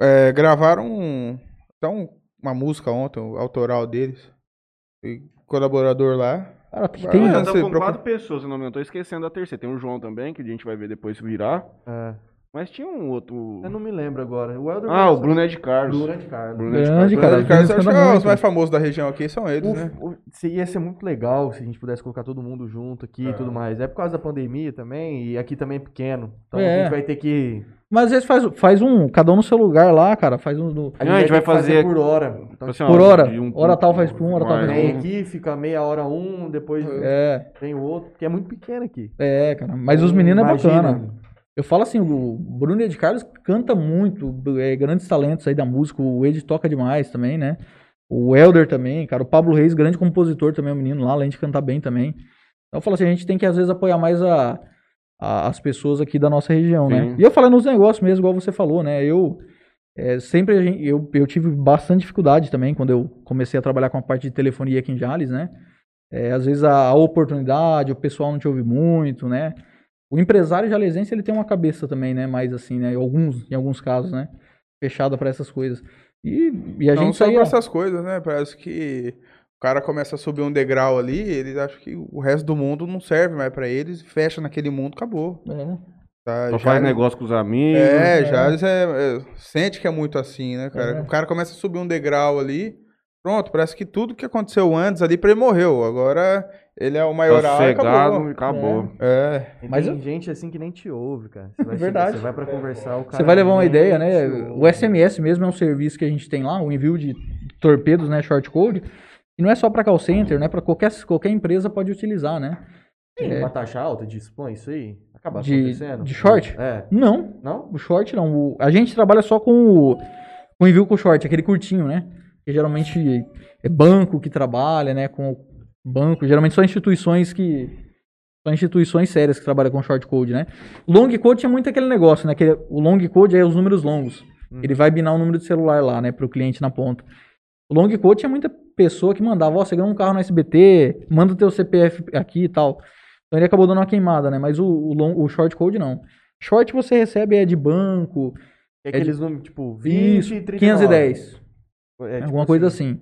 S4: É, gravaram um, então, uma música ontem, o autoral deles. E colaborador lá.
S3: Cara, tem,
S1: estamos
S4: sei,
S1: com quatro pessoas, se não me engano. Tô esquecendo a terceira. Tem o João também, que a gente vai ver depois se virar.
S2: É,
S1: Mas tinha um outro.
S2: eu não me lembro agora. O Elder
S1: Ah, o Bruno é de Carlos.
S2: Bruno é de Carlos.
S1: Bruno é de Carlos.
S3: cara.
S4: Cara, cara,
S3: Vinícius
S4: acho que
S3: canta
S4: é os mais famosos da região aqui são eles,
S2: O-
S4: né?
S2: o- ia ser muito legal se a gente pudesse colocar todo mundo junto aqui e tudo mais. É por causa da pandemia também, e aqui também é pequeno. Então
S3: É.
S2: a gente vai ter que.
S3: Mas às vezes faz, faz um, cada um no seu lugar lá, cara. Faz um. no-
S1: Não, a gente vai
S2: que
S1: fazer-
S2: por hora. Então,
S1: Assim, ó,
S3: Por hora.
S1: um-
S3: Hora tal faz por um, hora tal faz
S2: vem
S1: um-
S2: aqui, fica meia hora um, depois
S3: É,
S2: vem o outro, porque é muito pequeno aqui.
S3: é, cara. Mas os meninos é
S2: imagina,
S3: bacana. Eu falo assim, o Bruno de Carlos canta muito, é, grandes talentos aí da música. O Ed toca demais também, né? O Elder também, cara. O Pablo Reis, grande compositor também, é um menino lá, além de cantar bem também. Então eu falo assim, a gente tem que às vezes apoiar mais a, a- as pessoas aqui da nossa região, né?
S1: Sim.
S3: E eu falei nos negócios mesmo, igual você falou, né? Eu é, sempre gente- eu, eu tive bastante dificuldade também quando eu comecei a trabalhar com a parte de telefonia aqui em Jales, né? É, às vezes a, a oportunidade, o pessoal não te ouve muito, né? O empresário jalesense, ele tem uma cabeça também, né? Mais assim, né? Em alguns, em alguns casos, né? Fechada para essas coisas. E, e a
S4: Não
S3: gente
S4: só pra essas coisas, né? Parece que o cara começa a subir um degrau ali, eles acham que o resto do mundo não serve mais pra eles, fecha naquele mundo, acabou.
S3: É.
S4: Tá?
S1: Só
S4: Já-
S1: faz negócio com os amigos.
S4: É, já eles é, é, sente que é muito assim, né, cara?
S3: É.
S4: O cara começa a subir um degrau ali, Pronto, parece que tudo que aconteceu antes ali pra ele morreu. Agora ele é o e
S1: Sossegado
S4: acabou.
S1: e acabou.
S4: É.
S2: E
S3: Mas
S2: tem
S3: eu-
S2: gente assim que nem te ouve, cara. Você vai,
S3: Verdade.
S2: Você vai pra conversar, o cara
S3: Você vai levar uma ideia, né? O SMS mesmo é um serviço que a gente tem lá, o envio de torpedos, né, short code. E não é só para call center, né? Para qualquer, qualquer empresa pode utilizar, né?
S2: Tem
S3: É.
S2: uma taxa alta de spam, isso aí? Acaba
S3: De-
S2: acontecendo?
S3: de short?
S2: É.
S3: Não,
S2: Não?
S3: o short não. O- a gente trabalha só com o, com o envio com short, aquele curtinho, né? Que geralmente é banco que trabalha, né? Com banco. Geralmente são instituições que. São instituições sérias que trabalham com short code, né? Long code tinha muito aquele negócio, né? Que o long code é os números longos.
S2: Uhum.
S3: Ele vai binar o número de celular lá, né? Para o cliente na ponta. O long code tinha muita pessoa que mandava, ó, você ganhou um carro no SBT, manda o teu CPF aqui e tal. Então ele acabou dando uma queimada, né? Mas o, o, long, o short code não. Short você recebe é de banco,
S2: É aqueles números, tipo, 20
S3: isso,
S2: e 39.
S3: 510.
S2: É, tipo
S3: alguma coisa assim.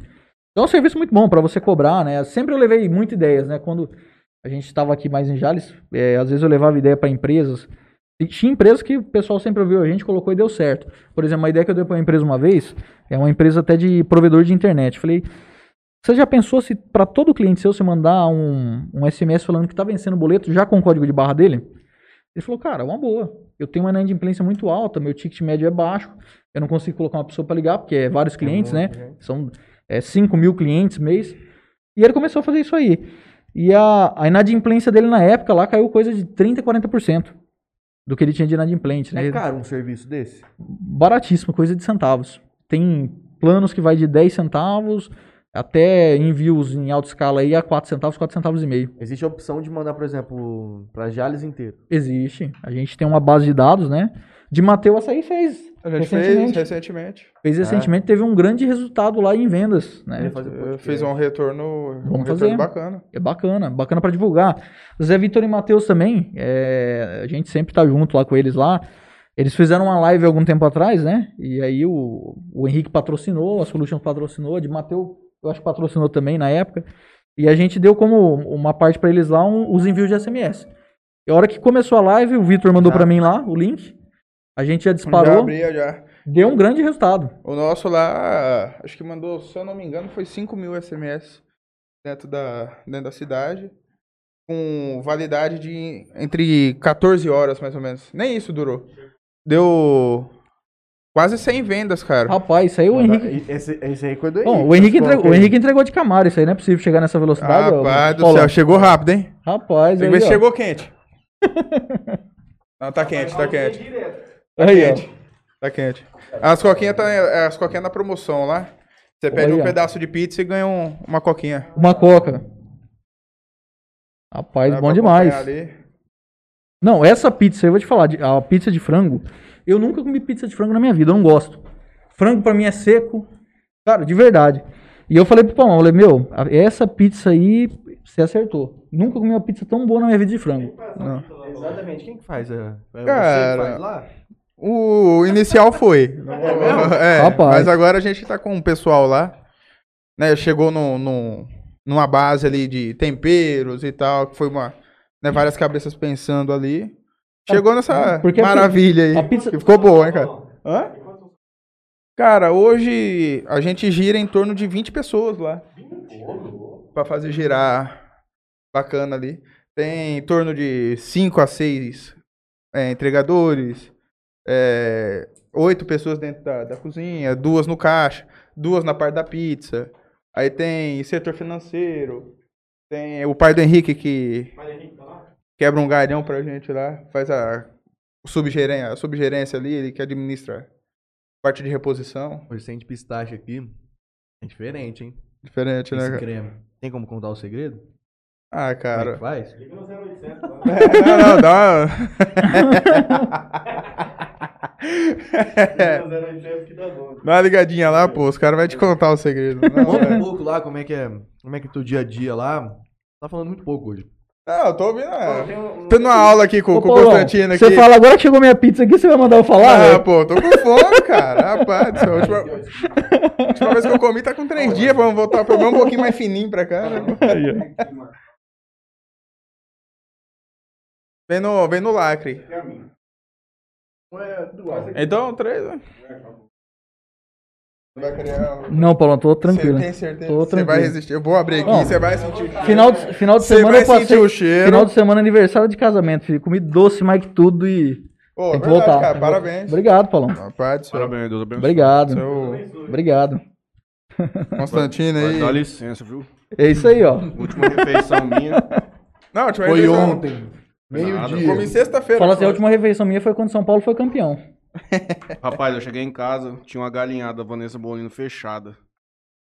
S3: Então é um serviço muito bom para você cobrar, né? Sempre eu levei muitas ideias, né? Quando a gente estava aqui mais em Jales, é, às vezes eu levava ideia para empresas. E tinha empresas que o pessoal sempre ouviu a gente, colocou e deu certo. Por exemplo, uma ideia que eu dei para uma empresa uma vez, é uma empresa até de provedor de internet. Eu Falei, você já pensou se para todo cliente seu você mandar um, um SMS falando que está vencendo o boleto já com o código de barra dele? Ele falou, cara, uma boa. Eu tenho uma inadimplência muito alta, meu ticket médio é baixo, eu não consigo colocar uma pessoa para ligar, porque é vários clientes, né? São é, 5 mil clientes mês. E ele começou a fazer isso aí. E a, a inadimplência dele na época lá caiu coisa de 30%, 40% do que ele tinha de inadimplente, né?
S2: É caro um serviço desse?
S3: Baratíssimo, coisa de centavos. Tem planos que vai de 10 centavos até envios em alta escala aí a 4 centavos, 4 centavos e meio.
S2: Existe a opção de mandar, por exemplo, pra Jales inteiro.
S3: Existe. A gente tem uma base de dados, né? De Mateu Açaí fez.
S4: A gente fez
S3: recentemente.
S4: recentemente.
S3: Fez recentemente, teve um grande resultado lá em vendas, né?
S4: Fiz um retorno, um
S3: Vamos
S4: retorno
S3: fazer.
S4: bacana.
S3: É bacana, bacana pra divulgar. Zé Vitor e Matheus também, é, a gente sempre tá junto lá com eles lá. Eles fizeram uma live algum tempo atrás, né? E aí o, o Henrique patrocinou, a Solution patrocinou, a de Matheus, eu acho que patrocinou também na época. E a gente deu como uma parte pra eles lá um- os envios de SMS. E a hora que começou a live, o Vitor mandou
S2: Já.
S3: pra mim lá o link. A gente já
S4: Já
S3: disparou,
S4: abria já.
S3: deu um grande resultado.
S4: O nosso lá, acho que mandou, se eu não me engano, foi 5 mil SMS dentro da, dentro da cidade. Com validade de entre 14 horas, mais ou menos. Nem isso durou. Deu quase 100 vendas, cara.
S3: Rapaz, isso aí o Henrique.
S2: Esse, esse aí foi do
S3: Bom,
S2: Henrique.
S3: o Henrique, entregou, o
S2: que?
S3: Henrique entregou de Camaro, isso aí não é possível chegar nessa velocidade. ó.
S4: Rapaz do
S3: Paulo,
S4: céu, chegou rápido, hein?
S3: Rapaz,
S4: Tem
S3: aí,
S4: que ver se
S3: ó.
S4: chegou quente. Não, tá quente, tá quente. Tá
S3: Aí, ó.
S4: quente. Tá quente. As coquinhas tá, as coquinhas na promoção lá. Você pede
S3: Olha.
S4: um pedaço de pizza e ganha um- uma coquinha.
S3: Uma coca. Rapaz,
S4: Dá
S3: bom demais.
S4: ali.
S3: Não, essa pizza, eu vou te falar, de- a pizza de frango, eu nunca comi pizza de frango na minha vida, eu não gosto. Frango pra mim é seco, cara, de verdade. E eu falei pro Pão, eu falei, meu, essa pizza aí, você acertou. Nunca comi uma pizza tão boa na minha vida de frango.
S4: Não.
S2: Exatamente. Quem que faz? É, é
S4: Cara,
S2: você que faz lá?
S4: O inicial foi. É,
S3: Rapaz.
S4: mas agora a gente tá com o pessoal lá. Né, chegou no, no- numa base ali de temperos e tal, que foi uma. Né, várias cabeças pensando ali. Chegou nessa
S3: Porque a pi-
S4: maravilha aí.
S3: pizza-
S4: Que ficou boa, hein, cara? Hã? Cara, hoje a gente gira em torno de 20 pessoas lá. Pra fazer girar bacana ali. Tem em torno de 5 a 6 entregadores, é, oito pessoas dentro da, da cozinha, duas no caixa, duas na parte da pizza. Aí tem setor financeiro, tem o pai do Henrique que quebra um galhão pra gente lá, faz a, o subgerência, a subgerência ali, ele que administra parte de reposição.
S2: Tem de pistache aqui. É diferente, hein?
S4: Diferente, né,
S2: Esse
S4: cara?
S2: creme. Tem como contar o segredo?
S4: Ah,
S2: Como é que
S4: cara.
S2: faz?
S4: não, não, dá uma... Dá uma ligadinha lá, pô, os caras vão te contar o segredo.
S2: Conta
S4: é.
S2: um pouco lá como é que é. Como é que é teu dia a dia lá. Tá falando muito pouco hoje.
S4: Não, eu tô ouvindo. É. Tendo uma aula aqui com,
S3: Ô,
S4: com o Constantino aqui.
S3: Você fala agora que chegou minha pizza aqui, você vai mandar eu falar?
S4: Ah, pô, tô com fome, cara. Rapaz, a última, a última vez que eu comi tá com três dias. Vamos voltar pra um pouquinho mais fininho pra cá. Né? Vem no, vem no lacre. Então, três, né? Vai.
S3: Não, Paulão, tô tranquilo.
S4: Você tem certeza?
S3: Tô
S4: Você vai resistir. Eu vou abrir aqui, você vai sentir o cheiro.
S3: Final de, final de semana
S4: vai
S3: eu passei.
S4: sentir o cheiro.
S3: Final de semana aniversário de casamento, filho. Comi doce mais que tudo e.
S4: Pô,
S3: tem que
S4: verdade,
S3: voltar.
S4: cara. Parabéns.
S3: Obrigado, Paulão.
S4: Rapaz.
S1: Parabéns, Deus abençoe.
S3: Obrigado.
S4: Seu
S3: Obrigado.
S4: Constantino aí.
S1: Dá licença, viu?
S3: É isso aí, ó.
S1: Última refeição minha.
S4: Não, última
S2: Foi
S4: eu-
S2: ontem.
S4: Eu
S2: Meio-dia.
S4: comi sexta-feira.
S3: Fala assim, a última refeição minha foi quando São Paulo foi campeão.
S1: Rapaz, eu cheguei em casa, tinha uma galinhada da Vanessa Bolino fechada.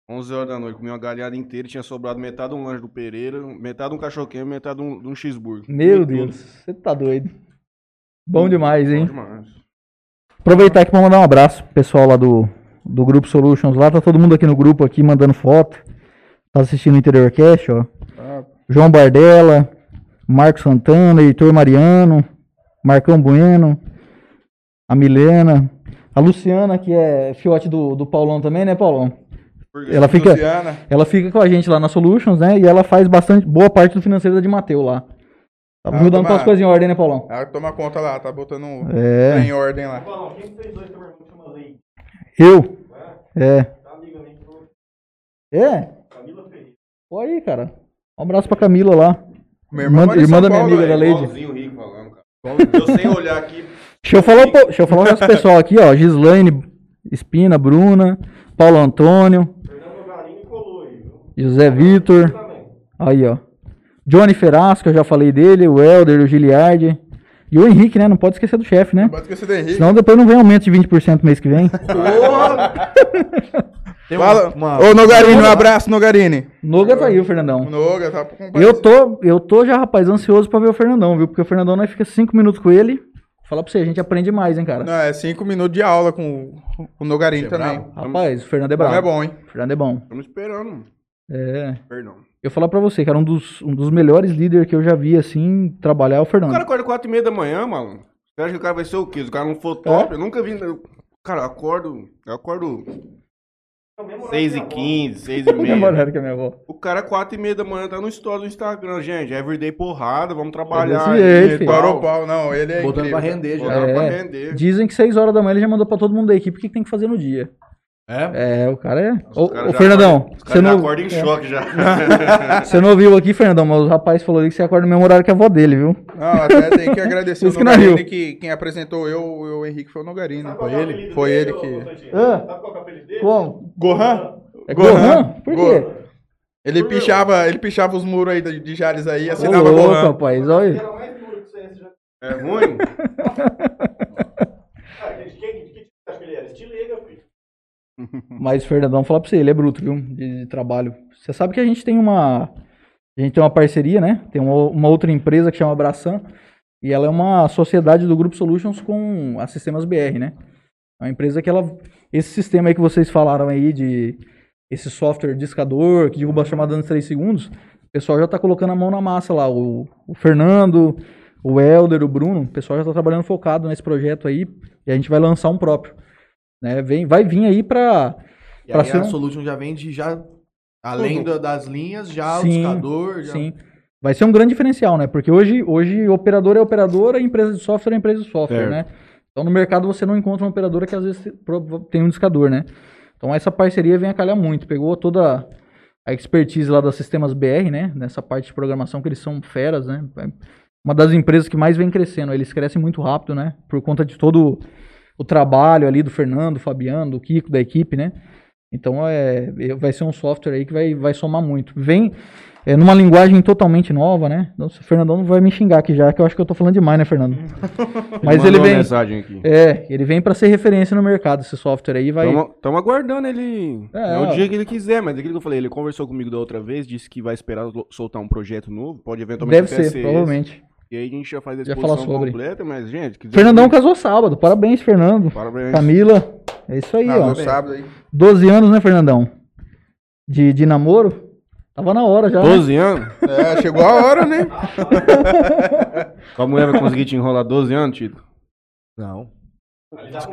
S1: 11 horas da noite, comi uma galinhada inteira, tinha sobrado metade de um lanche do Pereira, metade de um cachorro-quente, metade de um, de um cheeseburger.
S3: Meu
S1: Comi
S3: Deus, você tá doido. Bom demais, hein?
S1: Bom demais.
S3: Aproveitar aqui pra mandar um abraço pro pessoal lá do, do Grupo Solutions lá. Tá todo mundo aqui no grupo aqui mandando foto. Tá assistindo o Interior Cast, ó.
S4: Ah,
S3: João Bardella, Marcos Santana, Heitor Mariano, Marcão Bueno, a Milena, a Luciana, que é fiote do, do Paulão também, né, Paulão? Ela fica,
S4: Luciana.
S3: ela fica com a gente lá na Solutions, né? E ela faz bastante, boa parte do financeiro da de Mateu lá. Tá
S4: Ah,
S3: ajudando com
S4: toma-
S3: as coisas em ordem, né, Paulão?
S4: Ela toma conta lá, tá botando
S3: É.
S4: em ordem lá.
S3: Eu? É. É? Pô aí, cara. Um abraço pra Camila lá.
S4: Minha
S3: Irmã- irmã
S4: São
S3: da minha
S4: Paulo,
S3: amiga da. Leide.
S1: Igualzinho o Rico falando, cara. Eu sem olhar aqui.
S3: Deixa eu falar, um po- deixa eu falar com esse pessoal aqui, ó. Gislaine, Espina, Bruna, Paulo Antônio, José Vitor. Aí, ó. Johnny que eu já falei dele, o Helder, o Giliardi. E o Henrique, né? Não pode esquecer do chefe, né?
S4: Não pode esquecer do Henrique.
S3: Senão depois não vem aumento de 20% mês que vem.
S2: Tem
S4: Fala.
S2: uma-
S4: Ô, Nogarini, um abraço, Nogarini.
S3: Noga tá aí, o
S4: O
S3: Fernandão.
S4: Noga, tá pra.
S3: Eu tô, eu tô já, rapaz, ansioso pra ver o Fernandão, viu? Porque o Fernandão nós fica cinco minutos com ele. Falar pra você, a gente aprende mais, hein, cara.
S4: Não, é cinco minutos de aula com o- o Nogarini
S2: Você é
S4: também.
S2: bravo?
S3: Rapaz, o Fernando é
S4: Não
S3: brabo.
S4: é bom, hein?
S3: O Fernando é bom.
S1: Estamos esperando.
S3: É.
S1: Perdão.
S3: Eu falar pra você, cara, um dos, um dos melhores líderes que eu já vi, assim, trabalhar é o
S1: O
S3: Fernando.
S1: cara acorda 4 e meia da manhã, mano. Você acha que o cara vai ser o quê? Se o cara não for top, eu nunca vi. eu- Cara, eu acordo. Eu acordo. 6 e 15, 6 e
S3: O mesmo
S1: meia.
S3: horário que a minha avó.
S1: O cara, 4 e meia da manhã, tá no story do Instagram, gente. Everyday porrada, vamos trabalhar. e
S3: filho.
S1: tal.
S4: Parou o pau, não. Ele é
S2: Botando
S4: incrível.
S2: pra render já.
S3: É.
S1: pra render.
S3: Dizem que 6 horas da manhã ele já mandou pra todo mundo da equipe o que que tem que fazer no dia.
S2: É?
S3: É, o cara é.
S1: Os
S3: Ô,
S1: caras
S3: ô,
S1: já
S3: Fernandão,
S1: Os
S3: você não,
S1: acordam em
S3: é.
S1: choque já.
S3: você não ouviu aqui, Fernandão, mas o rapaz falou ali que você acorda no mesmo horário que a avó dele, viu?
S4: Não, até tem que agradecer o
S3: que
S4: Nogarini,
S3: riu.
S4: que quem apresentou eu e o Henrique foi o Nogarini.
S2: Foi ele?
S4: Foi ele que...
S3: Hã? Como?
S4: Gohan?
S3: É Gohan? Por quê?
S4: Gohan. Ele pichava, ele pichava os muros aí de, de Jales aí,
S3: Ô,
S4: assinava
S3: louco,
S4: Gohan.
S3: rapaz, olha.
S1: É ruim?
S3: Mas o Fernandão, falar pra você, ele é bruto, viu? De, de trabalho. Você sabe que a gente tem uma. A gente tem uma parceria, né? Tem uma, outra empresa que chama Abraçan. E ela é uma sociedade do Grupo Solutions com a Sistemas BR, né? É uma empresa que ela. Esse sistema aí que vocês falaram aí de. Esse software discador que derruba a chamada nos 3 segundos. O pessoal já tá colocando a mão na massa lá. O, o Fernando, o Helder, o Bruno. O pessoal já tá trabalhando focado nesse projeto aí. E a gente vai lançar um próprio. Né? Vem, vai vir aí pra.
S2: E aí a Solution já vende já, além da- das linhas, já
S3: Sim,
S2: o discador, já...
S3: Sim. Vai ser um grande diferencial, né? Porque hoje, hoje operador é operadora, empresa de software é empresa de software,
S1: Certo.
S3: né? Então no mercado você não encontra uma operadora que às vezes tem um discador, né? Então essa parceria vem a calhar muito. Pegou toda a expertise lá das sistemas BR, né? Nessa parte de programação que eles são feras, né? É Uma das empresas que mais vem crescendo. Eles crescem muito rápido, né? Por conta de todo o trabalho ali do Fernando, do Fabiano, do Kiko, da equipe, né? Então é, é- vai ser um software aí que vai, vai somar muito. Vem é, numa linguagem totalmente nova, né? Nossa, o Fernandão não vai me xingar aqui já, que eu acho que eu tô falando demais, né, Fernando? Mas ele
S1: uma
S3: vem.
S1: mensagem aqui.
S3: É, ele vem pra ser referência no mercado, esse software aí vai.
S1: Estamos aguardando ele.
S3: É,
S1: É,
S3: ó.
S1: o dia que ele quiser, mas aquilo que eu falei, ele conversou comigo da outra vez, disse que vai esperar soltar um projeto novo, pode eventualmente
S3: Deve ser,
S1: esse. E aí a gente já faz a
S3: Já
S1: exposição
S3: fala sobre.
S1: completa, mas, gente... quiser-
S3: Fernandão casou sábado, parabéns, Fernando.
S1: Parabéns.
S3: Camila, é isso aí,
S4: Ah,
S3: ó.
S4: sábado aí.
S3: 12 anos, né, Fernandão? De, de namoro? Tava na hora já. né?
S1: 12 anos?
S4: É, chegou a hora, né?
S1: A mulher vai conseguir te enrolar 12 anos, Tito?
S2: Não.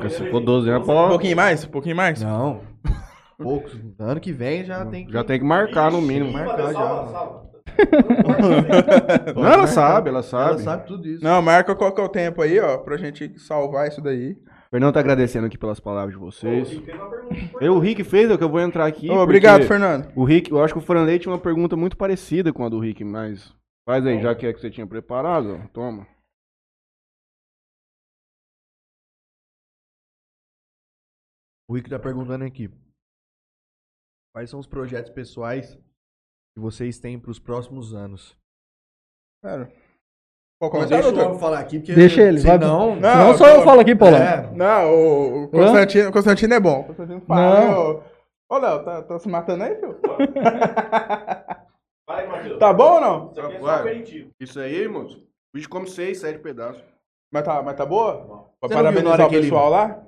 S1: Se for 12 anos,
S4: Um
S1: pô,
S4: pouquinho mais? Um pouquinho mais?
S2: Não. Poucos. Ano que vem já tem que
S1: já tem que marcar no mínimo.
S2: marcar já.
S1: Não, ela sabe, ela sabe.
S2: Ela sabe tudo isso.
S4: Não, marca qual que é o tempo aí, ó, pra gente salvar isso daí.
S1: Fernando tá agradecendo aqui pelas palavras de vocês. Eu, o Rick fez, é o que eu vou entrar aqui.
S4: Ô, obrigado, Fernando.
S1: O Rick, eu acho que o Franley tinha uma pergunta muito parecida com a do Rick, mas faz aí, já que é que você tinha preparado, ó, toma.
S2: O Rick tá perguntando aqui. Quais são os projetos pessoais que vocês têm pros próximos anos?
S4: Cara, pode começar,
S2: deixa
S4: doutor?
S2: homem falar aqui, porque
S3: Deixa ele, vai.
S4: Não,
S3: Senão só eu falo aqui, Paulão.
S2: É,
S4: Não, o, o Constantino, o Constantino é bom. O Constantino fala.
S3: Não.
S4: Ô, Léo, tá, tá se matando aí, filho? Tá bom ou não?
S1: Vai. Isso aí, moço. O bicho come seis, sete pedaços.
S4: Mas tá, mas tá boa? Pra
S2: não viu na
S4: parabenizar o pessoal lá?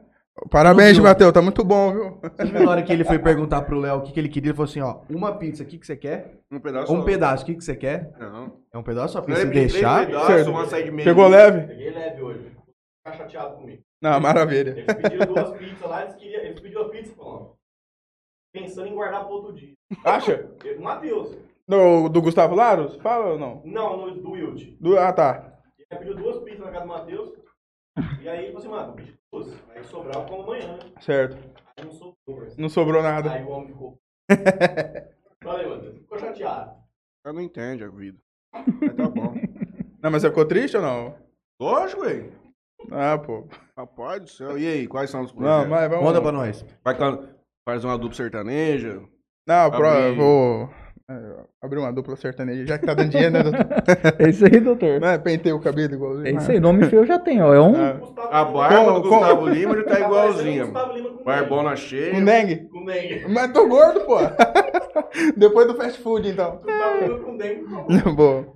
S4: Parabéns? Matheus, tá muito bom, viu?
S2: Você na hora que ele foi perguntar pro Léo o que, que ele queria, ele falou assim, ó, uma pizza, o que, que você quer?
S1: Um pedaço
S2: Um
S1: só.
S2: pedaço, o que, que você quer?
S1: Não.
S2: É um pedaço só, porque
S1: Não,
S2: se
S1: ele pediu
S2: deixar...
S4: Certo.
S1: uma açaí de meio.
S4: Chegou leve?
S5: Peguei leve hoje. Ficar chateado comigo.
S4: Não, maravilha.
S5: Eles pediram duas pizzas lá, eles, queriam, eles pediram a pizza falando. Pensando em guardar pro outro dia.
S4: Acha?
S5: Eu- Matheus.
S4: Do, do Gustavo Laros? Fala ou não?
S5: Não, no, do Wild.
S4: Do, ah, tá.
S5: Ele pediu duas pizzas na casa do Matheus. E aí ele falou assim, mano, eu pedi duas. Aí sobrar eu como amanhã, né?
S4: Certo.
S5: Aí não sobrou, parceiro.
S4: Não sobrou nada.
S5: Aí o homem ficou. Falei, Matheus. Ficou chateado.
S1: Eu não entende a vida. Mas tá bom.
S4: Não, mas você ficou triste ou não?
S1: Lógico, velho.
S4: Ah, pô.
S1: Rapaz do céu. E aí, quais são os
S4: Não,
S1: projetos?
S4: mas vamos.
S2: Conta pra nós.
S1: Vai faz uma dupla sertaneja?
S4: Não, pro, eu vou é, abrir uma dupla sertaneja, já que tá dando dinheiro, né, doutor?
S3: É isso aí, doutor.
S4: Não é penteio o cabelo igualzinho.
S3: É isso aí, nome feio eu já tenho, ó. É um.
S1: A barba
S4: Com-
S1: do
S4: com-
S1: Gustavo Lima já tá igualzinha.
S5: Gustavo Lima com
S1: Barbona cheia.
S4: Um dengue?
S5: Com dengue.
S4: Mas tô gordo, pô. Depois do fast food, então.
S5: Gustavo Lima com dengue.
S4: Boa.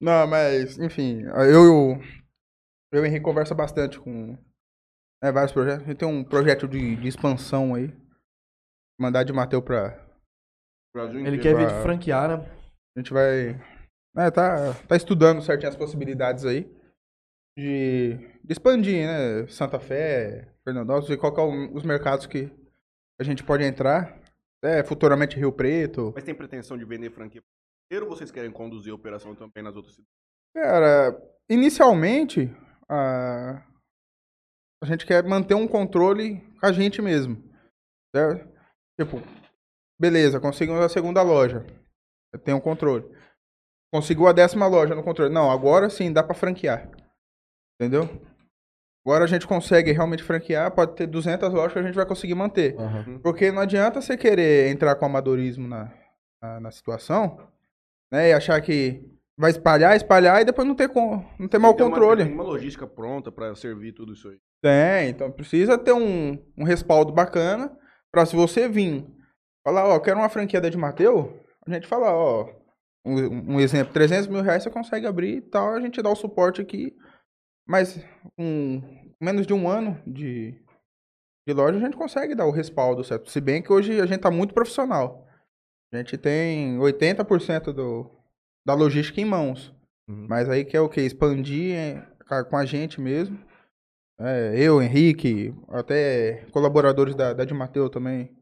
S4: Não, mas, enfim, eu, eu e o Henrique conversa bastante com né, vários projetos. A gente tem um projeto de, de expansão aí. Mandar de Mateu pra.
S1: Brasil
S2: Ele
S1: inteiro.
S2: quer vir de franquear, né?
S4: A gente vai. né, tá, tá estudando certinho as possibilidades aí. De, de expandir, né? Santa Fé, Fernandópolis, ver qual que é o- os mercados que a gente pode entrar. É, futuramente Rio Preto.
S1: Mas tem pretensão de vender franquia primeiro ou vocês querem conduzir a operação também nas outras cidades?
S4: Cara, inicialmente, a, a gente quer manter um controle com a gente mesmo. Certo? Tipo, beleza, conseguimos a segunda loja. Eu tenho um controle. Conseguiu a décima loja no controle. Não, agora sim dá pra franquear. Entendeu? Agora a gente consegue realmente franquear, pode ter 200 lojas que a gente vai conseguir manter. Porque não adianta você querer entrar com amadorismo na, na, na situação, né? E achar que vai espalhar, espalhar e depois não ter, com, não ter mau
S1: Tem uma-
S4: controle.
S1: Tem uma logística pronta pra servir tudo isso aí.
S4: Tem, então precisa ter um, um respaldo bacana pra se você vir falar, ó, quero uma franquia da de Mateu, a gente fala, ó, um, um exemplo, 300 mil reais você consegue abrir e tal, a gente dá o suporte aqui, mas com menos de um ano de, de loja a gente consegue dar o respaldo, certo? Se bem que hoje a gente tá muito profissional. A gente tem 80% do, da logística em mãos.
S2: Uhum.
S4: Mas aí quer o quê? Expandir é, com a gente mesmo. É, eu, Henrique, até colaboradores da, da de Mateu também.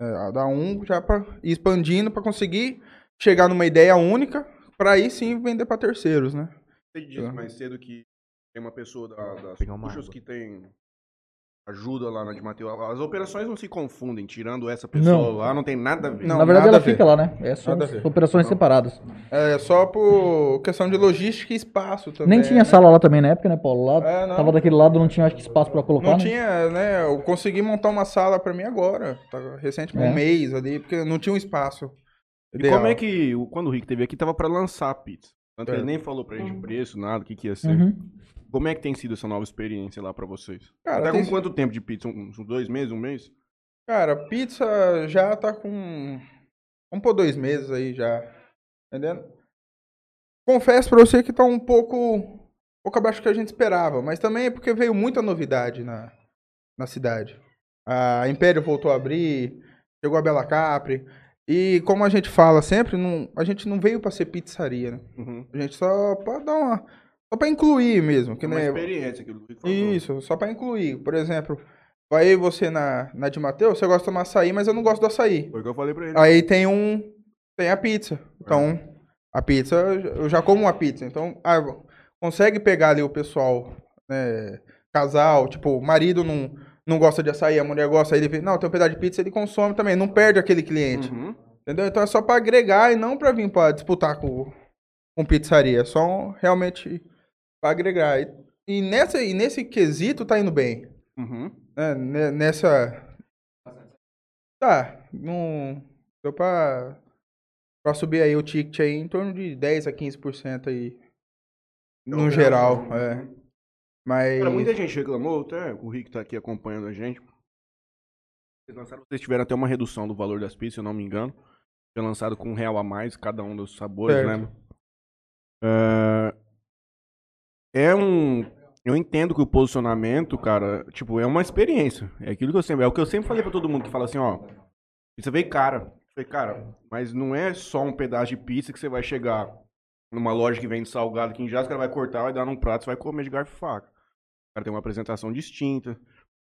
S4: É, a da um já para ir expandindo para conseguir chegar numa ideia única para aí sim vender para terceiros, né?
S1: Você disse
S4: Uhum.
S1: mais cedo que tem uma pessoa da, das puxas que tem ajuda lá na de Mateus. As operações não se confundem, tirando essa pessoa
S3: Não.
S1: lá, não tem nada a ver.
S4: Não,
S3: Na verdade, ela fica lá, né? É só operações
S1: Não.
S3: separadas.
S4: É só por questão de logística e espaço também.
S3: Nem tinha
S4: né?
S3: sala lá também na época, né, Paulo? Lá
S4: É, não.
S3: tava daquele lado, não tinha acho que espaço pra colocar.
S4: Não
S3: né?
S4: tinha, né? Eu consegui montar uma sala para mim agora, tá, recentemente,
S3: É.
S4: um mês ali, porque não tinha um espaço.
S1: E
S4: ideal.
S1: como é que, quando o Rick teve aqui, tava pra lançar a pizza. Tanto que
S4: É.
S1: ele nem falou pra gente preço, nada, o que, que ia ser.
S3: Uhum.
S1: Como é que tem sido essa nova experiência lá pra vocês?
S4: Cara,
S1: tá
S4: tem-
S1: com quanto tempo de pizza? Uns uns dois meses, um mês?
S4: Cara, pizza já tá com. Vamos por dois meses aí já. Entendendo? Confesso pra você que tá um pouco. Um pouco abaixo do que a gente esperava. Mas também é porque veio muita novidade na, na cidade. A Império voltou a abrir, chegou a Bela Capri. E como a gente fala sempre, não, a gente não veio pra ser pizzaria, né?
S1: Uhum.
S4: A gente só pra dar uma. Só pra incluir mesmo. Que
S1: uma
S4: nem,
S1: experiência, aquilo que
S4: isso, só pra incluir. Por exemplo, vai aí você na, na de Mateus, você gosta de tomar açaí, mas eu não gosto do açaí.
S1: Foi o que eu falei pra ele.
S4: Aí tem um. Tem a pizza. Então, a pizza, eu já como uma pizza. Então, ah, consegue pegar ali o pessoal né, casal, tipo, marido não, não gosta de açaí, a mulher gosta, aí ele vê, não, tem um pedaço de pizza, ele consome também, não perde aquele cliente.
S1: Uhum.
S4: Entendeu? Então é só pra agregar e não pra vir pra disputar com, com pizzaria. É só realmente pra agregar. E, e nessa, e nesse quesito tá indo bem.
S1: Uhum.
S4: né? Ne- Nessa. Tá, não. Deu pra. Pra subir aí o ticket aí em torno de 10 a 15% aí. No geral, é. Mas.
S1: Cara, muita gente reclamou, até o Rick tá aqui acompanhando a gente. Vocês lançaram, vocês tiveram até uma redução do valor das pizzas, se eu não me engano. Foi lançado com um real a mais, cada um dos sabores,
S4: Certo.
S1: né? É, é um. Eu entendo que o posicionamento, cara, tipo, é uma experiência. É aquilo que eu sempre. É o que eu sempre falei pra todo mundo que fala assim, ó. Pizza veio cara. Falei, cara, mas não é só um pedaço de pizza que você vai chegar numa loja que vende salgado aqui em cara vai cortar, vai dar num prato, você vai comer de garfo e faca. O cara tem uma apresentação distinta.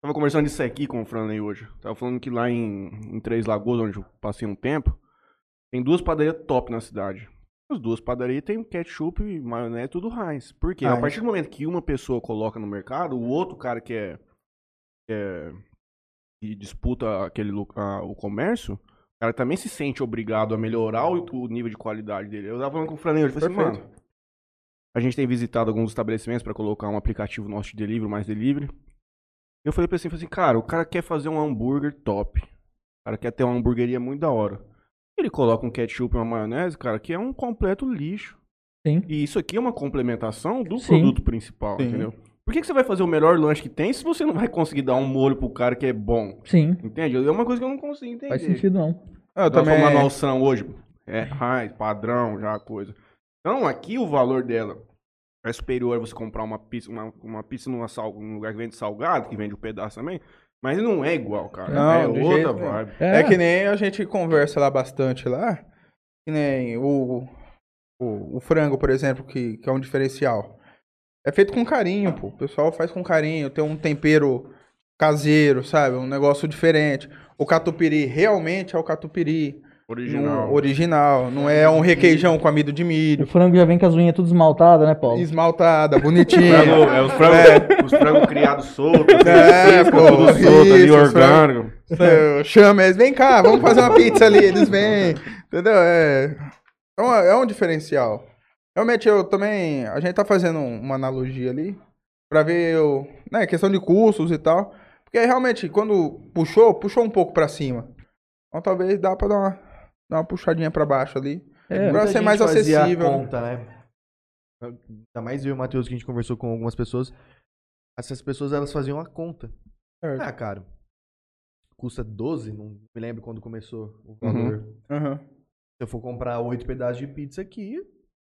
S1: Tava conversando isso aqui com o Franley hoje. Tava falando que lá em, em Três Lagoas, onde eu passei um tempo, tem duas padarias top na cidade. As duas padarias tem ketchup, maionese, tudo Heinz. Por quê? A partir do momento que uma pessoa coloca no mercado, o outro cara que é, que, é- que disputa aquele a- o comércio, o cara também se sente obrigado a melhorar o, o nível de qualidade dele. Eu tava falando com o Franley hoje, eu falei assim, mano, a gente tem visitado alguns estabelecimentos para colocar um aplicativo nosso de delivery, mais delivery. Eu falei pra ele falei assim, cara, o cara quer fazer um hambúrguer top. O cara quer ter uma hamburgueria muito da hora. Ele coloca um ketchup e uma maionese, cara, que é um completo lixo.
S3: Sim.
S1: E isso aqui é uma complementação do
S3: Sim.
S1: produto principal,
S4: Sim.
S1: entendeu? Por que, que você vai fazer o melhor lanche que tem se você não vai conseguir dar um molho pro cara que é bom?
S3: Sim.
S1: Entende? É uma coisa que eu não consigo entender.
S3: Faz sentido não.
S4: Eu
S1: Nós
S4: também.
S1: fomos na noção hoje. É high, padrão, já a coisa. Então, aqui o valor dela é superior você comprar uma pizza, uma, uma pizza numa sal, num lugar que vende salgado, que vende um pedaço também. Mas não é igual, cara.
S4: Não,
S1: é outra
S4: jeito
S1: vibe.
S4: É que nem a gente conversa lá bastante lá. Que nem o, o, o frango, por exemplo, que, que é um diferencial. É feito com carinho, pô. O pessoal faz com carinho, tem um tempero caseiro, sabe? Um negócio diferente. O catupiry realmente é o catupiry
S1: Original.
S4: no- original. Não é um requeijão com amido de
S3: O
S4: milho.
S3: frango já vem com as unhas tudo esmaltadas, né, Paulo?
S4: Esmaltada,
S1: Frango-
S4: bonitinha.
S1: é os frangos os frangos criados soltos, assim,
S4: É,
S1: cisca,
S4: pô,
S1: tudo solto ali,
S4: isso,
S1: orgânico.
S4: Eu chamo eles, vem cá, vamos fazer uma pizza ali. Eles vêm, entendeu? É, é, uma- é um diferencial. Realmente, eu também. A gente tá fazendo uma analogia ali pra ver o, né, questão de custos e tal. Porque realmente, quando puxou, puxou um pouco pra cima. Então talvez dá pra dar uma, dar uma puxadinha pra baixo ali.
S3: É,
S4: Pra ser mais acessível. né?
S2: conta, né? Ainda mais eu e o Matheus que a gente conversou com algumas pessoas. Essas pessoas elas faziam a conta.
S4: Certo.
S2: Ah, cara. Custa 12, não me lembro quando começou o
S1: Uhum.
S2: valor.
S4: Aham.
S2: Se eu for comprar 8 pedaços de pizza aqui,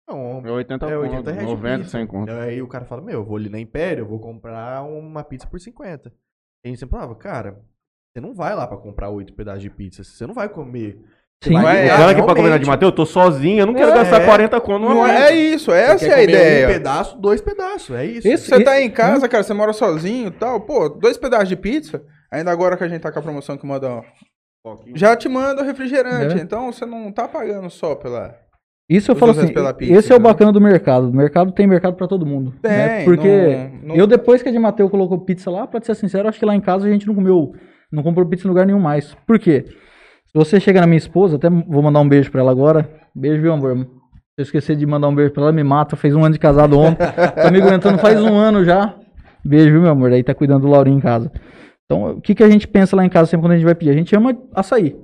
S2: não,
S1: É 80
S2: é 80
S1: conto,
S2: reais de
S1: 90,
S2: pizza.
S1: 100 conto.
S2: Aí o cara fala, meu, eu vou ali na Império, eu vou comprar uma pizza por 50. E a gente sempre falava, cara, você não vai lá pra comprar 8 pedaços de pizza, você não vai comer.
S3: Sim.
S2: vai
S4: É,
S2: lá
S1: Ela que pra comer na de Mateus, eu tô sozinho, eu não quero
S2: É,
S1: gastar
S2: é.
S1: 40 conto
S4: Não é isso,
S2: Você
S4: essa é
S2: quer
S4: a ideia.
S2: Um pedaço, dois pedaços, é isso.
S3: Esse-
S4: Você tá em casa, cara, você mora sozinho e tal, pô, dois pedaços de pizza, ainda agora que a gente tá com a promoção que manda, ó, já te manda o refrigerante,
S3: É.
S4: então você não tá pagando só pela...
S3: Isso eu falo assim,
S4: pela pizza,
S3: esse é o
S4: entendeu?
S3: bacana do mercado. O mercado tem mercado pra todo mundo. né?
S4: Tem,
S3: Porque
S4: não- não-
S3: eu, depois que a de Mateu colocou pizza lá, pra te ser sincero, acho que lá em casa a gente não comeu, não comprou pizza em lugar nenhum mais. Por quê? Se você chega na minha esposa, até vou mandar um beijo pra ela agora. Beijo, viu, amor? Se eu esquecer de mandar um beijo pra ela, me mata. Fez um ano de casado ontem. tá me aguentando faz um ano já. Beijo, viu, meu amor? Aí tá cuidando do Laurinho em casa. Então, o que, que a gente pensa lá em casa sempre quando a gente vai pedir? A gente ama açaí.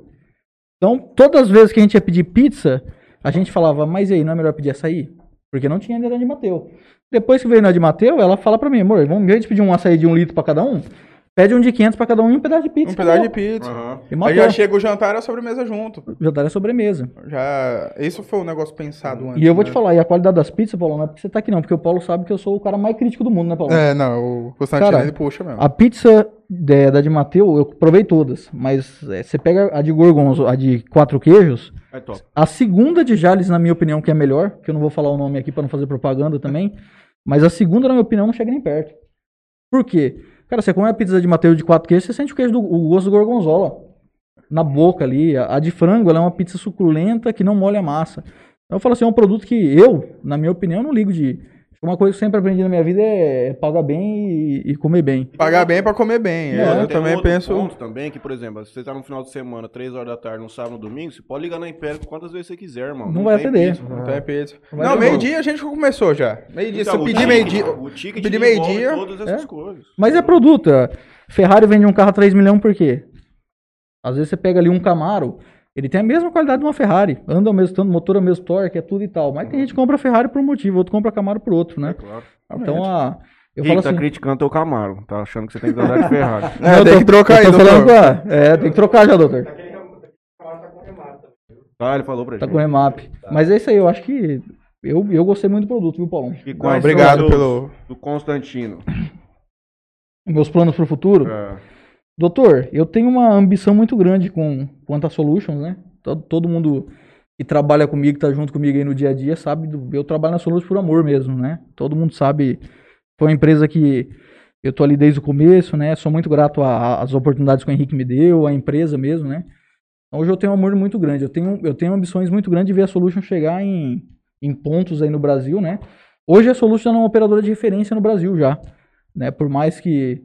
S3: Então, todas as vezes que a gente ia pedir pizza, a gente falava, mas e aí, não é melhor pedir açaí? Porque não tinha ainda na de Mateu. Depois que veio na de Mateu, ela fala pra mim, amor, vamos, em vez de pedir um açaí de um litro pra cada um, pede um de 500 pra cada um e um pedaço de pizza.
S4: Um pedaço de pizza.
S3: E
S4: Aí já chega o jantar e a sobremesa junto.
S3: Já daria sobremesa.
S4: Já... Isso foi um negócio pensado antes,
S3: E eu vou te
S4: né?
S3: falar, e a qualidade das pizzas, Paulo, não é porque você tá aqui não, porque o Paulo sabe que eu sou o cara mais crítico do mundo, né, Paulo?
S4: É, não, o Constantino
S3: Cara,
S4: ele puxa mesmo.
S3: A pizza de- da de Mateu, eu provei todas, mas é, você pega a de gorgonzo, a de quatro queijos,
S1: É top.
S3: A segunda de Jales, na minha opinião, que é melhor, que eu não vou falar o nome aqui pra não fazer propaganda também, mas a segunda, na minha opinião, não chega nem perto. Por quê? Cara, você come a pizza de Mateus de quatro queijos, você sente o, queijo do, o gosto do gorgonzola na boca ali. A, a de frango, é uma pizza suculenta que não molha a massa. Então eu falo assim, é um produto que eu, na minha opinião, não ligo de Uma coisa que eu sempre aprendi na minha vida é pagar bem e, e comer bem.
S4: Pagar bem pra comer bem.
S1: E
S4: É, eu
S1: tem um
S4: também
S1: outro
S4: penso.
S1: ponto também que, por exemplo, se você tá no final de semana, 3 horas da tarde, no sábado, no domingo, você pode ligar na Império quantas vezes você quiser, irmão.
S3: Não vai
S1: tem
S3: atender.
S1: pizza.
S4: Não tem pizza.
S3: Vai
S4: Não, meio-dia a gente começou já. Meio-dia.
S1: Então,
S4: Se eu pedir meio-dia.
S1: O ticket
S4: pedir meio-dia,
S1: todas essas
S3: é.
S1: coisas.
S3: Mas é produto. é. Ferrari vende um carro a 3 milhões por quê? Às vezes você pega ali um Camaro, ele tem a mesma qualidade de uma Ferrari. Anda ao mesmo tanto, motor ao mesmo torque, é tudo e tal. Mas tem gente que compra Ferrari por um motivo, outro compra Camaro por outro, né?
S1: É claro.
S3: Então, a, eu
S1: Rick
S3: falo
S1: tá
S3: assim...
S1: criticando teu Camaro. Tá achando que você tem que andar de Ferrari.
S4: É,
S3: eu
S4: tem
S3: tô-
S4: que trocar aí,
S3: eu tô falando
S4: doutor.
S3: com a- É, tem que trocar já, doutor.
S5: Cavalo tá com.
S1: Tá, ele falou pra
S3: Tá
S1: gente.
S3: com o remap. Mas é isso aí, eu acho que... Eu, eu gostei muito do produto, viu, Paulão?
S4: Não, obrigado pelo.
S1: Do Constantino.
S3: Meus planos pro futuro.
S1: É.
S3: Doutor, eu tenho uma ambição muito grande com quanto a solutions, né? Todo, todo mundo que trabalha comigo, que tá junto comigo aí no dia a dia, sabe, do, eu trabalho na Solutions por amor mesmo, né? Todo mundo sabe, foi uma empresa que eu tô ali desde o começo, né? Sou muito grato às oportunidades que o Henrique me deu, a empresa mesmo, né? Então, hoje eu tenho um amor muito grande, eu tenho, eu tenho ambições muito grandes de ver a Solutions chegar em, em pontos aí no Brasil, né? Hoje a Solutions é uma operadora de referência no Brasil já, né? Por mais que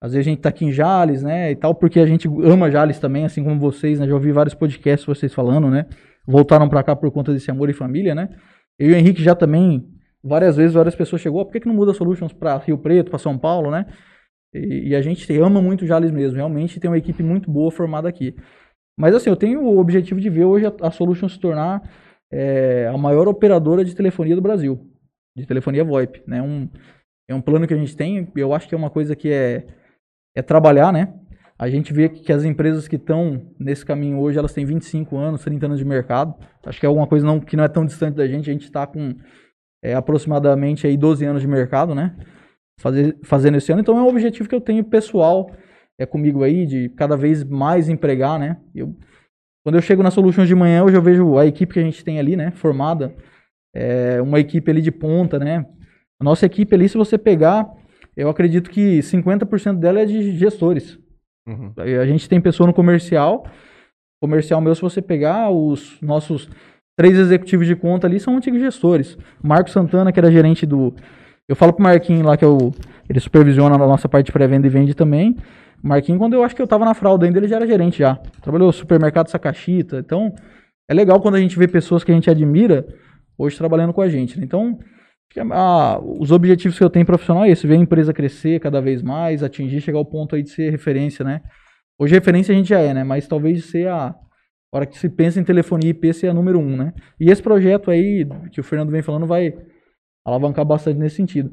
S3: às vezes a gente tá aqui em Jales, né, e tal, porque a gente ama Jales também, assim como vocês, né, já ouvi vários podcasts vocês falando, né, voltaram pra cá por conta desse amor e família, né. Eu e o Henrique já também, várias vezes, várias pessoas chegou, "Ah, por que que não muda Solutions pra Rio Preto, pra São Paulo, né, e, e a gente ama muito Jales mesmo, realmente tem uma equipe muito boa formada aqui. Mas assim, eu tenho o objetivo de ver hoje a, a Solutions se tornar é, a maior operadora de telefonia do Brasil, de telefonia VoIP, né, um, é um plano que a gente tem, eu acho que é uma coisa que é é trabalhar, né? A gente vê que as empresas que estão nesse caminho hoje, elas têm 25 anos, 30 anos de mercado. Acho que é alguma coisa não, que não é tão distante da gente. A gente está com é, aproximadamente aí 12 anos de mercado, né? Fazer, fazendo esse ano. Então é um objetivo que eu tenho pessoal é comigo aí, de cada vez mais empregar, né? Eu, quando eu chego na Solutions de manhã, hoje eu vejo a equipe que a gente tem ali, né? Formada. É uma equipe ali de ponta, né? A nossa equipe ali, se você pegar eu acredito que 50% dela é de gestores.
S1: Uhum.
S3: A gente tem pessoa no comercial. Comercial meu, se você pegar os nossos três executivos de conta ali, são antigos gestores. Marco Santana, que era gerente do. Eu falo pro Marquinhos lá que eu, ele supervisiona a nossa parte de pré-venda e vende também. Marquinhos, quando eu acho que eu tava na fralda ainda, ele já era gerente já. Trabalhou no supermercado Sacachita. Então, é legal quando a gente vê pessoas que a gente admira hoje trabalhando com a gente. né? Então, acho que a- os objetivos que eu tenho profissional é esse, ver a empresa crescer cada vez mais, atingir, chegar ao ponto aí de ser referência, né? Hoje referência a gente já é, né? Mas talvez ser a a hora que se pensa em telefonia IP ser a número um, né? E esse projeto aí, que o Fernando vem falando, vai alavancar bastante nesse sentido.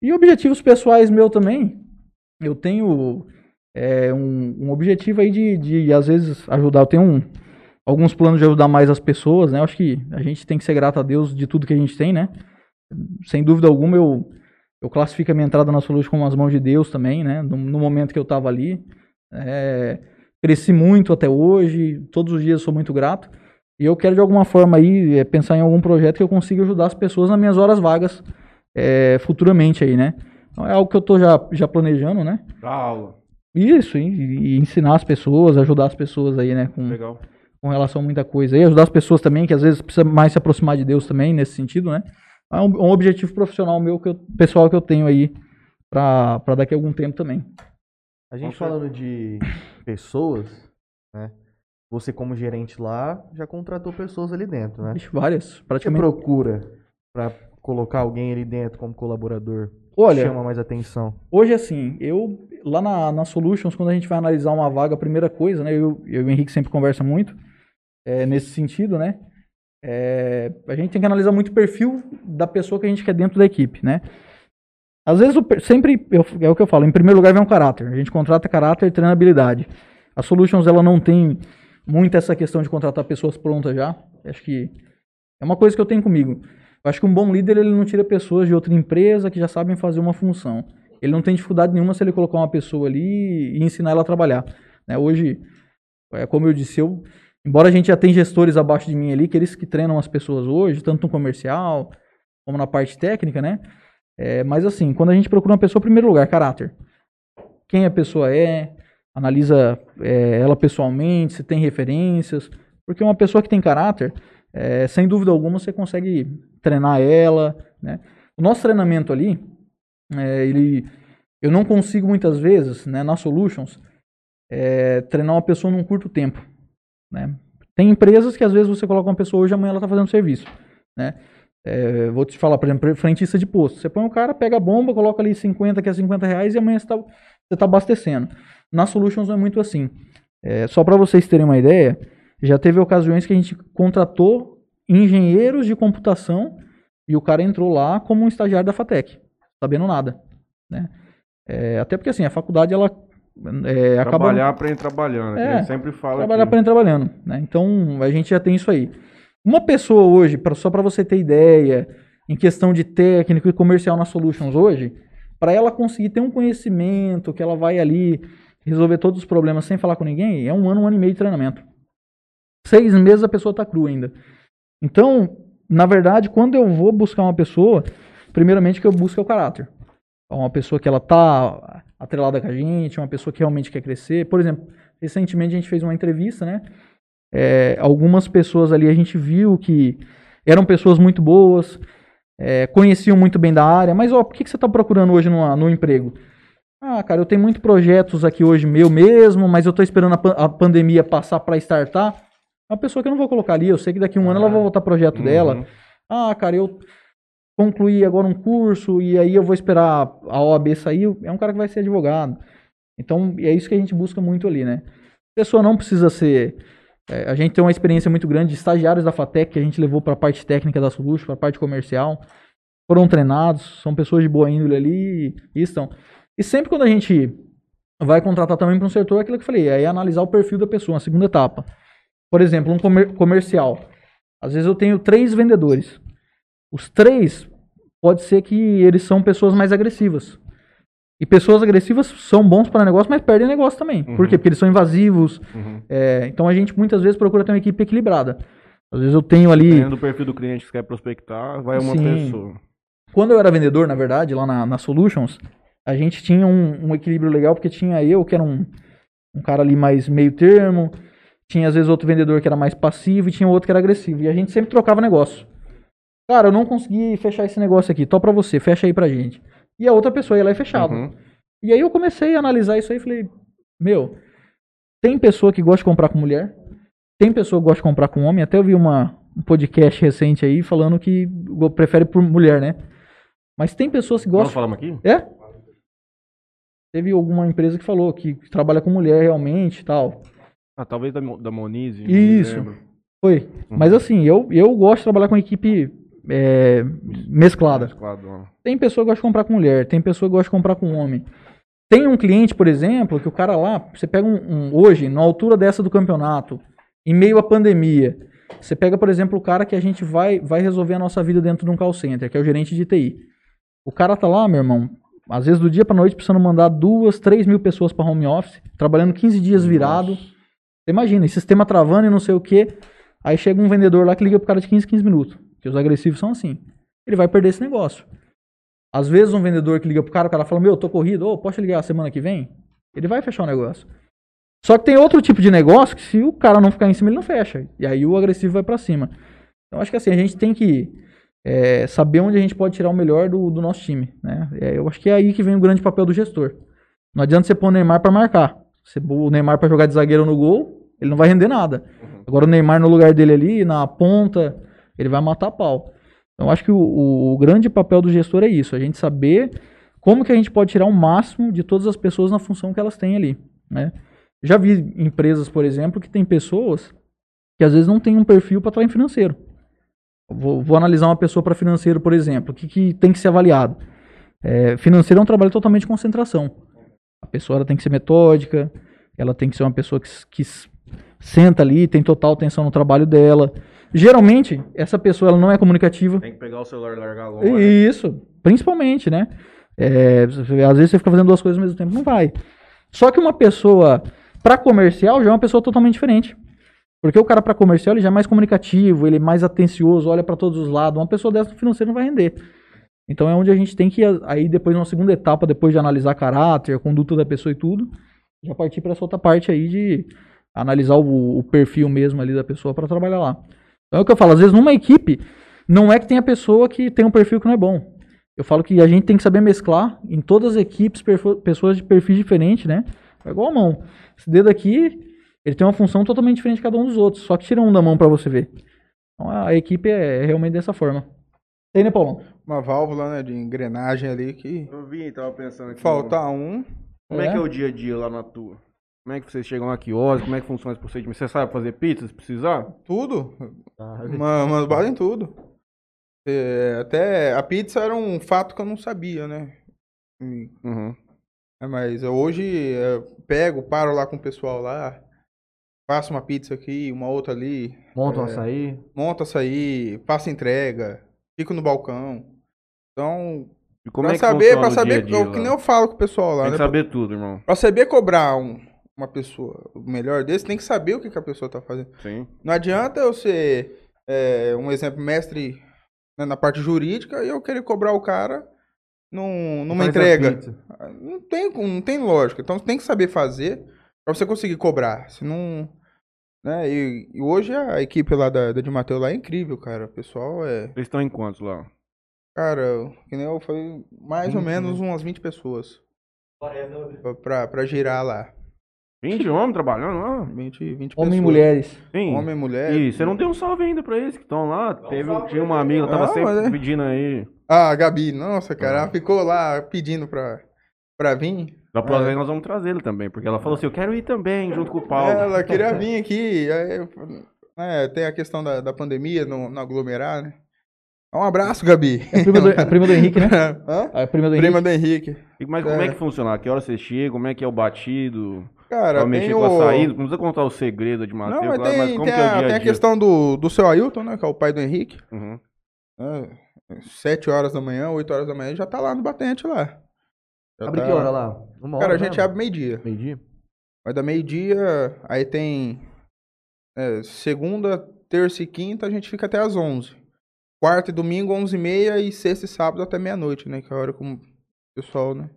S3: E objetivos pessoais meu também, eu tenho é, um, um objetivo aí de, de, às vezes, ajudar. Eu tenho um- alguns planos de ajudar mais as pessoas, né? Eu acho que a gente tem que ser grato a Deus de tudo que a gente tem, né? Sem dúvida alguma, eu, eu classifico a minha entrada na Solution como as mãos de Deus também, né? No, no momento que eu estava ali. É, cresci muito até hoje, todos os dias sou muito grato. E eu quero, de alguma forma, aí, é, pensar em algum projeto que eu consiga ajudar as pessoas nas minhas horas vagas é, futuramente aí, né? Então, é algo que eu tô já, já planejando, né?
S1: Dá aula.
S3: Isso, e, e ensinar as pessoas, ajudar as pessoas aí, né? Com,
S1: Legal.
S3: com relação a muita coisa. E ajudar as pessoas também, que às vezes precisa mais se aproximar de Deus também, nesse sentido, né? É um, um objetivo profissional meu, que eu- pessoal que eu tenho aí pra, pra daqui a algum tempo também.
S2: A gente falando de pessoas, né? Você como gerente lá já contratou pessoas ali dentro, né?
S3: Vixe, várias,
S2: Você
S3: praticamente.
S2: procura pra colocar alguém ali dentro como colaborador?
S3: Olha,
S2: chama mais atenção.
S3: Hoje, assim, eu, lá na, na Solutions, quando a gente vai analisar uma vaga, a primeira coisa, né, eu, eu e o Henrique sempre conversa muito, é, nesse sentido, né, é, a gente tem que analisar muito o perfil da pessoa que a gente quer dentro da equipe, né. Às vezes, o sempre, eu- é o que eu falo, em primeiro lugar vem um caráter, a gente contrata caráter e treinabilidade. A Solutions, ela não tem muito essa questão de contratar pessoas prontas já, acho que é uma coisa que eu tenho comigo. Eu acho que um bom líder, ele não tira pessoas de outra empresa que já sabem fazer uma função. Ele não tem dificuldade nenhuma se ele colocar uma pessoa ali e ensinar ela a trabalhar. né? Hoje, é, como eu disse, eu, embora a gente já tenha gestores abaixo de mim ali, que eles que treinam as pessoas hoje, tanto no comercial como na parte técnica, né? É, mas assim, quando a gente procura uma pessoa, primeiro lugar, caráter. Quem a pessoa é, analisa é, ela pessoalmente, se tem referências. Porque uma pessoa que tem caráter, é, sem dúvida alguma, você consegue treinar ela, né? O nosso treinamento ali, é, ele, eu não consigo muitas vezes, né, na Solutions, é, treinar uma pessoa num curto tempo, né? Tem empresas que às vezes você coloca uma pessoa hoje, amanhã ela está fazendo serviço, né? É, vou te falar, por exemplo, frentista de posto. Você põe um cara, pega a bomba, coloca ali 50, que é 50 reais, e amanhã você está tá abastecendo. Na Solutions não é muito assim. É, só para vocês terem uma ideia, já teve ocasiões que a gente contratou engenheiros de computação e o cara entrou lá como um estagiário da FATEC, sabendo nada. Né? É, até porque assim, a faculdade ela é.
S1: Trabalhar, aprende trabalhando. que
S3: É,
S1: a gente sempre fala
S3: Trabalhar
S1: aqui.
S3: aprende trabalhando. Né? Então a gente já tem isso aí. Uma pessoa hoje, pra, só para você ter ideia, em questão de técnico e comercial na Solutions hoje, para ela conseguir ter um conhecimento, que ela vai ali resolver todos os problemas sem falar com ninguém, é um ano, um ano e meio de treinamento. Seis meses a pessoa tá crua ainda. Então, na verdade, quando eu vou buscar uma pessoa, primeiramente que eu busco é o caráter. Uma pessoa que ela tá atrelada com a gente, uma pessoa que realmente quer crescer. Por exemplo, recentemente a gente fez uma entrevista, né? É, algumas pessoas ali a gente viu que eram pessoas muito boas, é, conheciam muito bem da área, mas ó, por que, que você está procurando hoje no, no emprego? Ah, cara, eu tenho muitos projetos aqui hoje meu mesmo, mas eu estou esperando a, pan- a pandemia passar para startar. Uma pessoa que eu não vou colocar ali, eu sei que daqui a um ano ela vai voltar projeto
S1: Uhum.
S3: dela. Ah, cara, eu concluí agora um curso e aí eu vou esperar a OAB sair. É um cara que vai ser advogado. Então, é isso que a gente busca muito ali, né? A pessoa não precisa ser. é, a gente tem uma experiência muito grande de estagiários da FATEC que a gente levou para a parte técnica da Solution, para a parte comercial. Foram treinados, são pessoas de boa índole ali e estão. E sempre quando a gente vai contratar também para um setor, é aquilo que eu falei, é analisar o perfil da pessoa, a segunda etapa. Por exemplo, um comer- comercial. Às vezes eu tenho três vendedores. Os três, pode ser que eles são pessoas mais agressivas. E pessoas agressivas são bons para negócio, mas perdem negócio também.
S1: Uhum.
S3: Por quê? Porque eles são invasivos.
S1: Uhum.
S3: é, então a gente muitas vezes procura ter uma equipe equilibrada. Às vezes eu tenho ali.
S1: Dependendo do perfil do cliente que quer prospectar, vai uma
S3: Sim.
S1: pessoa.
S3: Quando eu era vendedor, na verdade, lá na, na Solutions, a gente tinha um, um equilíbrio legal, porque tinha eu, que era um, um cara ali mais meio termo, tinha às vezes outro vendedor que era mais passivo e tinha outro que era agressivo. E a gente sempre trocava negócio. Cara, eu não consegui fechar esse negócio aqui, tô pra você, fecha aí pra gente. E a outra pessoa ia lá e fechava.
S1: Uhum.
S3: E aí eu comecei a analisar isso aí e falei, meu, tem pessoa que gosta de comprar com mulher, tem pessoa que gosta de comprar com homem, até eu vi uma, um podcast recente aí falando que prefere por mulher, né? Mas tem pessoas que
S1: Nós
S3: gostam.
S1: falamos aqui?
S3: É? Teve alguma empresa que falou que trabalha com mulher realmente e tal.
S1: Ah, talvez da, da Monize. não
S3: Isso. Foi.
S1: Uhum.
S3: Mas assim, eu, eu gosto de trabalhar com equipe é, mesclada.
S1: Mesclado.
S3: Tem pessoa que gosta de comprar com mulher, tem pessoa que gosta de comprar com homem. Tem um cliente, por exemplo, que o cara lá, você pega um, um- hoje, na altura dessa do campeonato, em meio à pandemia, você pega, por exemplo, o cara que a gente vai, vai resolver a nossa vida dentro de um call center, que é o gerente de TI. O cara tá lá, meu irmão, às vezes do dia pra noite precisando mandar duas, três mil pessoas para home office, trabalhando 15 dias virado. Você imagina, esse sistema travando e não sei o que. Aí chega um vendedor lá que liga pro cara de 15, 15 minutos. Que os agressivos são assim. Ele vai perder esse negócio. Às vezes um vendedor que liga pro cara, o cara fala, meu, tô corrido, ô, posso te ligar semana que vem? Ele vai fechar o negócio. Só que tem outro tipo de negócio que se o cara não ficar em cima, ele não fecha. E aí o agressivo vai pra cima. Então acho que assim, a gente tem que é, saber onde a gente pode tirar o melhor do, do nosso time. Né? É, eu acho que é aí que vem o grande papel do gestor. Não adianta você pôr o Neymar pra marcar. Você pôr o Neymar pra jogar de zagueiro no gol, ele não vai render nada. Agora o Neymar no lugar dele ali, na ponta, ele vai matar pau. Então acho que o, o- grande papel do gestor é isso, a gente saber como que a gente pode tirar o máximo de todas as pessoas na função que elas têm ali. Né? Já vi empresas, por exemplo, que tem pessoas que às vezes não tem um perfil para estar em financeiro. Vou, vou analisar uma pessoa para financeiro, por exemplo. O que, que tem que ser avaliado? É, financeiro é um trabalho totalmente de concentração. A pessoa tem que ser metódica, ela tem que ser uma pessoa que, que senta ali, tem total atenção no trabalho dela. Geralmente, essa pessoa ela não é comunicativa.
S1: Tem que pegar o celular e largar longe. né?
S3: Isso, principalmente, né? É, às vezes você fica fazendo duas coisas ao mesmo tempo, não vai. Só que uma pessoa para comercial já é uma pessoa totalmente diferente. Porque o cara para comercial ele já é mais comunicativo, ele é mais atencioso, olha para todos os lados. Uma pessoa dessa no financeiro não vai render. Então é onde a gente tem que aí depois numa segunda etapa, depois de analisar caráter, conduta da pessoa e tudo, já partir para essa outra parte aí de analisar o, o perfil mesmo ali da pessoa para trabalhar lá. Então é o que eu falo, às vezes numa equipe não é que tem a pessoa que tem um perfil que não é bom. Eu falo que a gente tem que saber mesclar em todas as equipes pessoas de perfis diferentes, né? É igual a mão. Esse dedo aqui, ele tem uma função totalmente diferente de cada um dos outros. Só que tira um da mão pra você ver. Então a equipe é realmente dessa forma. Tem, né, Paulão?
S4: Uma válvula, né, de engrenagem ali que
S1: Eu vi, tava pensando aqui.
S4: falta um.
S1: Como é
S3: É?
S1: que é o dia a dia lá na tua? Como é que vocês chegam aqui horas? Como é que funciona esse procedimento? Você sabe fazer pizza se precisar?
S4: Tudo.
S2: Tá?
S4: Ma- Mano, bala em tudo. É, até a pizza era um fato que eu não sabia, né?
S1: Uhum.
S4: é, mas eu hoje é, pego, paro lá com o pessoal lá, faço uma pizza aqui, uma outra ali,
S2: Monta
S4: É.
S2: açaí.
S4: monto açaí, faço entrega, fico no balcão. Então,
S1: E como
S4: pra
S1: é que
S4: saber, pra
S1: o
S4: saber,
S1: dia a dia
S4: o que
S1: lá?
S4: nem eu falo com o pessoal lá,
S1: Tem
S4: né?
S1: que saber tudo, irmão.
S4: Pra saber cobrar um- uma pessoa o melhor desse, tem que saber o que, que a pessoa tá fazendo.
S1: Sim.
S4: Não adianta eu ser, é, um exemplo, mestre né, na parte jurídica e eu querer cobrar o cara num, numa
S2: Faz
S4: entrega. Não tem, não tem lógica. Então você tem que saber fazer pra você conseguir cobrar. Se não. Né? E, e hoje a equipe lá da, da de Mateus lá é incrível, cara. O pessoal é.
S1: Vocês estão em quantos lá?
S4: Cara, que nem eu falei, mais ou
S2: 20,
S4: menos umas 20 pessoas
S5: né?
S4: pra, pra girar lá.
S1: 20 homens trabalhando lá?
S4: 20, 20
S3: Homem e
S4: pessoas.
S3: mulheres.
S1: Sim.
S4: Homem e mulher.
S1: E você não deu um salve ainda pra eles que estão lá. Teve,
S5: salve
S1: tinha uma
S5: eles.
S1: amiga, tava
S4: Ah,
S1: sempre
S4: é.
S1: pedindo aí.
S4: Ah, a Gabi, nossa, cara,
S1: Ah.
S4: ela ficou lá pedindo pra, pra vir.
S1: Da próxima
S4: É.
S1: vez nós vamos trazer ele também, porque ela falou assim: eu quero ir também, junto com o Paulo.
S4: Ela queria vir aqui. é, tem a questão da, da pandemia no, no aglomerar, né? Um abraço, Gabi.
S3: É a prima do, a prima do Henrique, né?
S4: Hã?
S3: A prima do Henrique.
S4: Prima do Henrique.
S1: E- Mas como é.
S4: É.
S1: que funciona? A que hora você chega? Como é que é o batido?
S4: Cara, tem o...
S1: a saída? Não precisa contar o segredo de Mateus,
S4: Não, mas
S1: claro,
S4: tem,
S1: mas como
S4: tem
S1: que é o
S4: a,
S1: dia
S4: tem
S1: a
S4: questão do, do seu Ailton, né? Que é o pai do Henrique.
S1: Uhum.
S4: né, Sete horas da manhã, oito horas da manhã, já tá lá no batente lá. Já
S2: Abre
S4: tá-
S2: que hora lá? Uma hora
S4: Cara, a gente
S2: mesmo?
S4: abre meio-dia.
S2: Meio-dia?
S4: Vai dar meio-dia, aí tem é, segunda, terça e quinta, a gente fica até às 11. Quarta e domingo, 11 e meia, e sexta e sábado até meia-noite, né? Que é a hora como o pessoal, né?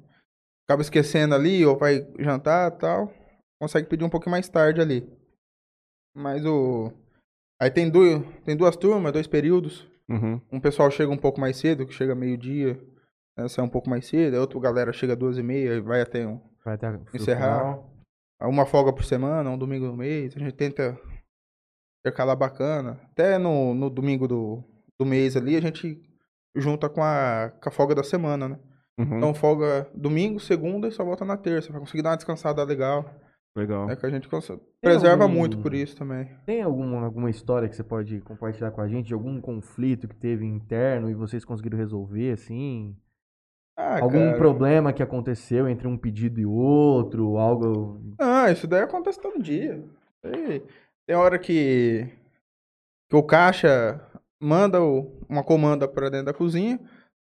S4: Acaba esquecendo ali, ou vai jantar e tal. Consegue pedir um pouquinho mais tarde ali. Mas o... Aí tem, du... tem duas turmas, dois períodos.
S1: Uhum.
S4: Um pessoal chega um pouco mais cedo, que chega meio-dia, né? Sai um pouco mais cedo. Aí outra galera chega duas e meia e vai até um,
S2: Vai até
S4: Encerrar. uma folga por semana, um domingo no mês. A gente tenta intercalar bacana. Até no, no domingo do, do mês ali, a gente junta com a, com a folga da semana, né?
S1: Uhum.
S4: Então folga domingo, segunda e só volta na terça, pra conseguir dar uma descansada legal.
S1: Legal.
S4: É que a gente cons- preserva
S2: algum-
S4: muito por isso também.
S2: Tem alguma, alguma história que você pode compartilhar com a gente? De algum conflito que teve interno e vocês conseguiram resolver, assim?
S4: Ah,
S2: algum
S4: cara.
S2: problema que aconteceu entre um pedido e outro? Algo.
S4: Ah, isso daí acontece todo dia. Tem hora que, que o caixa manda o- uma comanda pra dentro da cozinha,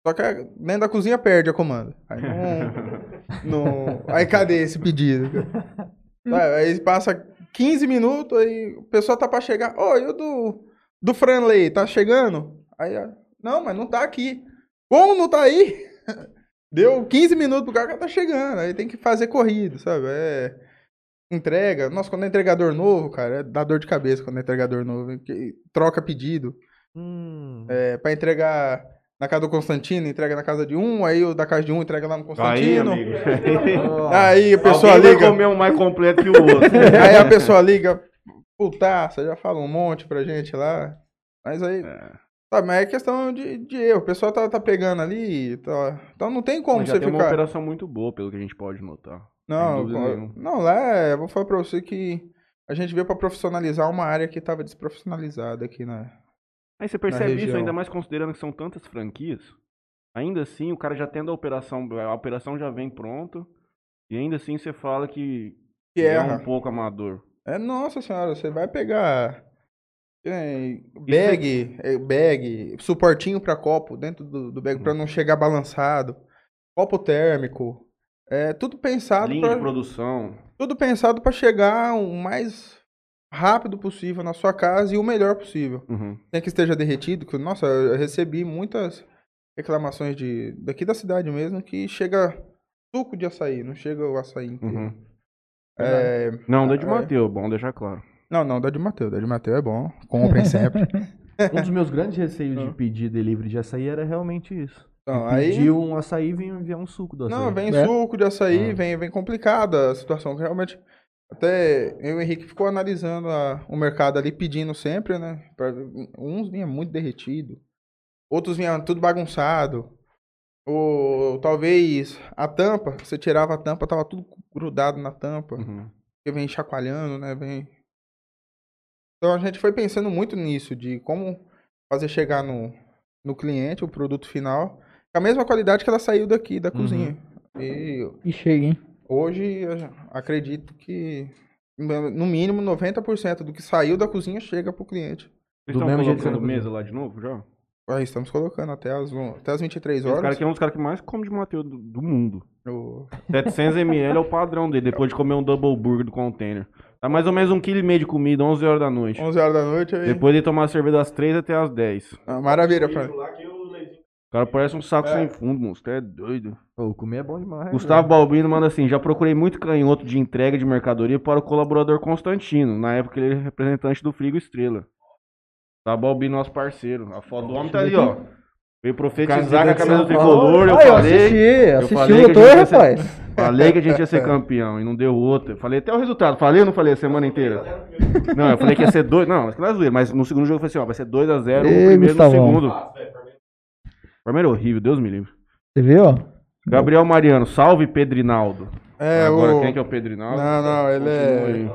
S4: só que dentro da cozinha perde a comanda. Aí não, não- aí cadê esse pedido? Vai, Aí passa 15 minutos, aí o pessoal tá pra chegar. Ô, e o do, do Franley, tá chegando? Aí, ó, não, mas não tá aqui. Como não tá aí? Deu 15 minutos pro cara que tá chegando. Aí tem que fazer corrido, sabe? É. Entrega. Nossa, quando é entregador novo, cara, é dá dor de cabeça quando é entregador novo. Troca pedido.
S2: Hum,
S4: É, pra entregar na casa do Constantino, entrega na casa de um, aí o da casa de um entrega lá no
S1: Aí,
S4: Constantino.
S1: amigo.
S4: Aí a pessoa
S1: Alguém vai
S4: liga.
S1: comer um mais completo que o outro.
S4: Aí a pessoa liga, putaça, já fala um monte pra gente lá. Mas aí.
S1: É.
S4: Tá, mas é questão de, de erro. O pessoal tá, tá pegando ali. Tá, então não tem como
S1: Mas já
S4: você
S1: tem uma
S4: ficar.
S1: operação muito boa, pelo que a gente pode notar.
S4: Não,
S1: nenhuma.
S4: não, lá é, eu vou falar pra você que a gente veio pra profissionalizar uma área que tava desprofissionalizada aqui na.
S1: Aí você percebe isso, ainda mais considerando que são tantas franquias. Ainda assim, o cara já tendo a operação, a operação já vem pronta. E ainda assim você fala que,
S4: Que
S1: é um pouco amador.
S4: É, nossa senhora, você vai pegar é, bag, é, bag, suportinho pra copo dentro do, do bag pra não chegar balançado, copo térmico, é tudo pensado
S1: Linha
S4: pra,
S1: de produção.
S4: tudo pensado para chegar o mais rápido possível na sua casa e o melhor possível.
S1: Uhum.
S4: Sem que esteja derretido, que nossa, eu recebi muitas reclamações de daqui da cidade mesmo que chega suco de açaí, não chega o açaí inteiro.
S1: Uhum.
S4: É,
S1: Não, da de
S4: é.
S1: Mateus, bom deixar claro.
S4: Não, não, da de Mateus. Da de Mateus é bom. Comprem sempre.
S2: um dos meus grandes receios de
S4: Ah.
S2: pedir delivery de açaí era realmente isso.
S4: Então, aí.
S2: Pediu um açaí, vem enviar um suco do açaí.
S4: Não, vem
S3: É.
S4: suco de açaí,
S2: Ah.
S4: vem, vem complicada a situação. que Realmente, até eu e o Henrique ficou analisando a- o mercado ali, pedindo sempre, né? pra- uns vinha muito derretido, outros vinham tudo bagunçado. Ou talvez a tampa, você tirava a tampa, tava tudo grudado na tampa.
S1: Uhum.
S4: Porque vem chacoalhando, né? Vem. Então a gente foi pensando muito nisso, de como fazer chegar no, no cliente o produto final com a mesma qualidade que ela saiu daqui, da cozinha. E
S3: E chega, hein?
S4: Hoje eu acredito que no mínimo 90% do que saiu da cozinha chega pro cliente.
S1: Vocês
S2: Do
S1: estão
S2: mesmo
S1: colocando mesa lá de novo já?
S4: Aí estamos colocando até as, até as 23
S1: Esse cara
S4: horas.
S1: aqui é um dos caras que mais come de Mateus do, do mundo.
S4: O-
S1: 700ml é o padrão dele, depois de comer um double burger do container. Tá mais ou menos um quilo e meio de comida, 11 horas da noite.
S4: 11 horas da noite aí.
S1: Depois de tomar cerveja das 3 até as 10.
S4: Ah, maravilha, Fran.
S5: O
S1: O cara parece um saco
S4: É.
S1: sem fundo, moço. Tu é doido.
S2: Pô, comer é bom demais.
S1: Gustavo Balbino manda assim: já procurei muito canhoto de entrega de mercadoria para o colaborador Constantino. Na época ele era representante do Frigo Estrela. Tá Balbino, nosso parceiro. A foto do homem tá ali, ó. Veio profetizar com a camisa tricolor. Eu
S3: Ah, eu
S1: falei.
S3: assisti, assisti
S1: falei
S3: o
S1: gente ia ser-
S3: rapaz.
S1: Falei que a gente ia ser campeão e não deu outra. Falei até o resultado. Falei ou não falei a semana inteira? Não, eu falei que ia ser dois. Não, acho que não é zoeira, mas no segundo jogo eu falei assim: ó, vai ser 2x0 o
S3: Ei,
S1: primeiro no segundo. O primeiro é horrível, Deus me livre.
S3: Você viu, ó?
S1: Gabriel Mariano, salve Pedrinaldo.
S4: É,
S1: Agora,
S4: o...
S1: quem que é o Pedrinaldo?
S4: Não, não, ele é-
S1: aí.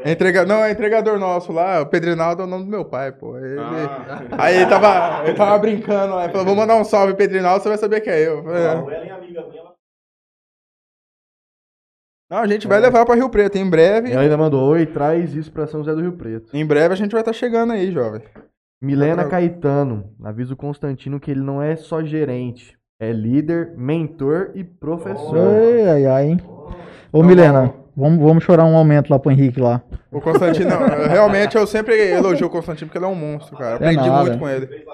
S4: É entrega... Não, é entregador nosso lá, o Pedrinaldo é o nome do meu pai, pô. Ele...
S1: Ah.
S4: Aí ele tava, ele tava brincando lá, ele falou, vou mandar um salve, Pedrinaldo, você vai saber que é eu.
S5: A
S4: "É."
S5: Ellen é amiga minha, ela
S4: Não, a gente vai levar pra Rio Preto, em breve.
S2: Ela ainda mandou, oi, traz isso pra São José do Rio Preto.
S4: Em breve a gente vai estar chegando aí, jovem.
S2: Milena
S4: Outra-
S2: Caetano, avisa o Constantino que ele não é só gerente, é líder, mentor e professor.
S3: Ai, ai, ai, hein? Ô,
S4: Então,
S3: Milena, vamos, vamos chorar um aumento lá pro Henrique lá.
S4: O Constantino, não, eu- realmente eu sempre elogio o Constantino porque ele é um monstro, cara. Aprendi
S3: É nada.
S4: muito com ele.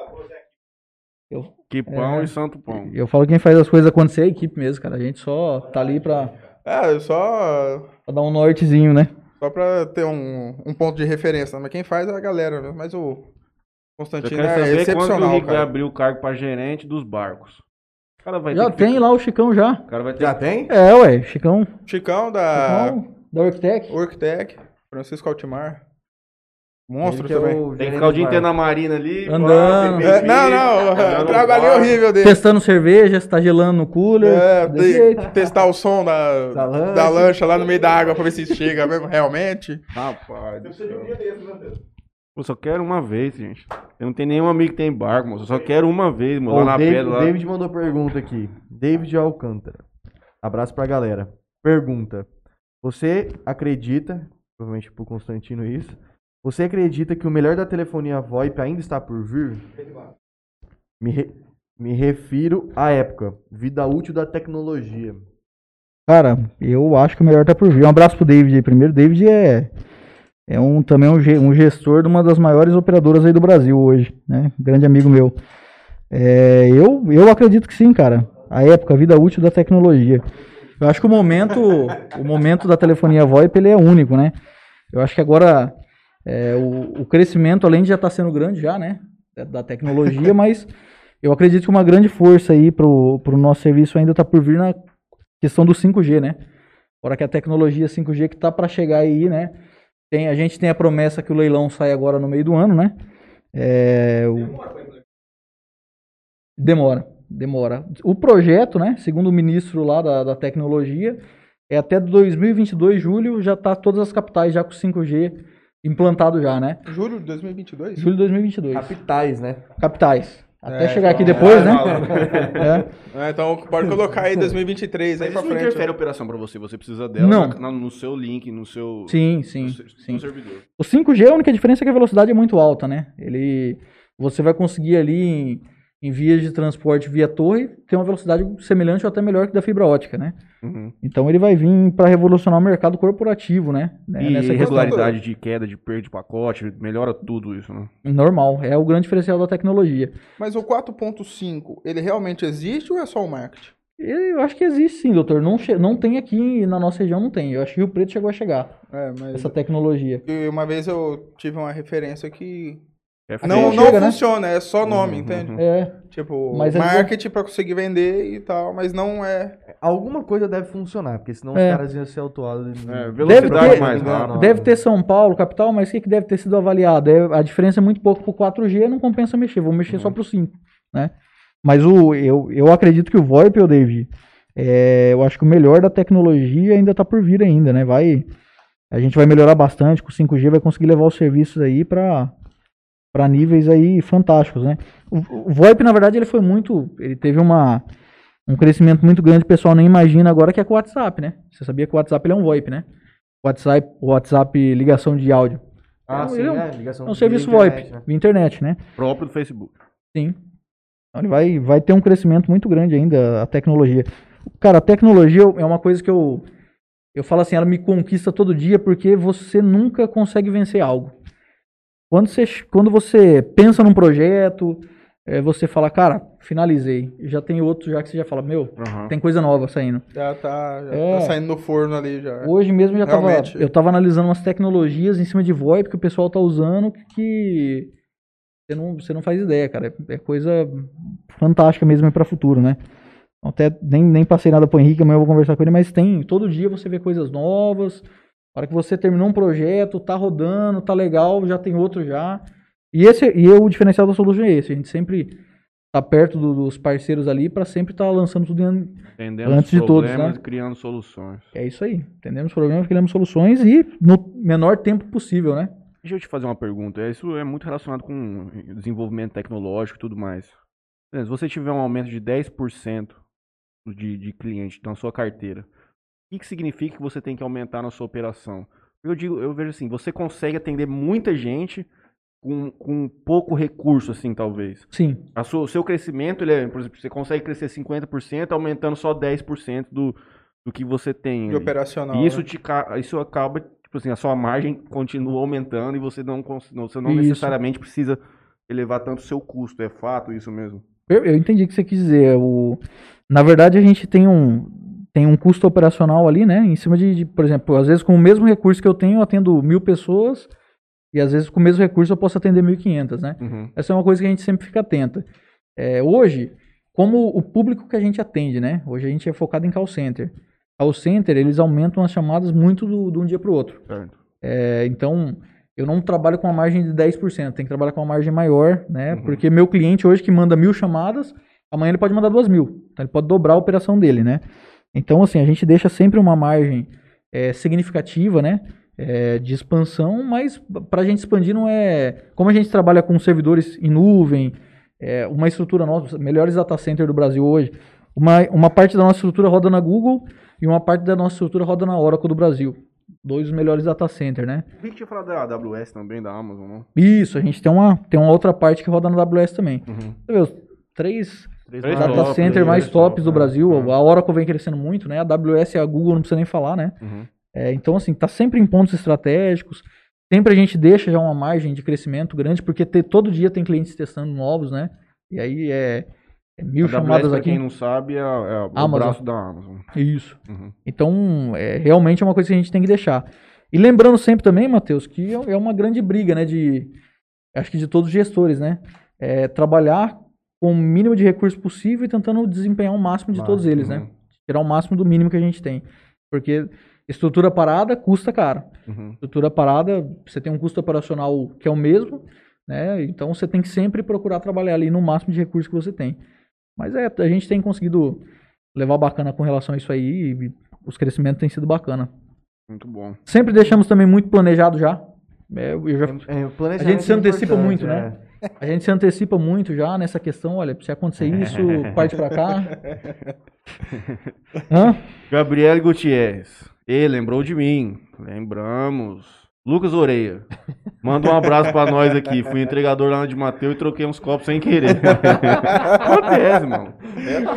S1: Que pão
S3: É.
S1: e santo pão.
S3: Eu falo que quem faz as coisas acontecer é a equipe mesmo, cara. A gente só tá ali pra,
S4: É, só,
S3: pra dar um nortezinho, né?
S4: só pra ter um, um ponto de referência. Mas quem faz é a galera, né? Mas o Constantino é
S1: saber quando que o
S4: excepcional,
S1: Rico vai abrir o cargo pra gerente dos barcos? O cara vai
S3: Já tem
S1: ficar-
S3: lá o Chicão já.
S1: O cara vai ter
S2: Já tem?
S3: É, ué, Chicão.
S4: Chicão da
S3: Chicão da Orctec.
S4: Worktech, Francisco Altimar. Monstro
S2: que é
S4: também.
S2: o
S1: Tem que ficar o dia inteiro na marina ali.
S3: Andando.
S1: beber
S4: É, não, não, trabalho
S1: barco.
S4: horrível dele.
S3: Testando cerveja, se tá gelando no cooler.
S4: É,
S3: jeito.
S4: testar o som da,
S2: Da lancha.
S4: da lancha lá no meio da água pra ver se chega mesmo, realmente.
S1: Rapaz. do
S5: precisa de um dia desse, né, Deus?
S1: Eu só quero uma vez, gente. Eu não tenho nenhum amigo que tem barco, moço. Eu só quero uma vez, moço. Lá na
S2: David,
S1: pedra.
S2: o
S1: Lá.
S2: David mandou pergunta aqui. David Alcântara. Abraço pra galera. Pergunta. Você acredita, provavelmente pro Constantino isso, você acredita que o melhor da telefonia VoIP ainda está por vir? Me, re- me refiro à época, vida útil da tecnologia.
S3: Cara, eu acho que o melhor tá por vir. Um abraço pro David aí primeiro. David é, é um, também um, ge- um gestor de uma das maiores operadoras aí do Brasil hoje, né? Grande amigo meu. É, eu, eu acredito que sim, cara. A época, a vida útil da tecnologia. Eu acho que o momento, o momento da telefonia VoIP ele é único, né? Eu acho que agora é, o, o crescimento, além de já estar sendo grande já, né? Da, tecnologia, mas eu acredito que uma grande força aí pro, pro nosso serviço ainda tá por vir na questão do 5G, né? Fora que a tecnologia 5G que tá para chegar aí, né? Tem, a gente tem a promessa que o leilão sai agora no meio do ano, né? É, o- Demora, demora. O projeto, né? Segundo o ministro lá da, da tecnologia, é até 2022, julho, já tá todas as capitais já com 5G implantado já, né?
S4: Julho de 2022?
S3: Julho de 2022.
S2: Capitais, né?
S3: Capitais. Até
S4: É,
S3: chegar aqui
S4: então,
S3: depois,
S4: é,
S3: né? É.
S4: É, então pode colocar aí 2023 aí
S1: Mas
S4: pra
S1: isso não
S4: frente.
S1: interfere a operação pra você. Você precisa dela
S3: Não.
S1: na- na- no seu link, no seu,
S3: Sim, sim,
S1: no seu-
S3: sim.
S1: no servidor.
S3: O 5G, a única diferença é que a velocidade é muito alta, né? Ele, você vai conseguir ali em, vias de transporte via torre ter uma velocidade semelhante ou até melhor que da fibra ótica, né?
S1: Uhum.
S3: Então ele vai vir para revolucionar o mercado corporativo, né? né?
S1: E
S3: Nessa questão.
S1: irregularidade de queda, de perda de pacote, melhora tudo isso, né?
S3: Normal, é o grande diferencial da tecnologia.
S4: Mas o 4.5, ele realmente existe ou é só o marketing?
S3: Eu acho que existe sim, doutor. Não, não tem aqui na nossa região, não tem. Eu acho que Rio Preto chegou a chegar,
S4: É, mas
S3: essa tecnologia.
S4: e uma vez eu tive uma referência que Não,
S1: feio.
S4: não
S3: chega, né?
S4: funciona, é só nome,
S1: Uhum,
S4: entende?
S1: uhum.
S3: É,
S4: Tipo,
S3: Mas é
S4: marketing pra conseguir vender e tal, mas não é.
S2: Alguma coisa deve funcionar, porque senão
S3: É.
S2: os caras iam ser autuados.
S1: É,
S3: Deve
S1: velocidade
S3: ter-
S1: mais
S2: Não, não.
S3: Deve ter São Paulo, capital, mas o que, que deve ter sido avaliado? É, a diferença é muito pouco pro 4G, não compensa mexer, vou mexer só pro 5, né? Mas o, eu, eu acredito que o VoIP, ô David, é, eu acho que o melhor da tecnologia ainda tá por vir ainda, né? Vai, a gente vai melhorar bastante com o 5G, vai conseguir levar os serviços aí para para níveis aí fantásticos, né? O, o VoIP, na verdade, ele foi muito, ele teve uma um crescimento muito grande, o pessoal nem imagina agora que é com o WhatsApp, né? Você sabia que o WhatsApp ele é um VoIP, né? WhatsApp, WhatsApp ligação de áudio.
S2: Ah,
S3: É,
S2: sim,
S3: é um-
S2: é, ligação
S3: É um
S2: via
S3: serviço
S2: internet,
S3: VoIP,
S2: né?
S3: via internet, né?
S1: Próprio do Facebook.
S3: Sim. Então ele vai, vai ter um crescimento muito grande ainda, a tecnologia. Cara, a tecnologia é uma coisa que eu, eu falo assim, ela me conquista todo dia porque você nunca consegue vencer algo. Quando você, quando você pensa num projeto, é, você fala, cara, finalizei. Já tem outro já que você já fala, meu,
S1: Aham.
S3: tem coisa nova saindo.
S4: Já tá, já
S3: É.
S4: tá saindo no forno ali já.
S3: Hoje mesmo já tava, eu tava analisando umas tecnologias em cima de VoIP que o pessoal tá usando que você não, você não faz ideia, cara. É, é coisa fantástica mesmo para futuro, né? Até nem, nem passei nada pro Henrique, amanhã eu vou conversar com ele, mas tem, todo dia você vê coisas novas. Na hora que você terminou um projeto, tá rodando, tá legal, já tem outro já. E esse e o diferencial da Solution é esse, a gente sempre tá perto do- dos parceiros ali para sempre estar lançando tudo em, Antes de todos, né?
S1: criando soluções.
S3: é isso aí. Entendemos problemas, criamos soluções e no menor tempo possível, né?
S1: Deixa eu te fazer uma pergunta. Isso é muito relacionado com desenvolvimento tecnológico e tudo mais. Se você tiver um aumento de 10% de, de cliente na sua carteira, que, que significa que você tem que aumentar na sua operação? Eu digo, eu vejo assim, você consegue atender muita gente com, com pouco recurso, assim, talvez.
S3: Sim.
S1: A sua- o seu crescimento, ele é, por exemplo, você consegue crescer 50% aumentando só 10% do, do que você tem.
S4: De
S1: ali.
S4: operacional.
S1: E isso,
S4: né?
S1: te, isso acaba, tipo assim, a sua margem continua aumentando e você não, você não
S3: Isso.
S1: necessariamente precisa elevar tanto o seu custo. É fato isso mesmo?
S3: Eu, eu entendi o que você quis dizer. O, na verdade, a gente tem um, tem um custo operacional ali, né? Em cima de, de, por exemplo, às vezes com o mesmo recurso que eu tenho, eu atendo mil pessoas. E às vezes com o mesmo recurso eu posso atender 1.500, né?
S1: Uhum.
S3: Essa é uma coisa que a gente sempre fica atenta. É, hoje, como o público que a gente atende, né? Hoje a gente é focado em call center. Call center, eles aumentam as chamadas muito do- de um dia para o outro. É, então, eu não trabalho com uma margem de 10%, tem que trabalhar com uma margem maior, né?
S1: Uhum.
S3: Porque meu cliente hoje que manda mil chamadas, amanhã ele pode mandar duas mil. Então, ele pode dobrar a operação dele, né? Então, assim, a gente deixa sempre uma margem é, significativa, né? é, de expansão, mas para a gente expandir não é. Como a gente trabalha com servidores em nuvem, é, uma estrutura nossa, melhores data center do Brasil hoje, uma, uma parte da nossa estrutura roda na Google e uma parte da nossa estrutura roda na Oracle do Brasil. Dois dos melhores data center, né?
S1: Vi que tinha falado da AWS também, da Amazon, não?
S3: Isso, a gente tem uma, tem uma outra parte que roda na AWS também.
S1: Uhum.
S3: Você vê, três
S1: Três
S3: data
S1: top,
S3: center mais
S1: top,
S3: tops do
S1: né?
S3: Brasil.
S1: Uhum.
S3: A Oracle vem crescendo muito, né? A AWS e a Google não precisa nem falar, né?
S1: Uhum.
S3: É, então, assim, tá sempre em pontos estratégicos. Sempre a gente deixa já uma margem de crescimento grande, porque ter, todo dia tem clientes testando novos, né? E aí é, é mil
S1: AWS,
S3: chamadas
S1: pra
S3: aqui.
S1: quem não sabe, é, é o braço da Amazon.
S3: Isso.
S1: Uhum.
S3: Então, é, realmente é uma coisa que a gente tem que deixar. E lembrando sempre também, Matheus, que é é uma grande briga, né? De, acho que de todos os gestores, né? É, trabalhar com o mínimo de recurso possível e tentando desempenhar o máximo de todos eles, né?
S1: uhum.
S3: Tirar o máximo do mínimo que a gente tem. Porque estrutura parada custa caro.
S1: Uhum.
S3: Estrutura parada, você tem um custo operacional que é o mesmo, né? Então você tem que sempre procurar trabalhar ali no máximo de recursos que você tem. Mas é, a gente tem conseguido levar bacana com relação a isso aí e os crescimentos têm sido bacana.
S1: Muito bom.
S3: Sempre deixamos também muito planejado já. É, já
S2: É, o
S3: a gente se
S2: é
S3: antecipa
S2: importante,
S3: muito, né? A gente se antecipa muito já nessa questão, olha, se acontecer isso, parte pra cá. Hã?
S1: Gabriel Gutierrez. E lembrou de mim. Lembramos. Lucas Oreia. Manda um abraço pra nós aqui. Fui entregador lá de Mateus e troquei uns copos sem querer. Acontece, mano.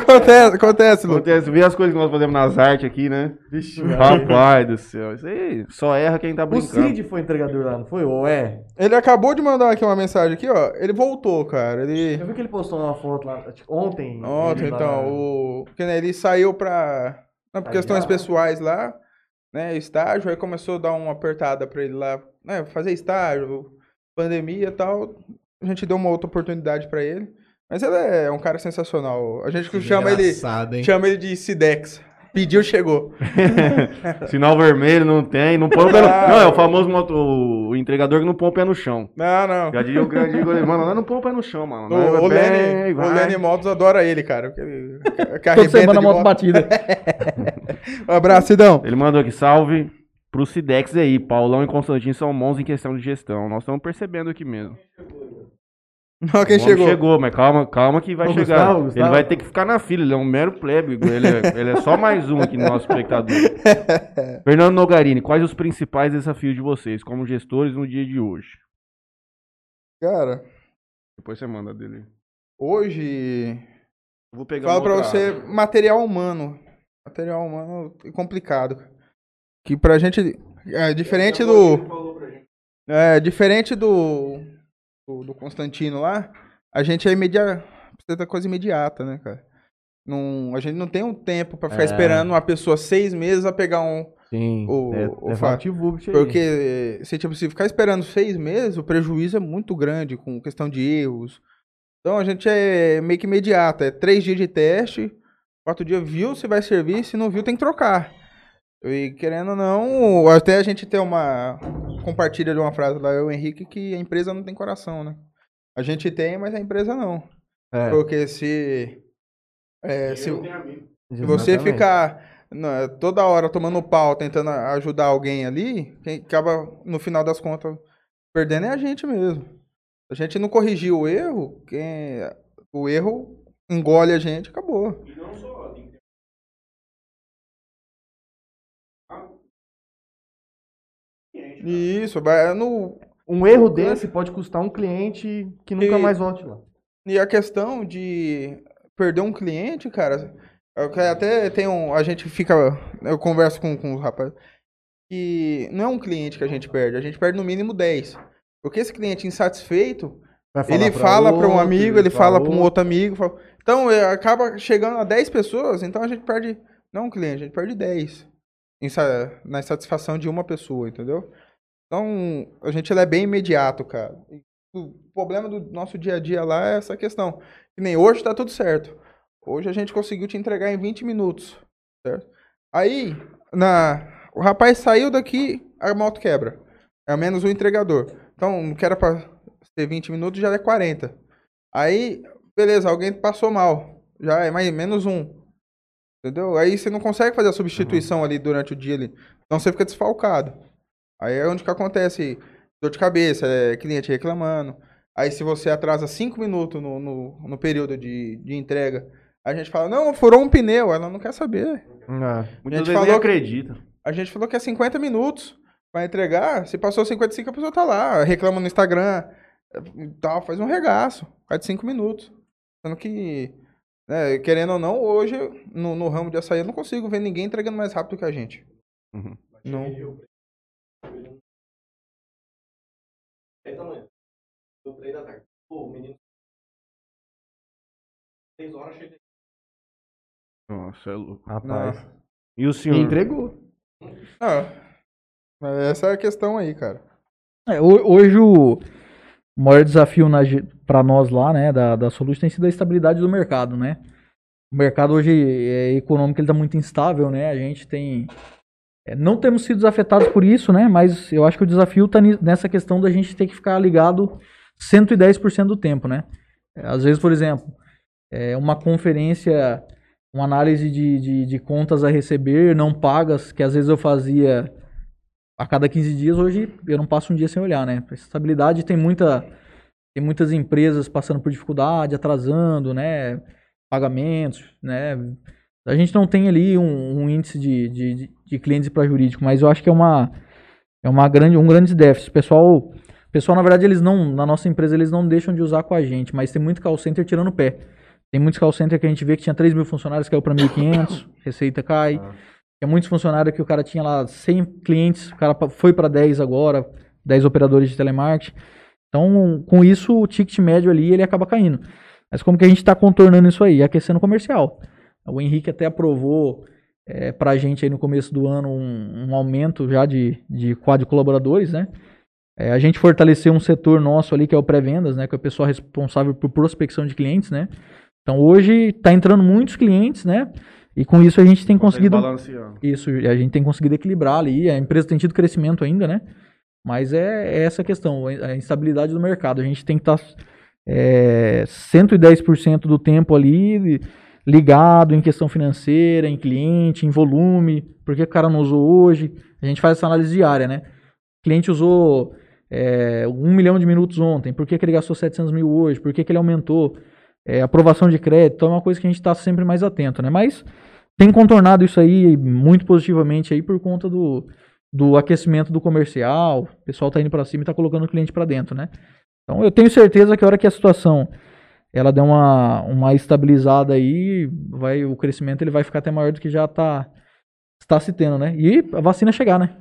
S4: Acontece, acontece, Lucas.
S1: Acontece. Vê as coisas que nós fazemos nas artes aqui, né?
S2: Vixe,
S1: Rapaz do céu. Isso aí só erra quem tá
S2: O
S1: brincando.
S2: Cid foi entregador lá, não foi? Ou é?
S4: Ele acabou de mandar aqui uma mensagem aqui, ó. Ele voltou, cara. Ele.
S2: Eu vi que ele postou uma foto lá tipo, ontem.
S4: Ontem,
S2: lá
S4: então,
S2: na-
S4: o. Porque né, ele saiu pra. Não, por questões
S2: lá?
S4: pessoais lá, né? Estágio, aí começou a dar uma apertada pra ele lá, né? Fazer estágio, pandemia e tal. a gente deu uma outra oportunidade pra ele. Mas ele é um cara sensacional. A gente chama ele,
S2: hein?
S4: chama ele de Sidex. Pediu, chegou.
S1: Sinal vermelho não tem, não põe o pé no... Não, é o famoso moto, o entregador que não põe o pé no chão.
S4: Não, não.
S1: Já diria o grande mano, nós não põe o pé no chão, mano.
S4: O, o,
S1: bem,
S4: o. Lenny Motos adora ele, cara. que
S3: Toda semana moto
S4: moto.
S3: batida.
S4: Um abraço, Sidão.
S1: Ele mandou aqui, salve pro Cidex aí. Paulão e Constantino são mãos em questão de gestão. Nós estamos percebendo aqui mesmo.
S4: Ó, quem chegou?
S1: Chegou, mas calma, calma que vai
S2: Ô,
S1: chegar.
S2: Gustavo,
S1: Ele
S2: Gustavo.
S1: vai ter que ficar na fila, ele é um mero plebe. Ele é, ele é só mais um aqui no nosso espectador. Fernando Nogarini, quais os principais desafios de vocês como gestores no dia de hoje?
S4: Cara,
S1: Depois você manda dele.
S4: hoje.
S1: Eu vou pegar
S4: Falo pra
S1: outra
S4: você, material humano. Material humano é complicado. Que pra gente. É diferente do. É, diferente do, do. do Constantino lá, a gente é imediato. Precisa da coisa imediata, né, cara? Não, a gente não tem um tempo pra ficar
S2: É.
S4: esperando uma pessoa seis meses a pegar um.
S2: Sim.
S4: O-
S2: é,
S4: o
S2: é
S4: fa-
S2: VaptVupt aí.
S4: Porque se, tipo, se ficar esperando seis meses, o prejuízo é muito grande com questão de erros. Então a gente é meio que imediato. É três dias de teste, quatro dias viu se vai servir, se não viu tem que trocar. E querendo ou não, até a gente ter uma. Compartilha de uma frase lá, eu o Henrique, que a empresa não tem coração, né? A gente tem, mas a empresa não.
S2: É,
S4: Porque se. é, se, você ficar né, toda hora tomando pau, tentando ajudar alguém ali, quem acaba, no final das contas, perdendo é a gente mesmo. Se a gente não corrigir o erro, quem, o erro engole a gente, acabou.
S5: E não só,
S4: Isso, vai no,
S2: Um erro desse pode custar um cliente que nunca
S4: E-
S2: mais volte lá.
S4: E a questão de perder um cliente, cara, até tem um. A gente fica. Eu converso com, com os rapazes. Que não é um cliente que a gente perde, a gente perde no mínimo 10. Porque esse cliente insatisfeito, ele fala para um amigo, ele fala para um outro amigo. fala- Então é, acaba chegando a 10 pessoas, então a gente perde. Não um cliente, a gente perde 10. em sa- Na insatisfação de uma pessoa, entendeu? Então a gente é bem imediato, cara. E O problema do nosso dia a dia lá é essa questão. Que nem hoje tá tudo certo. Hoje a gente conseguiu te entregar em 20 minutos. Certo? Aí, na... o rapaz saiu daqui, a moto quebra. É menos o entregador. Então, que era pra ter 20 minutos, já é 40. Aí, beleza, alguém passou mal. Já é mais menos um. Entendeu? Aí você não consegue fazer a substituição ali durante o dia ali. Então você fica desfalcado. Aí é onde que acontece dor de cabeça, é cliente reclamando. Aí se você atrasa 5 minutos no, no, no período de, de entrega, a gente fala, não, furou um pneu, ela não quer saber.
S2: Ah,
S1: Muitas vezes
S4: falou
S1: nem acredita.
S4: A gente falou que é 50 minutos pra entregar. Se passou 55, a pessoa tá lá, reclama no Instagram e tal, faz um regaço. Faz de 5 minutos. Sendo que, né, querendo ou não, hoje, no, no ramo de açaí, eu não consigo ver ninguém entregando mais rápido que a gente.
S1: Uhum.
S4: Não.
S5: Três da manhã. Deu três da tarde. Pô, o menino. Três horas chega.
S1: Nossa, é louco.
S2: rapaz.
S1: E o senhor?
S2: Entregou.
S4: Ah, mas essa é a questão aí, cara.
S3: É, ho- hoje o maior desafio para nós lá, né, da, da Solus tem sido a estabilidade do mercado, né? O mercado hoje é, econômico ele tá muito instável, né? A gente tem é, não temos sido afetados por isso, né? Mas eu acho que o desafio tá ni- nessa questão da gente ter que ficar ligado 110% do tempo, né? É, Às vezes, por exemplo, é, uma conferência, uma análise de, de, de contas a receber não pagas, que às vezes eu fazia a cada 15 dias, hoje eu não passo um dia sem olhar, né? Estabilidade tem muita tem muitas empresas passando por dificuldade, atrasando, né? Pagamentos, né? A gente não tem ali um, um índice de, de, de- clientes para jurídico, mas eu acho que é uma é uma grande um grande déficit. O pessoal, o pessoal na verdade eles não na nossa empresa eles não deixam de usar com a gente, mas tem muito call center tirando o pé. Tem muitos call center que a gente vê que tinha 3 mil funcionários, caiu para 1.500, receita cai. Tem muitos funcionários que o cara tinha lá 100 clientes, o cara foi para 10 agora, 10 operadores de telemarketing. Então, com isso, o ticket médio ali ele acaba caindo. Mas como que a gente está contornando isso aí? Aquecendo o comercial. O Henrique até aprovou é, para a gente aí no começo do ano um, um aumento já de, de quadro colaboradores, né? É, a gente fortaleceu um setor nosso ali que é o pré-vendas, né? Que é o pessoal responsável por prospecção de clientes, né? Então hoje está entrando muitos clientes, né? E com isso a gente tem
S1: Consegue
S3: conseguido isso, a gente tem conseguido equilibrar ali. A empresa tem tido crescimento ainda, né? Mas é, é essa a questão, a instabilidade do mercado. A gente tem que estar é, 110% do tempo ali ligado em questão financeira, em cliente, em volume, por que o cara não usou hoje. A gente faz essa análise diária, né? O cliente usou é, um milhão de minutos ontem, por que, que ele gastou 700 mil hoje, por que, que ele aumentou. É, aprovação de crédito, então é uma coisa que a gente está sempre mais atento, né? Mas tem contornado isso aí muito positivamente aí por conta do, do aquecimento do comercial, o pessoal tá indo para cima e tá colocando o cliente para dentro, né? Então eu tenho certeza que a hora que a situação ela der uma, uma estabilizada aí, vai o crescimento ele vai ficar até maior do que já tá está se tendo, né? E a vacina chegar, né?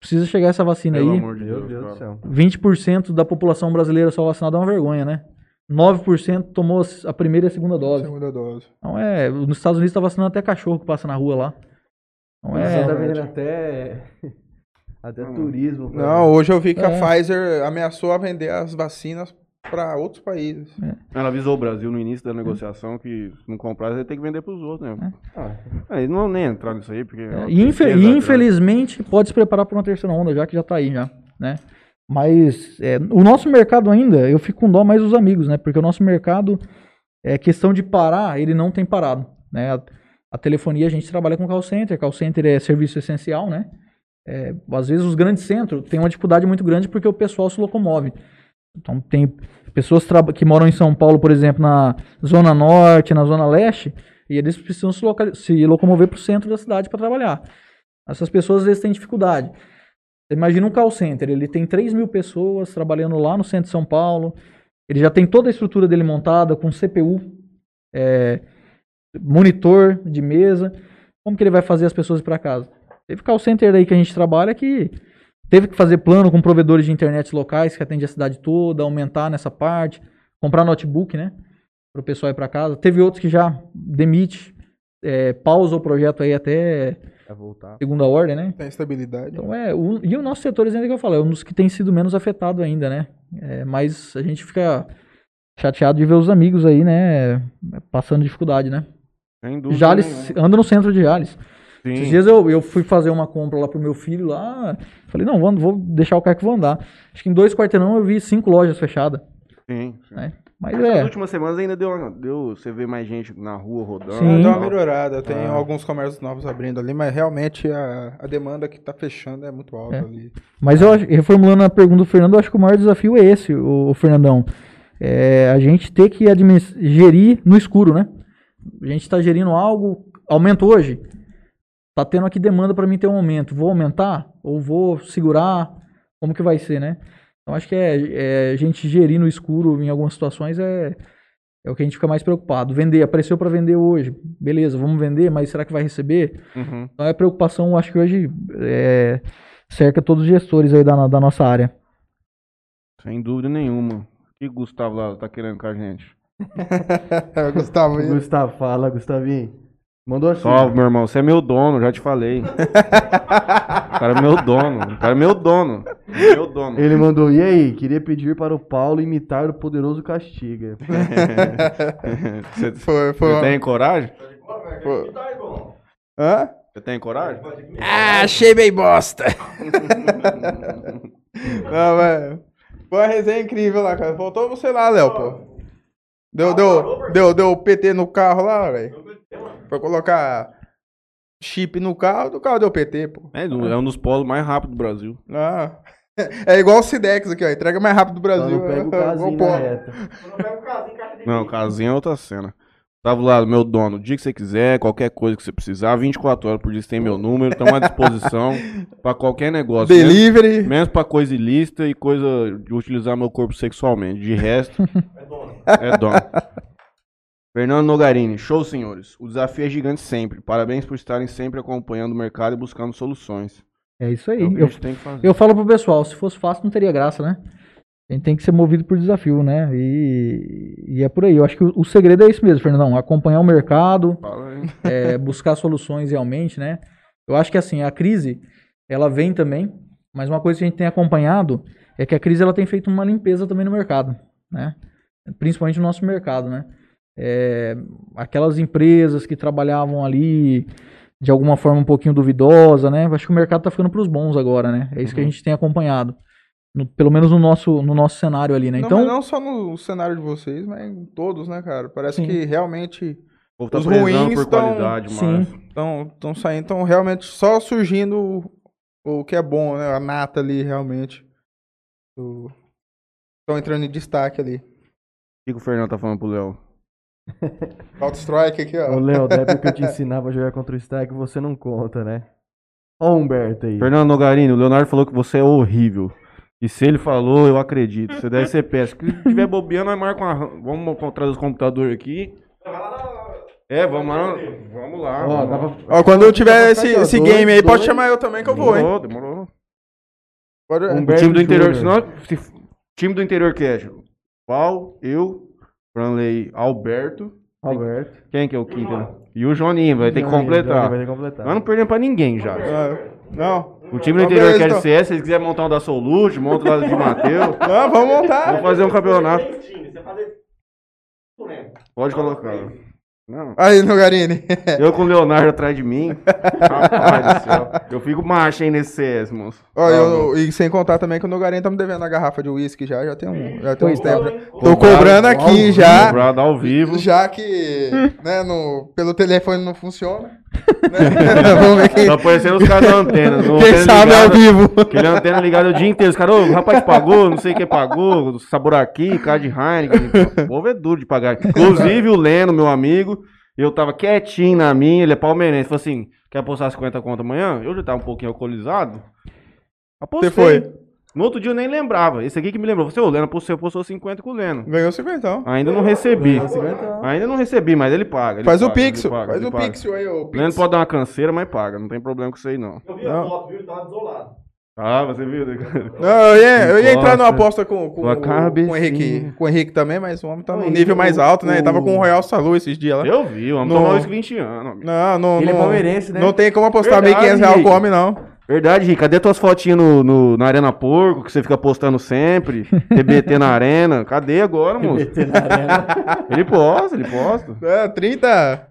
S3: Precisa chegar essa vacina
S1: Pelo
S3: aí.
S1: amor de
S2: Meu
S1: Deus,
S2: Deus do céu.
S3: 20% da população brasileira só vacinada é uma vergonha, né? 9% tomou a primeira e a segunda dose.
S4: Segunda dose.
S3: Então é, nos Estados Unidos tá vacinando até cachorro que passa na rua lá. Então
S2: Você tá
S3: é,
S2: vendendo até, até turismo. pra-
S4: Não, hoje eu vi que a
S3: É.
S4: Pfizer ameaçou a vender as vacinas para outros países.
S1: Ela avisou o Brasil no início da negociação que se não comprar, você tem que vender pros outros, né?
S2: Ah,
S1: Aí não nem entrar nisso aí, porque. é
S3: e
S1: grande.
S3: infelizmente pode se preparar para uma terceira onda já que já tá aí já, né? Mas é, o nosso mercado ainda, eu fico com dó mais dos amigos, né? Porque o nosso mercado é questão de parar, ele não tem parado, né? A, a telefonia a gente trabalha com call center, call center é serviço essencial, né? É, às vezes os grandes centros têm uma dificuldade muito grande porque o pessoal se locomove. Então tem pessoas que moram em São Paulo, por exemplo, na zona norte, na zona leste, e eles precisam se, se locomover para o centro da cidade para trabalhar. Essas pessoas às vezes têm dificuldade. Imagina um call center, ele tem 3 mil pessoas trabalhando lá no centro de São Paulo, ele já tem toda a estrutura dele montada com CPU, é, monitor de mesa. Como que ele vai fazer as pessoas ir para casa? Teve call center aí que a gente trabalha que teve que fazer plano com provedores de internet locais que atende a cidade toda, aumentar nessa parte, comprar notebook, né? Para o pessoal ir para casa. Teve outros que já demite, é, pausa o projeto aí até
S2: voltar.
S3: segunda ordem, né?
S4: Tem estabilidade.
S3: Então é, o- e o nosso setor, ainda que eu falo, é um dos que tem sido menos afetado ainda, né? É, mas a gente fica chateado de ver os amigos aí, né? Passando dificuldade, né?
S1: Sem dúvida.
S3: Jales,
S1: nenhuma.
S3: anda no centro de Jales.
S1: Sim.
S3: Esses dias eu, eu fui fazer uma compra lá pro meu filho lá. Falei, não, vou, vou deixar o carro que vou andar. Acho que em dois quarteirão eu vi cinco lojas fechadas.
S1: Sim, sim.
S3: né? Mas
S1: Nas
S3: é.
S1: últimas semanas ainda deu, deu. Você vê mais gente na rua rodando.
S3: Sim.
S4: Ah, deu uma melhorada, tem
S1: Ah.
S4: alguns comércios novos abrindo ali, mas realmente a, a demanda que tá fechando é muito alta
S3: É.
S4: ali.
S3: Mas eu acho, reformulando a pergunta do Fernando, eu acho que o maior desafio é esse, o, o Fernandão. É a gente ter que gerir no escuro, né? A gente está gerindo algo, aumento hoje. Tá tendo aqui demanda para mim ter um aumento. Vou aumentar ou vou segurar? Como que vai ser, né? Então acho que é, é a gente gerir no escuro em algumas situações é, é o que a gente fica mais preocupado. Vender, apareceu para vender hoje. Beleza, vamos vender, mas será que vai receber?
S1: Uhum.
S3: Então é preocupação, acho que hoje é, cerca todos os gestores aí da, da nossa área.
S1: Sem dúvida nenhuma. O que o Gustavo lá tá querendo com a gente?
S4: Gustavo,
S2: Gustavo, fala, Gustavinho. Mandou assim.
S1: Salve, meu irmão. Você é meu dono, já te falei. o cara é meu dono. O cara é meu dono. Meu dono.
S2: Ele mandou, e aí, queria pedir para o Paulo imitar o poderoso Castiga.
S1: Você,
S4: foi, foi
S1: você tem coragem?
S5: Irmão.
S4: Hã?
S1: Você tem coragem?
S4: Ah, achei bem bosta. Não, velho. Foi uma resenha incrível lá, cara. Faltou você lá, Léo, pô. Deu, deu, deu, deu PT no carro lá, velho. Foi colocar chip no carro, do carro deu PT, pô.
S1: É, é um dos polos mais rápidos do Brasil.
S4: Ah. É igual o Cidex aqui, ó. Entrega mais rápido do Brasil.
S2: não pega o casinho na reta.
S5: Casinho,
S1: Não,
S5: vídeo.
S1: casinha é outra cena. Tava lá, meu dono, o dia que você quiser, qualquer coisa que você precisar, 24 horas por dia você tem meu número, estamos à disposição pra qualquer negócio.
S4: Delivery.
S1: menos pra coisa ilícita e coisa de utilizar meu corpo sexualmente. De resto,
S5: É dono.
S1: é dono. Fernando Nogarini, show senhores. O desafio é gigante sempre. Parabéns por estarem sempre acompanhando o mercado e buscando soluções.
S3: É isso aí.
S1: É
S3: Eu,
S1: gente tem que fazer.
S3: eu falo pro pessoal, se fosse fácil não teria graça, né? A gente tem que ser movido por desafio, né? E, e é por aí. Eu acho que o, o segredo é isso mesmo, Fernandão. Acompanhar o mercado, é, buscar soluções realmente, né? Eu acho que assim, a crise, ela vem também Mas uma coisa que a gente tem acompanhado é que a crise ela tem feito uma limpeza também no mercado, né? Principalmente no nosso mercado, né? É, aquelas empresas que trabalhavam ali de alguma forma um pouquinho duvidosa, né? Acho que o mercado tá ficando para os bons agora, né? É isso que a gente tem acompanhado. No- pelo menos no nosso, no nosso cenário ali, né?
S4: Não,
S3: Então,
S4: não só no cenário de vocês, mas em todos, né, cara? Parece
S3: Sim.
S4: que realmente
S1: tá
S4: Os ruins estão saindo, estão realmente só surgindo o, o que é bom, né? A nata ali, realmente. Estão entrando em destaque ali.
S1: O que, que o Fernando tá falando pro Léo?
S4: Counter Strike aqui,
S2: Ô,
S4: ó.
S2: Léo, da época que eu te ensinava a jogar contra o Strike, você não conta, né? Ó Humberto aí.
S1: Fernando Nogarini, o Leonardo falou que você é horrível. E se ele falou, eu acredito. Você deve ser péssimo. Se tiver bobeando, nós marcamos uma... Vamos trazer os computadores aqui. É, vamos lá. Vamos lá.
S2: Ó,
S1: vamos lá.
S2: dava-
S4: Ó, quando eu tiver esse, esse game aí, pode chamar eu também que eu vou, hein?
S1: Demorou, demorou.
S4: Pode...
S1: O time do interior, senão, se, time do interior que é? Paulo, eu, Franley, Alberto.
S2: Alberto.
S1: Quem que é o quinto? né? E o Joninho, vai ter que
S2: Johnny,
S1: completar.
S2: Vai ter que completar.
S1: Nós não perdemos pra ninguém já.
S4: Ah, Não.
S1: O time do interior quer
S4: então.
S1: CS, se eles quiserem montar um da Solute, monta lá de Mateus.
S4: Não, vamos montar.
S1: Vamos fazer um campeonato. Pode colocar. Não.
S4: Aí, Nogarini.
S1: Eu com o Leonardo atrás de mim. Rapaz do céu. Eu fico macho aí nesse CS, moço.
S4: Ó, eu- e sem contar também que o Nogarini tá me devendo a garrafa de uísque já, já tem um, já tem uns
S3: Pois
S4: tempos.
S5: hein?
S4: Tô cobrando aqui já.
S1: Cobrado ao vivo.
S4: Já que, né, no, pelo telefone não funciona. Vamos ver quem,
S1: Tá aparecendo os caras da antena.
S4: quem
S1: antena
S4: sabe ao
S1: ligada.
S4: vivo.
S1: Aquele antena ligado o dia inteiro. Os caras, ô, o rapaz pagou, não sei quem pagou, sabor aqui, cara de Heineken. O povo é duro de pagar. Inclusive o Leno, meu amigo, eu tava quietinho na minha, ele é palmeirense. Falou assim: quer apostar 50 conto amanhã? Eu já tava um pouquinho alcoolizado. Apostei.
S4: Você foi?
S1: No outro dia eu nem lembrava. Esse aqui que me lembrou. Você, ô, Leno, você apostou 50 com o Leno.
S4: Ganhou 50 então.
S1: Ainda não recebi.
S2: Ganhou 50.
S1: Ainda não recebi, mas ele paga. ele
S4: Faz o
S1: paga, ele
S4: pixel.
S1: paga,
S4: Faz
S1: ele
S4: o
S1: paga.
S4: pixel aí, ô
S1: Leno pode dar uma canseira, mas paga. Não tem problema com isso aí, não.
S5: Eu vi a
S4: Não.
S5: foto, viu? Ele tava desolado.
S1: Ah, você viu?
S4: Não, eu ia, eu ia entrar numa aposta com, com, com
S1: cabecinha.
S4: o Henrique. Com o Henrique também, mas o homem tá
S2: ele-
S4: nível mais alto, né? Ele tava com o Royal Salu esses dias lá.
S1: Eu vi, o homem
S4: No-
S1: tomou isso 20 anos. amigo.
S4: Não, não,
S2: Ele é
S4: não.
S2: palmeirense, né?
S4: Não tem como apostar
S1: Verdade,
S4: 1.500 reais com o homem, não.
S1: Verdade, Rick. Cadê tuas fotinhas no, no- na Arena Porco, que você fica postando sempre? TBT na Arena. Cadê agora, moço?
S2: TBT na arena.
S1: Ele posta, ele posta.
S4: É, 30.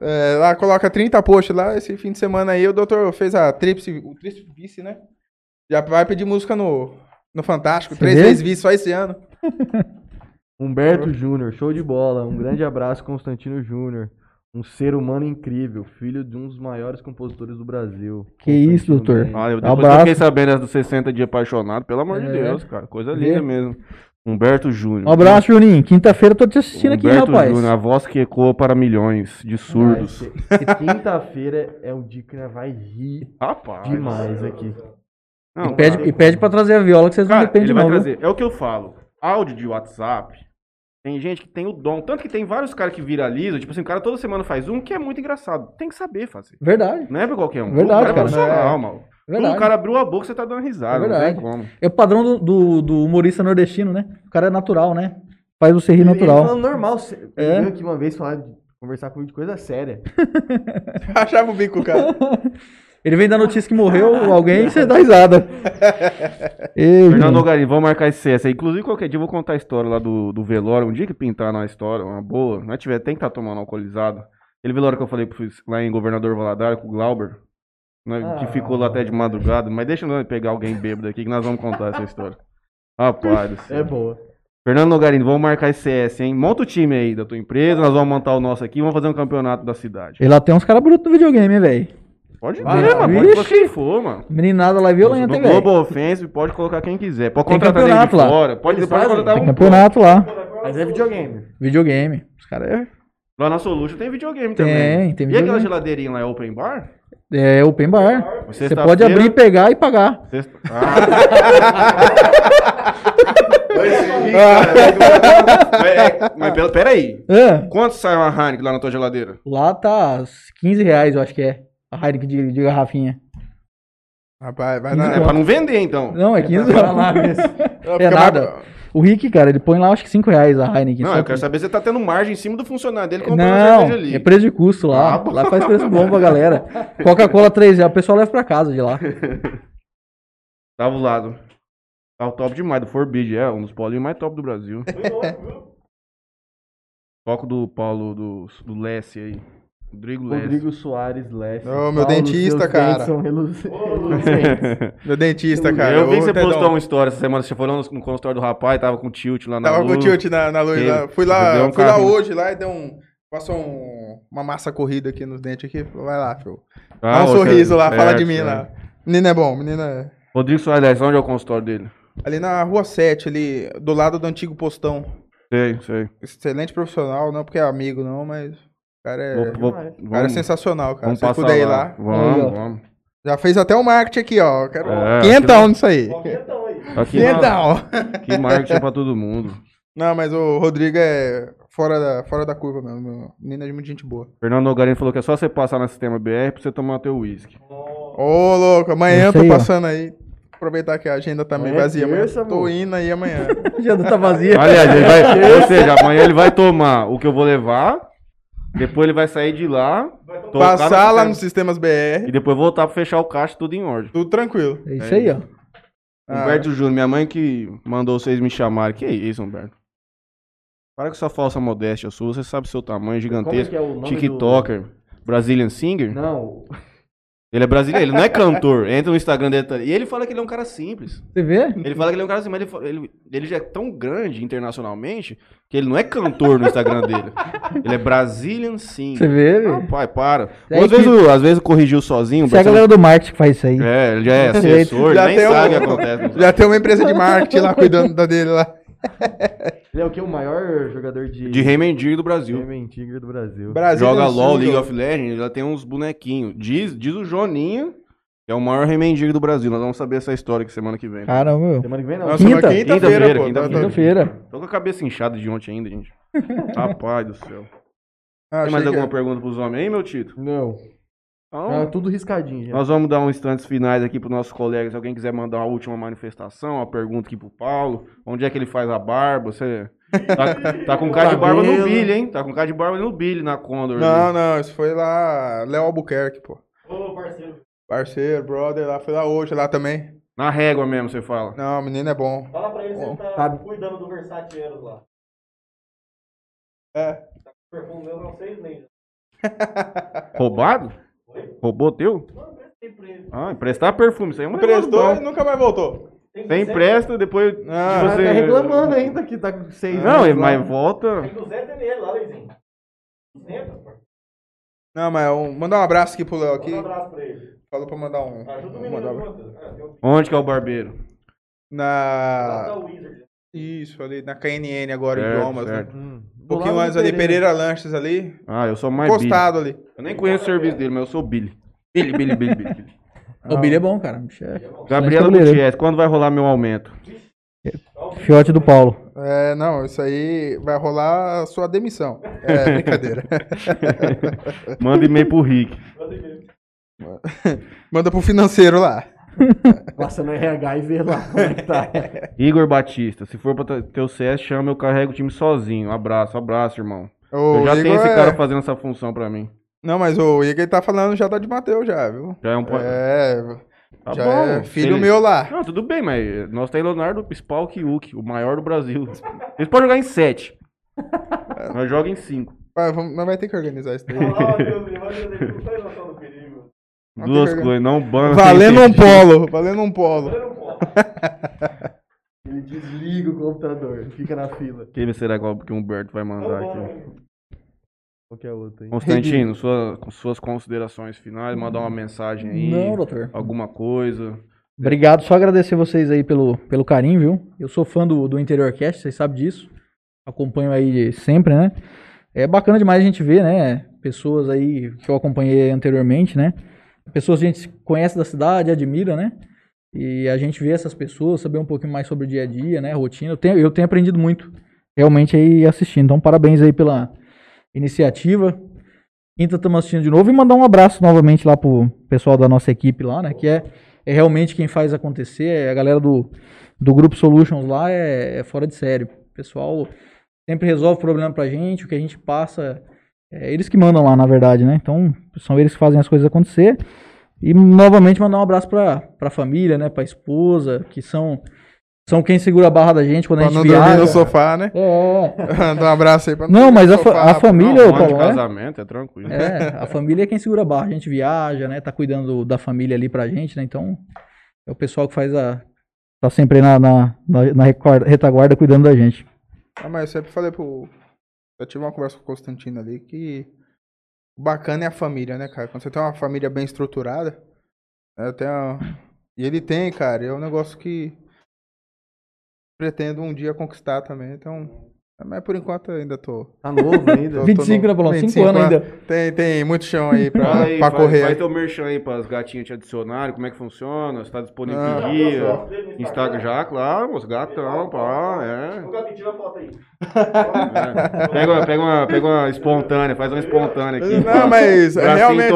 S4: é, lá coloca 30 posts lá. Esse fim de semana aí o doutor fez a tríplice, o tríplice vice, né? Já vai pedir música no, no Fantástico.
S3: Você
S4: três
S3: vê?
S4: vezes vice só esse ano.
S2: Humberto Júnior, show de bola. Um grande abraço, Constantino Júnior. Um ser humano incrível, filho de um dos maiores compositores do Brasil.
S3: Que isso, doutor.
S2: Mendes.
S1: Ah, eu, depois que eu
S3: Abraço.
S1: fiquei sabendo dos 60 dias apaixonado, pelo amor de
S3: É.
S1: Deus, cara. Coisa linda mesmo. Humberto Júnior.
S3: Um abraço, Juninho. Quinta-feira eu tô te assistindo aqui,
S1: Humberto
S3: rapaz.
S1: Júnior, a voz que ecoa para milhões de surdos.
S2: Quinta-feira é um dia que vai rir
S1: Rapaz.
S2: demais aqui.
S1: Não,
S3: E pede,
S1: cara.
S3: e pede pra trazer a viola que vocês não
S1: Cara,
S3: dependem
S1: ele
S3: não.
S1: vai
S3: viu?
S1: trazer. É o que eu falo. Áudio de WhatsApp. Tem gente que tem o dom. Tanto que tem vários caras que viralizam. Tipo assim, o cara toda semana faz um que é muito engraçado. Tem que saber fazer.
S3: Verdade.
S1: Não é pra qualquer um.
S3: Verdade,
S1: o cara.
S3: cara.
S1: É profissional, mano.
S3: Verdade.
S1: O cara abriu a boca, você tá dando risada.
S3: É
S1: não
S3: verdade.
S1: tem como.
S3: É o padrão do, do, do humorista nordestino, né? O cara é natural, né? Faz você rir
S2: Ele
S3: natural.
S2: falando normal. Ele
S3: É.
S2: veio aqui uma vez falar de conversar comigo de coisa séria.
S4: Achava o bico, cara.
S3: Ele vem dar notícia que morreu alguém e você dá risada. Ei,
S1: Fernando. Nogarinho, vamos marcar esse CS. aí. Inclusive, qualquer dia eu vou contar a história lá do, do velório. Um dia que pintar na história, uma boa. Não tiver, tem que estar tomando alcoolizado. Aquele velório que eu falei que lá em Governador Valadares com o Glauber. né, que
S2: Ah.
S1: ficou lá até de madrugada. Mas deixa eu pegar alguém bêbado aqui que nós vamos contar essa história. Rapaz do céu.
S2: É boa.
S1: Fernando Nogarino, vamos marcar esse CS, hein? Monta o time aí da tua empresa, nós vamos montar o nosso aqui e vamos fazer um campeonato da cidade.
S3: E lá tem uns caras brutos no videogame, hein, velho.
S1: Pode
S2: Vai,
S1: ver, mano. Pode quem for, mano.
S3: Meninada lá é violenta, velho.
S1: Global Offensive pode colocar quem quiser. Pode
S3: Tem
S1: contratar ele
S3: lá.
S1: fora. Pode, pode contratar
S3: Tem
S1: um.
S3: campeonato lá.
S2: Mas é videogame.
S3: Videogame. Os caras é,
S1: Lá na Solution tem videogame
S3: Tem,
S1: também.
S3: tem
S1: E aquela
S3: videogame.
S1: geladeirinha lá é open bar?
S3: é open bar. Você
S1: Sexta-feira-
S3: pode abrir, pegar e pagar.
S1: Sexta... Ah. É, mas pera- peraí.
S3: É.
S1: Quanto sai uma Heineken lá na tua geladeira?
S3: Lá tá 15 reais, eu acho que é. A Heineken de, de garrafinha.
S4: Rapaz, vai na.
S1: É pra não vender, então.
S3: Não, é 15
S2: Vai lá
S3: reais.
S2: mesmo.
S3: É
S4: mais-
S3: nada. O Rick, cara, ele põe lá acho que 5 reais a Heineken.
S1: Não, eu quero
S3: que-
S1: saber se você tá tendo margem em cima do funcionário dele comprando
S3: Não,
S1: cerveja ali.
S3: é preço de custo lá.
S1: Ah,
S3: lá faz preço bom pra galera. Coca-Cola 3 reais, o pessoal leva pra casa de lá.
S1: Tava o lado. Tava top demais, do Forbid, é, um dos polinhos mais top do Brasil.
S5: Foi louco, viu?
S1: Foco do Paulo, do, do Lessie aí. Rodrigo.
S2: Rodrigo Soares Leste.
S4: Ô, meu dentista, cara.
S2: São relu-
S5: Ô,
S2: reluzentes.
S4: Meu dentista, cara.
S1: eu vi que você
S4: Tedão.
S1: postou uma história essa semana, você foi lá no, no consultório do rapaz, tava com tilt lá na
S4: Tava com
S1: luz.
S4: tilt na, na luz
S1: Ele-
S4: lá. Fui lá,
S1: um
S4: fui lá hoje lá e deu um. Passou um- uma massa corrida aqui nos dentes aqui. Falou, Vai lá, filho.
S1: Ah,
S4: Dá um sorriso lá, fala de mim lá. Menino é bom, menino é.
S1: Rodrigo Soares Lessie, onde é o consultório dele?
S4: Ali na rua 7, ali, do lado do antigo postão.
S1: Sei, sei.
S4: Excelente profissional, não porque é amigo, não, mas. O cara é.
S1: Vou- vou-
S4: cara é
S1: vamos,
S4: sensacional, cara.
S1: vamos
S4: Se puder ir
S1: lá. Vamos,
S3: ó.
S1: vamos.
S4: Já fez até o marketing aqui, ó. Quero
S1: É,
S4: quinhentão nisso aí.
S5: Qualquer então aí.
S1: Aqui,
S4: Quinhentão.
S1: Que marketing pra todo mundo.
S4: Não, mas o Rodrigo é fora da, fora da curva mesmo. meu. Menino é de muita gente boa.
S1: Fernando Nogarino falou que é só você passar no sistema BR pra você tomar teu uísque.
S4: Ô, louco, amanhã eu tô
S3: aí, ó.
S4: passando aí. Aproveitar que a agenda tá meio
S2: é
S4: vazia, amanhã.
S2: terça,
S4: Tô indo aí amanhã.
S3: A agenda tá vazia.
S1: Aliás, ele vai, ou seja, amanhã ele vai tomar o que eu vou levar, depois ele vai sair de lá, tocar
S4: Passar lá
S1: no
S4: nos
S1: sistema-
S4: sistemas
S1: e
S4: BR.
S1: depois voltar pra fechar o caixa tudo em ordem.
S4: Tudo tranquilo.
S3: É isso aí, ó.
S4: Ah.
S1: Humberto Júnior, minha mãe que mandou vocês me chamarem. Que isso, Humberto? Para com essa falsa modéstia sua, você sabe seu tamanho
S2: Como é
S1: gigantesco.
S2: que é o nome
S1: TikToker, Brazilian Singer.
S2: do... Não,
S1: Ele é brasileiro, ele não é cantor. Entra no Instagram dele tá- e ele fala que ele é um cara simples.
S3: Você vê?
S1: Ele fala que ele é um cara simples, mas ele, ele, ele já é tão grande internacionalmente que ele não é cantor no Instagram dele. Ele é Brazilian
S3: Você
S1: Singer.
S3: vê,
S1: Ah,
S3: velho.
S1: pai, para.
S3: É
S1: às,
S3: que-
S1: vezes, o- às vezes corrigiu sozinho.
S3: Isso é a galera do marketing que faz isso aí.
S1: É, ele já é assessor,
S4: Já
S1: ele nem
S4: um-
S1: sabe o que acontece.
S4: Já tem uma empresa de marketing lá cuidando da dele lá.
S2: Ele é o que? O maior jogador de...
S1: De Mendigo do Brasil.
S2: Rayman Tigre do Brasil.
S4: Brasil
S1: Joga LOL, League of Legends, já tem uns bonequinhos. Diz, diz o Joninho, que é o maior Rei Mendigo do Brasil. Nós vamos saber essa história aqui semana que vem.
S3: Caramba, meu.
S2: Semana que vem não.
S3: Quinta.
S4: quinta-feira,
S1: Quinta-feira,
S4: pô.
S1: quinta-feira.
S3: Quinta-feira.
S1: Tô com a cabeça inchada de ontem ainda, gente. Rapaz do céu.
S4: Ah,
S1: Tem mais
S4: achei que-
S1: alguma pergunta pros homens aí, meu Tito?
S2: Não.
S1: Então,
S2: Tá tudo riscadinho já.
S1: nós vamos dar uns instantes finais aqui pros nossos colegas. Se alguém quiser mandar uma última manifestação, uma pergunta aqui pro Paulo. Onde é que ele faz a barba? Você tá, tá com cara de barba no. Billy, hein? Tá com cara de barba no Billy na Condor.
S4: Não,
S1: ali.
S4: não, isso foi lá, Léo Albuquerque, pô.
S5: Ô, parceiro.
S4: Parceiro, brother, lá, foi lá hoje, lá também.
S1: Na régua mesmo, você fala.
S4: Não, o menino é bom.
S5: Fala pra ele se ele tá
S2: Tá.
S5: cuidando do Versace Eros lá.
S4: É.
S5: O perfume meu é uns seis meses.
S1: Roubado?
S5: Oi?
S1: Roubou teu?
S5: Não, ele.
S1: Ah, emprestar perfume. Isso aí é uma
S4: Emprestou e nunca mais voltou.
S5: Tem
S1: Você
S5: 200
S1: empresta, depois.
S4: Ah,
S2: Tá
S1: você-
S2: reclamando ainda que tá com seis
S1: Não,
S2: meses lá.
S1: mas volta.
S5: Tem 200 nele lá, Leizinho. 200, pô.
S4: Não, mas um, mandar um abraço aqui pro Léo aqui.
S5: Manda um abraço pra ele.
S4: Falou pra mandar um.
S5: Ajuda o menino
S4: um-.
S5: Ah, um-
S1: Onde que é o barbeiro?
S5: Tá
S4: Na.
S5: Wizard.
S4: Isso, ali na KNN agora,
S1: Certo,
S4: idiomas, né?
S1: certo.
S2: Hum.
S4: Um pouquinho antes ali, Pereira Lanches ali.
S1: Ah, eu sou mais Billy.
S4: Encostado ali.
S1: Eu nem conheço o serviço dele, mas eu sou Billy. Billy, Billy, Billy, Billy. Billy.
S3: O Billy é bom, cara. É
S1: Gabriela
S3: cabeleireiro.
S1: Gutierrez, quando vai rolar meu aumento?
S3: Fiote do Paulo.
S4: É, não, isso aí vai rolar a sua demissão. É, brincadeira.
S1: Manda e-mail pro Rick.
S4: Manda pro financeiro lá.
S2: Passa no RH e vê lá como é que tá.
S1: Igor Batista, se for pra ter- o CS, chama, eu carrego o time sozinho. Abraço, abraço, irmão.
S4: O
S1: eu já tenho esse
S4: é-
S1: cara fazendo essa função pra mim.
S4: Não, mas o Igor tá falando já tá de Mateus já, viu?
S1: Já é um...
S4: É,
S1: Tá
S4: já
S1: bom,
S4: é filho
S1: ele-
S4: meu lá.
S1: Não, tudo bem, mas nós tem Leonardo Spalk Uki, o maior do Brasil. Eles podem jogar em 7. nós jogamos em 5.
S4: Vai, vamos, nós vai ter que organizar isso daí.
S5: Dizer que não faz noção do perigo.
S4: Não
S1: Duas
S4: que-
S1: coisas, não bana.
S4: Valendo um polo, valendo um polo.
S2: Ele desliga o computador, fica na fila.
S1: Quem será qual que o Humberto vai mandar aqui?
S2: Qualquer outro aí.
S1: Constantino, sua, suas considerações finais, mandar uma mensagem aí.
S3: Não, doutor.
S1: Alguma coisa.
S3: Obrigado, só agradecer vocês aí pelo, pelo carinho, viu? Eu sou fã do, do Interior Cast, vocês sabem disso. Acompanho aí sempre, né? É bacana demais a gente ver, né? Pessoas aí que eu acompanhei anteriormente, né? Pessoas que a gente conhece da cidade, admira, né? E a gente vê essas pessoas, saber um pouquinho mais sobre o dia a dia, né? Rotina. Eu tenho, eu tenho aprendido muito realmente aí assistindo. Então, parabéns aí pela iniciativa. Quinta estamos assistindo de novo e mandar um abraço novamente lá pro pessoal da nossa equipe lá, né? Que é é realmente quem faz acontecer. é A galera do, do Grupo Solutions lá é, é fora de sério. O pessoal sempre resolve problema pra gente, o que a gente passa. É eles que mandam lá, na verdade, né? Então, são eles que fazem as coisas acontecer. E novamente mandar um abraço pra, pra família, né? Pra esposa, que são, são quem segura a barra da gente quando a
S4: Pra
S3: gente
S4: não dormir
S3: viaja.
S4: no sofá, né?
S3: É,
S4: Manda um abraço aí pra
S3: Não,
S4: dormir
S3: mas a,
S4: sofá,
S3: a família,
S1: Não, de
S3: Paulo, é,
S1: casamento, é tranquilo.
S3: é, a família é quem segura a barra. A gente viaja, né? Tá cuidando da família ali pra gente, né? Então, é o pessoal que faz a. Tá sempre aí na, na, na, na retaguarda cuidando da gente.
S4: Ah, mas eu sempre falei pro. Eu tive uma conversa com o Constantino ali que o bacana é a família, né, cara? Quando você tem uma família bem estruturada, né, eu tenho. E ele tem, cara, é um negócio que pretendo um dia conquistar também, então. Mas por enquanto ainda tô.
S2: Tá novo ainda.
S4: tô- tô
S3: 25,
S4: no-
S3: né, Paulão? 5
S4: 25
S3: anos ainda.
S4: Tem, tem muito chão aí pra,
S1: aí,
S4: pra
S1: faz,
S4: correr.
S1: faz teu merchan aí pras gatinhas te adicionarem, como é que funciona, se tá disponível
S4: Ah.
S1: em dia, Instagram já, claro, os gatão, pá, é.
S5: O tira a foto aí.
S1: É. Pega, uma, pega, uma, pega uma espontânea, faz uma espontânea aqui.
S4: Não, mas
S1: Bracinho
S4: realmente.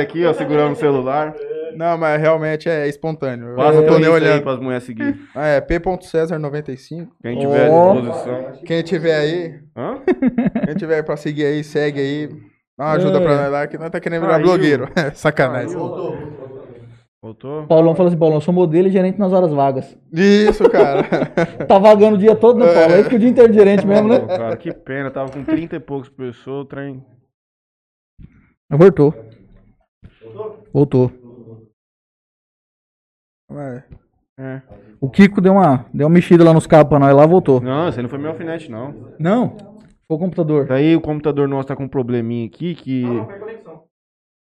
S1: aqui, ó, segurando o celular.
S4: Não, mas realmente é espontâneo. Eu
S1: Passa
S4: não tô nem olhando.
S1: pras mulheres seguir.
S4: Ah, é p.cesar95.
S1: Quem tiver
S3: Ó.
S1: à disposição.
S4: Quem tiver aí,
S1: Hã?
S4: quem tiver aí pra seguir aí, segue aí. Dá uma ajuda
S3: É.
S4: pra nós lá, que nós tá querendo virar
S1: Caiu.
S4: blogueiro. Sacanagem.
S1: Voltou?
S3: Paulão fala assim, Paulão, eu sou modelo e gerente nas horas vagas.
S4: Isso, cara.
S3: Tá vagando o dia todo, né, Paulo? Aí fica o dia inteiro de gerente mesmo, né?
S1: cara, que pena, tava com 30 e poucas pessoas, o trem.
S3: Voltou. Voltou.
S4: Ué,
S1: É.
S3: O Kiko deu uma, deu uma mexida lá nos cabos pra nós lá, voltou.
S1: Não, esse aí não foi meu alfinete, não.
S3: Não, foi o computador.
S1: Daí o computador nosso tá com um probleminha aqui que.
S5: Foi conexão.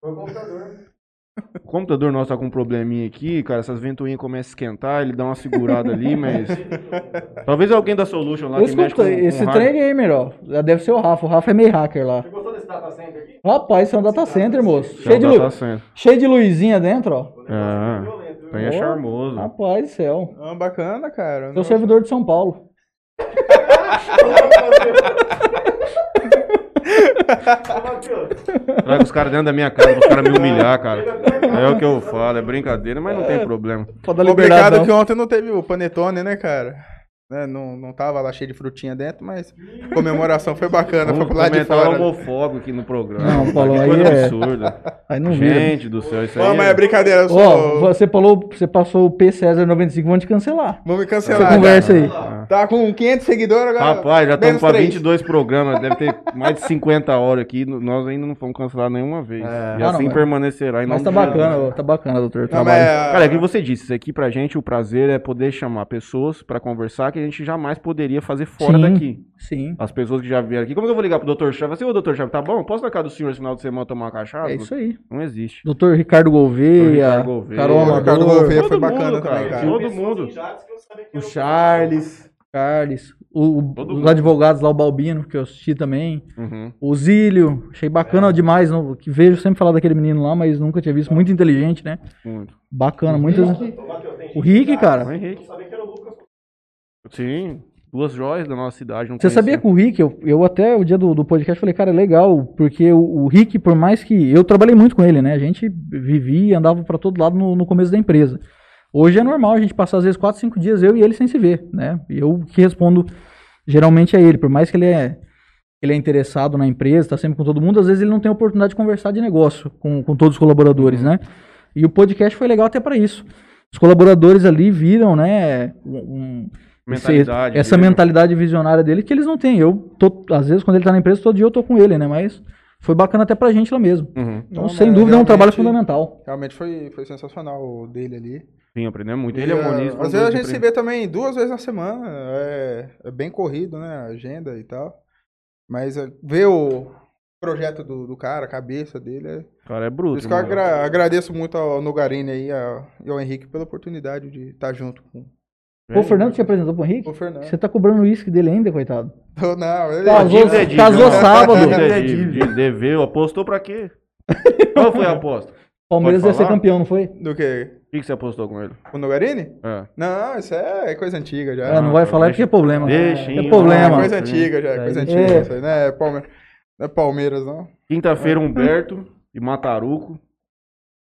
S5: Foi o computador.
S1: O computador nosso tá com um probleminha aqui, cara. Essas ventoinhas começam a esquentar, ele dá uma segurada ali, mas. Talvez alguém da Solution lá
S3: Esse,
S1: que mexe com, com
S3: esse trem é gamer, ó. Já deve ser o Rafa. O Rafa é meio hacker lá.
S5: Você gostou desse data center aqui?
S3: Rapaz, isso é um data center, moço.
S1: é
S3: Cheio
S1: o
S3: de,
S1: data
S3: lu...
S1: center.
S3: Cheio de luzinha dentro, ó.
S1: É, Trem é charmoso.
S3: Rapaz do céu.
S4: ah, bacana, cara.
S3: Sou servidor de São Paulo.
S1: Traga os caras dentro da minha casa, os caras me humilhar, cara. É o que eu falo, é brincadeira, mas não tem problema.
S3: Liberdade,
S4: Complicado
S3: não.
S4: que ontem não teve o panetone, né, cara? Né, não, não tava lá cheio de frutinha dentro, mas a comemoração foi bacana, foi lado de fora.
S1: homofóbico aqui no programa.
S3: Não, Paulo,
S1: que
S3: aí
S1: coisa
S3: é-
S1: absurda.
S3: Aí não vira.
S1: Gente do céu, isso aí.
S4: Ó, mas é brincadeira, eu sou...
S3: Ó, você falou, você passou o P César 95, vão te cancelar.
S4: Vamos me cancelar.
S3: conversa aí.
S4: Tá com 500 seguidores agora.
S1: Rapaz, já estamos
S4: três.
S1: 22 programas, deve ter mais de 50 horas aqui. Nós ainda não fomos cancelar nenhuma vez.
S2: É.
S1: E
S3: Ah, não,
S1: assim
S3: mas-
S1: permanecerá. em
S3: Mas tá bacana, ó, tá bacana, doutor.
S4: Não, mas,
S1: Cara, é o que você disse, isso aqui pra gente, o prazer é poder chamar pessoas pra conversar que a gente jamais poderia fazer fora
S3: Sim.
S1: daqui.
S3: Sim,
S1: As pessoas que já vieram aqui. Como que eu vou ligar pro Dr. Chave? Assim, ô Dr. Chave, tá bom? Posso na casa do senhor esse final de semana tomar uma cachaça?
S3: é isso aí.
S1: Não existe.
S3: Doutor Ricardo Gouveia,
S1: Ricardo Gouveia.
S3: Carol
S1: Ricardo
S4: Gouveia. foi
S1: Todo
S4: bacana
S1: mundo,
S4: também, cara.
S1: Todo mundo.
S2: O Charles.
S3: Carles, o- os
S1: mundo.
S3: advogados lá, o Balbino, que eu assisti também,
S1: Uhum.
S3: o Zílio, achei bacana demais, não- que vejo sempre falar daquele menino lá, mas nunca tinha visto, muito inteligente, né?
S1: Muito.
S3: Bacana, muitas... O Rick, cara.
S1: O
S5: Jales
S1: Sim. Duas joias da nossa cidade.
S3: Você sabia que o Rick, eu, eu até o dia do, do podcast falei, cara, é legal, porque o, o Rick, por mais que. Eu trabalhei muito com ele, né? A gente vivia, andava pra todo lado no, no começo da empresa. Hoje é normal a gente passar às vezes 4, 5 dias eu e ele sem se ver, né? E eu que respondo geralmente a ele, por mais que ele é, ele é interessado na empresa, tá sempre com todo mundo, às vezes ele não tem oportunidade de conversar de negócio com, com todos os colaboradores, né? E o podcast foi legal até pra isso. Os colaboradores ali viram, né, um,
S1: Mentalidade.
S3: essa
S1: dele.
S3: mentalidade visionária dele que eles não têm. Eu tô, às vezes, quando ele tá na empresa, todo dia eu tô com ele, né? Mas foi bacana até pra gente lá mesmo.
S1: Uhum.
S3: Então,
S4: Não,
S3: sem dúvida, é um trabalho fundamental.
S4: Realmente foi, foi sensacional o dele ali.
S1: Sim, aprendemos muito.
S4: E,
S1: Ele é moníssimo.
S4: Às vezes a gente se vê também duas vezes na semana. É, é bem corrido, né? A agenda e tal. Mas é, ver o projeto do, do cara, a cabeça dele. É...
S1: O cara é
S4: Por
S1: bruto.
S4: isso que eu agra- agradeço muito ao Nogarini aí a- e ao Henrique pela oportunidade de estar junto com
S3: Pô, o Fernando te apresentou pro Henrique?
S4: o Fernando.
S3: Você tá cobrando o uísque dele ainda, coitado?
S4: Não, ele
S3: Casou-
S1: Dívida é dívida,
S3: casou
S1: né?
S3: sábado.
S1: Dívida é
S2: Dívida é
S1: dívida.
S2: dívida.
S1: Deveu, apostou pra quê? Qual foi a aposta?
S3: Palmeiras ia ser campeão, não foi?
S4: Do que?
S1: O que, que você apostou com ele?
S4: O Nogarini?
S1: É.
S4: Não, isso é coisa antiga já.
S3: É, não vai falar porque é problema.
S1: Deixa,
S3: é
S1: hein,
S4: É
S3: problema.
S4: coisa antiga já, é coisa
S3: É.
S4: antiga. Isso aí, não, é Palme- não é Palmeiras, não.
S1: Quinta-feira, Humberto e Mataruco.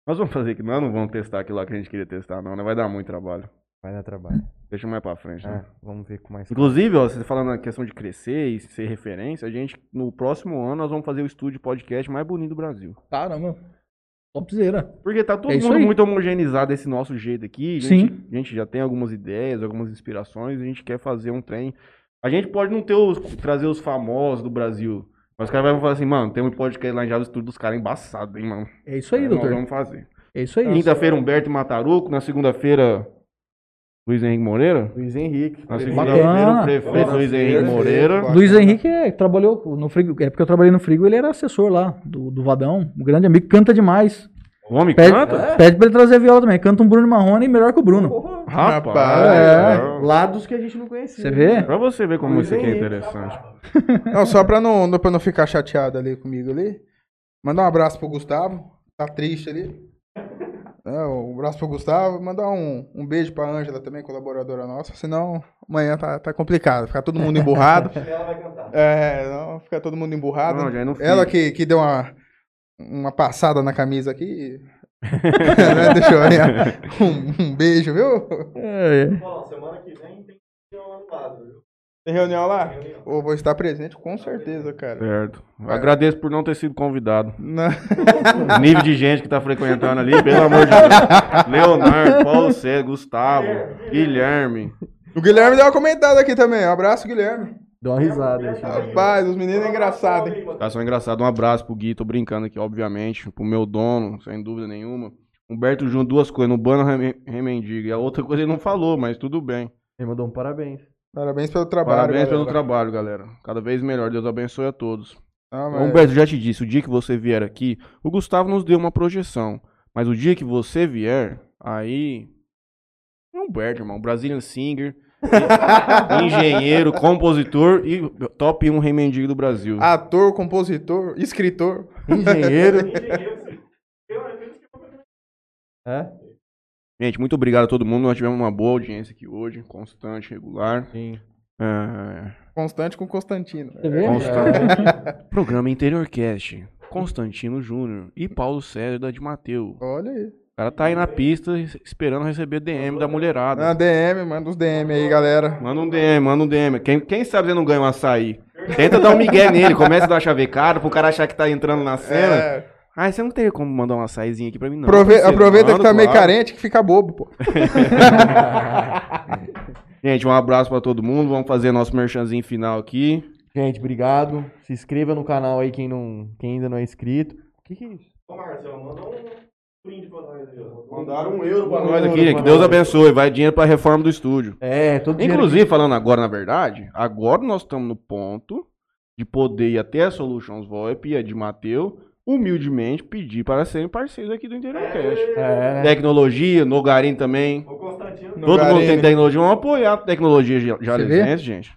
S1: Nós vamos fazer aqui. Nós não vamos testar aquilo lá que a gente queria testar, não. né? Vai dar muito trabalho.
S2: Vai dar trabalho.
S1: Deixa mais pra frente. né?
S2: É, vamos ver com mais.
S1: Inclusive, ó, você falando na questão de crescer e ser referência, a gente, no próximo ano, nós vamos fazer o estúdio podcast mais bonito do Brasil.
S3: Caramba. Topzera.
S1: Porque tá todo
S3: É
S1: mundo
S3: aí.
S1: muito homogeneizado desse nosso jeito aqui. A
S3: Sim.
S1: gente, a gente já tem algumas ideias, algumas inspirações, a gente quer fazer um trem. A gente pode não ter os, trazer os famosos do Brasil. Mas os caras vão falar assim, mano, tem um podcast lá em Java Studio dos caras embaçados, hein, mano.
S3: É isso aí,
S1: Nós
S3: doutor.
S1: vamos fazer.
S3: É isso aí.
S1: Quinta-feira, Humberto e Mataruco. Na segunda-feira, Luiz Henrique Moreira.
S2: Luiz Henrique.
S1: Na
S2: prefeito.
S1: segunda-feira,
S3: Bacana.
S1: o prefeito Luiz Henrique
S4: perfeito.
S1: Moreira.
S3: Luiz Henrique é, trabalhou no Frigo. É porque eu trabalhei no Frigo, ele era assessor lá, do, do Vadão. Um grande amigo, canta demais.
S1: O homem
S3: Pede,
S1: canta?
S3: pede pra ele trazer viola também. Canta um Bruno Marrone melhor que o Bruno.
S1: Rapaz.
S3: É.
S1: é.
S2: Lados que a gente não conhecia.
S3: Você vê?
S1: Pra você ver como
S2: Luiz
S1: isso aqui é interessante.
S4: Não, só pra não, não- pra não ficar chateado ali comigo ali. Mandar um abraço pro Gustavo. Tá triste ali. É, um abraço pro Gustavo. Mandar um, um beijo pra Ângela também, colaboradora nossa. Senão amanhã tá, tá complicado. Ficar todo mundo emburrado.
S5: Ela vai cantar.
S4: É, não, fica todo mundo emburrado.
S1: Não, já é no
S4: Ela que, que deu uma, uma passada na camisa aqui. né? Deixa eu olhar. Um, um beijo, viu?
S3: É, é.
S5: Ó, semana que vem tem que lá no lado, viu?
S4: Tem reunião lá?
S5: Tem reunião.
S4: Eu vou estar presente, com certeza, cara.
S1: Certo. Agradeço por não ter sido convidado.
S4: Não.
S1: O nível de gente que tá frequentando ali, pelo amor de Deus. Leonardo, Paulo César, Gustavo, Guilherme.
S4: O Guilherme deu uma comentada aqui também. Um abraço, Guilherme.
S2: Dá uma risada.
S4: Rapaz, os meninos é engraçado, hein?
S1: Tá só engraçado. Um abraço pro Gui, tô brincando aqui, obviamente. Pro meu dono, sem dúvida nenhuma. Humberto Júnior, duas coisas, no Bano Rem- Remendiga. E a outra coisa ele não falou, mas tudo bem.
S2: Ele mandou um parabéns.
S4: Parabéns pelo trabalho.
S1: Parabéns pelo
S4: galera.
S1: trabalho, galera. Cada vez melhor. Deus abençoe a todos.
S4: Ah, mas-
S1: Humberto, já te disse, o dia que você vier aqui, o Gustavo nos deu uma projeção. Mas o dia que você vier, aí. É Humberto, irmão. Brazilian Singer, engenheiro, compositor e top 1 rei mendigo do Brasil.
S4: Ator, compositor, escritor.
S2: Engenheiro.
S5: Engenheiro,
S2: é?
S1: Gente, muito obrigado a todo mundo. Nós tivemos uma boa audiência aqui hoje, constante, regular.
S2: Sim.
S1: É,
S4: Constante com Constantino.
S3: Vê?
S1: Constante. Programa Interiorcast. Constantino Júnior e Paulo César da de Mateu.
S4: Olha aí.
S1: O cara tá aí na pista esperando receber DM da mulherada.
S4: Na DM, manda os DM aí, galera.
S1: Manda um DM, manda um DM. Quem, quem sabe você não ganha um açaí? Tenta dar um migué nele, começa a dar chavecada pro cara achar que tá entrando na cena.
S4: É,
S1: Ah, você não tem como mandar um açaizinho aqui pra mim, não. parceiro.
S4: aproveita que tá meio
S1: claro.
S4: carente que fica bobo, pô.
S1: Gente, um abraço pra todo mundo. Vamos fazer nosso merchanzinho final aqui.
S2: Gente, obrigado. Se inscreva no canal aí quem, não, quem ainda não é inscrito. O que, que é isso?
S5: Ô, Marcelo, manda um brinde pra nós aí, ó.
S1: Mandaram um euro pra
S2: Um
S1: nós aqui, que Deus
S2: nós.
S1: abençoe. Vai dinheiro pra reforma do estúdio.
S2: É, todo
S1: Inclusive, falando agora na verdade, agora nós estamos no ponto de poder ir até a Solutions VoIP e a de Mateu, humildemente pedir para serem parceiros aqui do Interior Cash.
S2: que- É, né?
S1: Tecnologia, Nogarim também.
S5: O Constantino.
S1: Todo mundo
S4: Nogarim.
S1: tem tecnologia, vamos apoiar a tecnologia ja- jalesense, gente.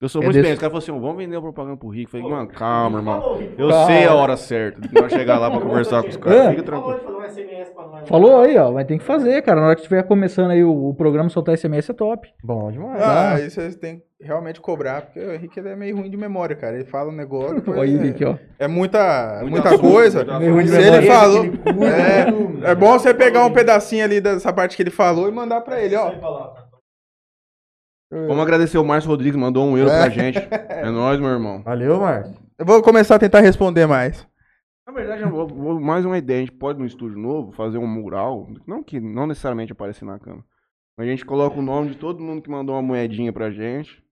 S1: Eu sou
S3: É
S1: muito
S3: desse-
S1: bem. Os caras falaram assim, vamos vender a propaganda pro Rico. Eu falei, mano, calma, irmão.
S5: Falou.
S1: Eu
S3: Calma.
S1: sei a hora certa de nós chegar lá pra conversar com os caras.
S3: É.
S1: Fica
S5: Falou
S1: tranquilo.
S5: De fazer SMS pra nós.
S3: Falou aí, ó. Vai ter que fazer, cara. Na hora que estiver começando aí o, o programa, soltar SMS é top.
S2: Bom demais.
S4: Ah, aí vocês têm que realmente cobrar, porque o Henrique é meio ruim de memória, cara. Ele fala um negócio. depois
S3: Olha
S4: é,
S3: aqui, ó.
S4: é muita,
S1: Muito
S4: muita
S1: assunto,
S4: coisa.
S1: muito
S3: Meio ruim de
S4: Se ele
S3: memória.
S4: falou. É,
S2: tudo.
S4: é bom você pegar um pedacinho ali dessa parte que ele falou e mandar pra ele, ó.
S5: Sem palavras.
S1: Vamos agradecer o Márcio Rodrigues, mandou um euro pra gente. É nóis, meu irmão.
S2: Valeu, Márcio.
S4: Eu vou começar a tentar responder mais.
S1: Na verdade, eu vou, vou- mais uma ideia. A gente pode, no estúdio novo, fazer um mural. Não que não necessariamente aparecer na. Mas a gente coloca o nome de todo mundo que mandou uma moedinha pra gente.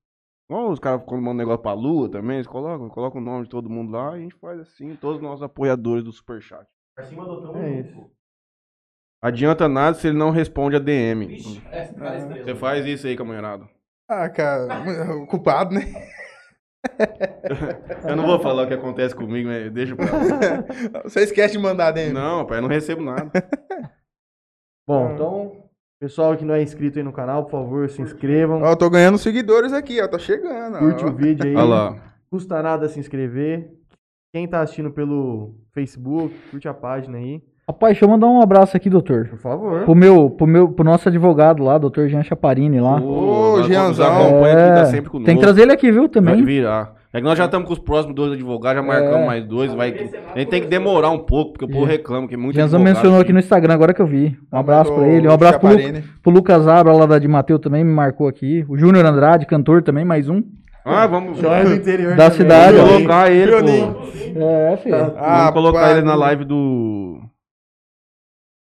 S1: Igual os caras quando mandam negócio pra lua também, eles colocam, colocam o nome de todo mundo lá e a gente faz assim, todos os nossos apoiadores do Superchat.
S5: Acima do tamo
S2: É isso.
S1: Adianta nada se ele não responde a DM.
S5: Vixe, é estrela.
S1: Você faz isso aí, camarada.
S4: Ah, cara, o culpado, né?
S1: Eu não vou falar o que acontece comigo, mas deixa pra lá.
S4: Você esquece de mandar dentro.
S1: Não, pai, eu não recebo nada.
S2: Bom, então, pessoal que não é inscrito aí no canal, por favor, se inscrevam.
S4: Ó, eu tô ganhando seguidores aqui, ó. Tá chegando. ó.
S2: Curte o vídeo aí.
S1: Olha lá.
S2: Custa nada se inscrever. Quem tá assistindo pelo Facebook, curte a página aí.
S3: Rapaz, deixa eu mandar um abraço aqui, doutor.
S2: Por favor.
S3: Pro meu, pro meu, pro nosso advogado lá, doutor Jean Chaparini lá.
S4: Ô,
S1: nós
S4: Jeanzão.
S1: acompanha aqui, tá
S3: É,
S1: sempre conosco.
S3: tem que trazer ele aqui, viu,
S1: Vai
S3: também.
S1: virar. É que nós já estamos com os próximos dois advogados, já marcamos
S3: É.
S1: mais dois. Vai... A gente tem que demorar um pouco, porque o povo reclama que é muito
S3: mencionou aqui no Instagram, agora que eu vi. Um abraço pra
S4: Aumentou
S3: ele. Um abraço pro, Lu- pro Lucas Abra lá da de Mateu também, me marcou aqui. O Júnior Andrade, cantor também, mais um.
S1: Ah, vamos,
S2: Joia do interior
S3: Da
S2: também.
S3: cidade,
S1: vamos colocar ele, pô.
S3: É, filho.
S4: Ah,
S1: vamos colocar
S4: pá,
S1: ele na live do...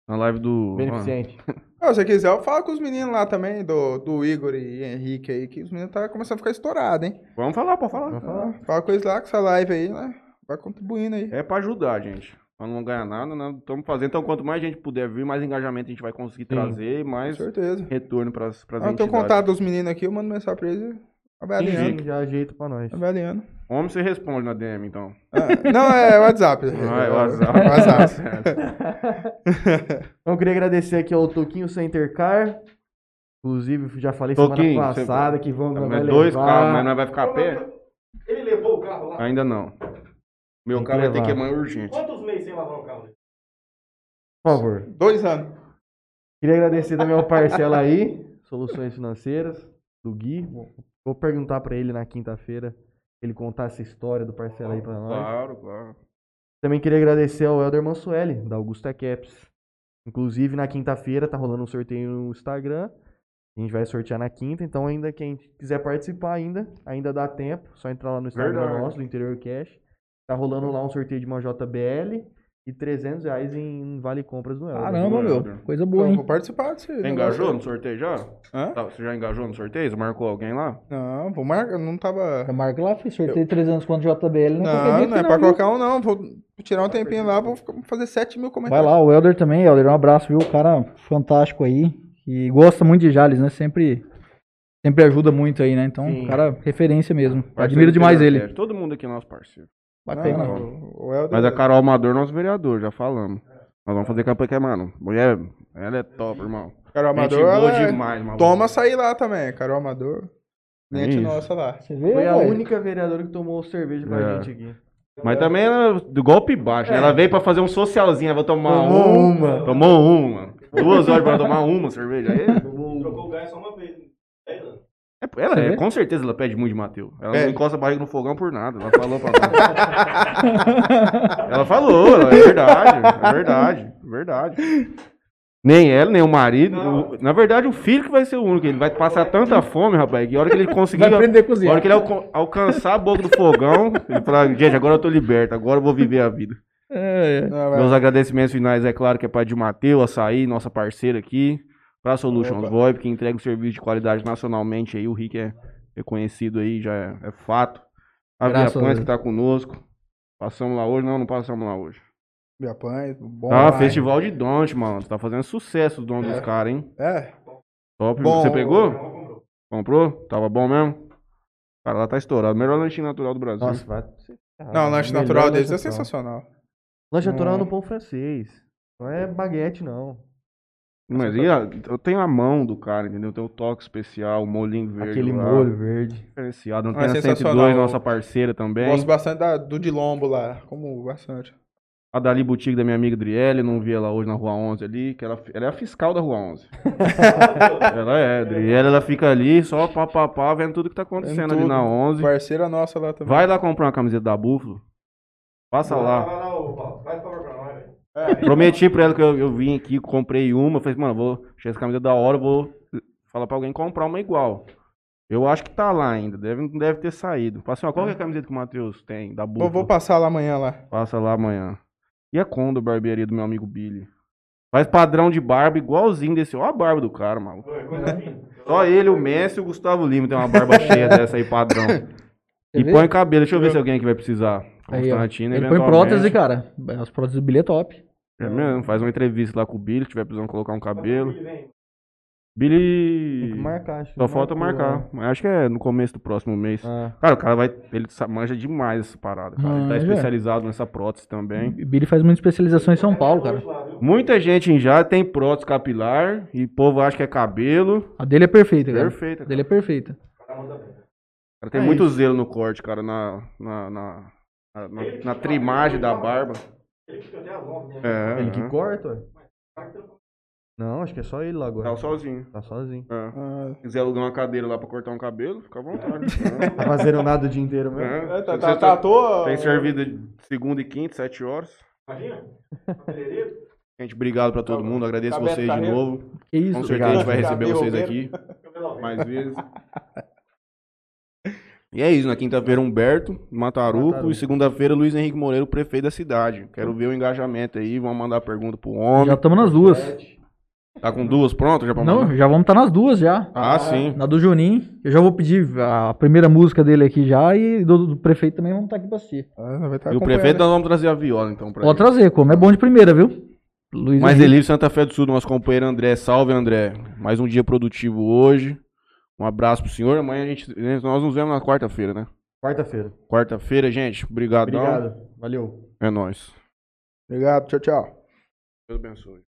S1: Na live do.
S2: Beneficente.
S4: Ah, se você quiser, eu falo com os meninos lá também, do, do Igor e Henrique aí, que os meninos tá começando a ficar estourados, hein?
S1: Vamos falar, pode falar.
S2: Vamos falar.
S4: Fala com eles lá, com essa live aí, né? Vai contribuindo aí.
S1: É pra ajudar, gente. Pra não ganhar nada, né? Estamos fazendo. Então, quanto mais gente puder vir, mais engajamento a gente vai conseguir trazer e
S4: Com
S1: mais
S4: certeza.
S1: retorno pras, pras
S4: Ah, eu tenho
S1: entidades.
S4: contato dos meninos aqui, eu mando mensagem pra eles.
S2: Sim, já ajeita pra nós.
S4: Avaliando.
S1: Homem, você responde na DM, então.
S4: Ah, não, é WhatsApp.
S1: Ah, é WhatsApp.
S4: WhatsApp.
S2: Então, eu queria agradecer aqui ao Toquinho Center Car. Inclusive, já falei
S1: Toquinho,
S2: semana passada que vamos
S1: Mas
S2: vai
S1: dois
S2: levar.
S1: carros, mas nós vai ficar a pé?
S5: Ele levou o carro lá.
S1: Ainda não. Meu
S2: Tem
S1: carro vai ter que ir mais urgente.
S5: Quantos meses sem lavar o carro? né?
S2: Por favor.
S4: Dois anos.
S2: Queria agradecer também ao Parcela aí, Soluções Financeiras, do Gui. Vou- perguntar pra ele na quinta-feira, ele contar essa história do Parcela aí pra nós.
S1: Claro, claro.
S2: Também queria agradecer ao Elder Mansueli, da Augusta Caps. Inclusive, na quinta-feira tá rolando um sorteio no Instagram. A gente vai sortear na quinta, então ainda quem quiser participar ainda, ainda dá tempo. Só entrar lá no Instagram
S1: Verdade.
S2: nosso, do Interior Cash. Tá rolando lá um sorteio de uma JBL e 300 reais em Vale Compras do Elder.
S3: Caramba, meu. Coisa boa,
S4: Eu
S3: hein?
S4: vou participar desse
S1: Você
S4: negócio
S1: engajou no sorteio já?
S4: Hã?
S1: Tá, Você já engajou no sorteio? Você marcou alguém lá?
S4: Não, vou marcar. Não tava.
S3: Já marca lá, fiz sorteio 300 conto de JBL. Não, é
S4: Não, é pra
S3: viu?
S4: qualquer um, não. Vou tirar um tempinho lá, vou ficar- fazer 7 mil
S3: Vai
S4: comentários.
S3: lá, o Elder também. Elder, um abraço, viu? O cara fantástico aí. E gosta muito de Jales, né? Sempre, sempre ajuda muito aí, né? Então,
S2: Sim.
S3: o cara, referência mesmo. Admiro demais ele.
S1: Cast. Todo mundo aqui é nosso parceiro.
S3: Bacana.
S4: Não, o- o Helder-
S1: Mas a Carol Amador, nosso vereador, já falamos. Nós vamos fazer campanha que é, mano. Mulher, ela é top, irmão.
S4: Carol
S1: Gente
S4: Amador,
S1: boa
S4: ela é-
S1: demais,
S4: toma açaí lá também. Carol Amador. Cliente
S1: Isso.
S4: nossa lá.
S3: Você vê,
S2: Foi a única vereadora que tomou cerveja com a
S1: É.
S2: gente aqui.
S1: Mas também ela, do golpe baixo, né? Ela veio pra fazer um socialzinho, ela vai tomar
S2: Tomou
S1: um.
S2: uma.
S1: Tomou uma. Duas horas pra tomar uma cerveja. Aí,
S5: Trocou o gás só uma vez. 10 anos.
S1: é, ela, é, com certeza ela pede muito de Matheus. Ela
S4: Pede.
S1: não encosta a barriga no fogão por nada. Ela falou pra nós. ela falou, é verdade. É verdade. É verdade. Nem ela, nem o marido. O- na verdade, o filho que vai ser o único. Ele vai passar tanta fome, rapaz, que a hora que ele conseguir.
S3: Vai aprender a
S1: A
S3: cozinhar.
S1: hora que ele alco- alcançar a boca do fogão, ele falar, gente, agora eu tô liberto, agora eu vou viver a vida.
S3: É, é.
S4: Vai-
S1: Meus agradecimentos finais, é claro, que é para de Mateu, Açaí, nossa parceira aqui, para Solutions
S4: Opa.
S1: VoIP, que entrega um serviço de qualidade nacionalmente aí, o Rick é reconhecido aí, já é, é fato. A
S3: Graças a
S1: Via Pães que tá conosco. Passamos lá hoje? Não, não passamos lá hoje.
S4: Biapanha, bom.
S1: Ah,
S4: lá,
S1: Festival de Donte, mano. Tá fazendo sucesso os donos dos caras, hein?
S4: É.
S1: Top.
S4: Bom.
S1: Você pegou? Comprou? Tava bom mesmo? Cara, lá tá estourado. Melhor lanchinho natural do Brasil.
S2: Nossa, vai.
S4: Não, o lanche
S2: Melhor
S4: natural deles é
S2: lanche natural.
S4: sensacional.
S2: Lanche natural
S4: Hum.
S2: no pão francês. Não é baguete, não.
S1: Mas e a- eu tenho a mão do cara, entendeu? Tem o toque especial, o molinho verde.
S2: Aquele
S1: lá,
S2: molho verde.
S1: Diferenciado. Não
S4: Ah,
S1: tem a
S4: sensacional.
S1: 102, nossa parceira também.
S4: Gosto bastante da, do de lombo lá. Como bastante.
S1: A Dali Boutique da minha amiga Driele, não vi ela hoje na Rua 11 ali, que ela, ela é a fiscal da Rua 11. ela é, Driele, ela fica ali só pá, pá, pá, vendo tudo que tá acontecendo ali na 11.
S4: Parceira nossa lá também.
S1: Vai lá comprar uma camiseta da Búfalo. Passa lá.
S5: Vai lá, ô, Paulo. Faz velho.
S1: Prometi pra ela que eu, eu vim aqui, comprei uma. Falei, mano, vou achei essa camiseta da hora, eu vou falar pra alguém comprar uma igual. Eu acho que tá lá ainda, deve, não deve ter saído. Passa uma, qual que é a camiseta que o Matheus tem, da Búfalo?
S4: Vou, vou passar lá amanhã lá.
S1: Passa lá amanhã. E a Condo barbearia do meu amigo Billy? Faz padrão de barba igualzinho desse. Ó a barba do cara,
S5: fina.
S1: Só ele, o Messi e o Gustavo Lima tem uma barba cheia dessa aí, padrão. E põe cabelo. Deixa eu ver se alguém aqui vai precisar.
S3: Aí, ó.
S1: Constantino,
S3: Ele põe
S1: eventualmente.
S3: prótese, cara. As próteses do Billy é top.
S1: É mesmo, faz uma entrevista lá com o Billy, se tiver precisando colocar um cabelo.
S5: Vem.
S2: Tem
S1: Billy.
S2: que marcar, acho que
S1: Só falta
S2: marcou,
S1: marcar.
S2: né?
S1: Mas Acho que é no começo do próximo mês.
S2: Ah,
S1: Cara, o cara vai. Ele manja demais essa parada, cara. Ele tá
S3: Manja.
S1: especializado nessa prótese também.
S3: O Billy faz muita especialização em São Paulo, cara.
S1: Muita gente já tem prótese capilar e o povo acha que é cabelo.
S3: A dele é perfeita, cara.
S1: Perfeita.
S3: A dele é perfeita.
S1: Cara, tem
S2: É
S1: muito
S2: isso.
S1: zelo no corte, cara, na, na, na, na, na- na trimagem da barba.
S5: Ele fica até as 11, né?
S1: É,
S2: ele que
S1: é.
S2: corta, ué. Não, acho que é só ele lá agora.
S1: Tá sozinho.
S2: Tá sozinho.
S1: É.
S4: Ah,
S1: Se quiser alugar uma cadeira lá pra cortar um cabelo, fica à vontade.
S2: Tá fazendo nada o dia inteiro mesmo.
S1: É.
S4: é, tá,
S1: Você
S4: tá,
S1: tá-
S4: tá à toa.
S1: Tem servido de segunda e quinta, sete horas.
S5: Imagina? Cabeleireiro.
S1: Gente, obrigado pra todo mundo. Agradeço
S4: Tá aberto
S1: vocês de novo.
S3: Que isso,
S1: Com certeza a gente vai receber vocês
S4: Cabelo
S1: aqui
S5: Cabelão.
S1: mais vezes. E é isso, na quinta-feira Humberto, Mataruco,
S2: Mataruco.
S1: e segunda-feira Luiz Henrique Moreira, o prefeito da cidade. Quero ver o engajamento aí, vamos mandar pergunta pro homem.
S3: Já estamos nas duas.
S1: Tá com duas prontas já pra
S3: Não,
S1: mandar?
S3: já vamos estar nas duas já.
S1: Ah, sim.
S3: Na do Juninho, eu já vou pedir a primeira música dele aqui já e do, do prefeito também vamos estar aqui pra assistir.
S4: Ah, tá
S1: E o prefeito nós vamos trazer a viola, então, pra
S3: Pode trazer, como é bom de primeira, viu? Luiz
S1: Mas
S3: Henrique.
S1: Elívio Santa Fé do Sul, nosso companheiro André. Salve, André. Mais um dia produtivo hoje. Um abraço pro senhor. Amanhã a gente. Nós nos vemos na quarta-feira, né?
S2: Quarta-feira.
S1: Quarta-feira, gente. Obrigadão.
S2: Obrigado. Valeu.
S1: É nóis.
S4: Obrigado, tchau, tchau.
S1: Deus abençoe.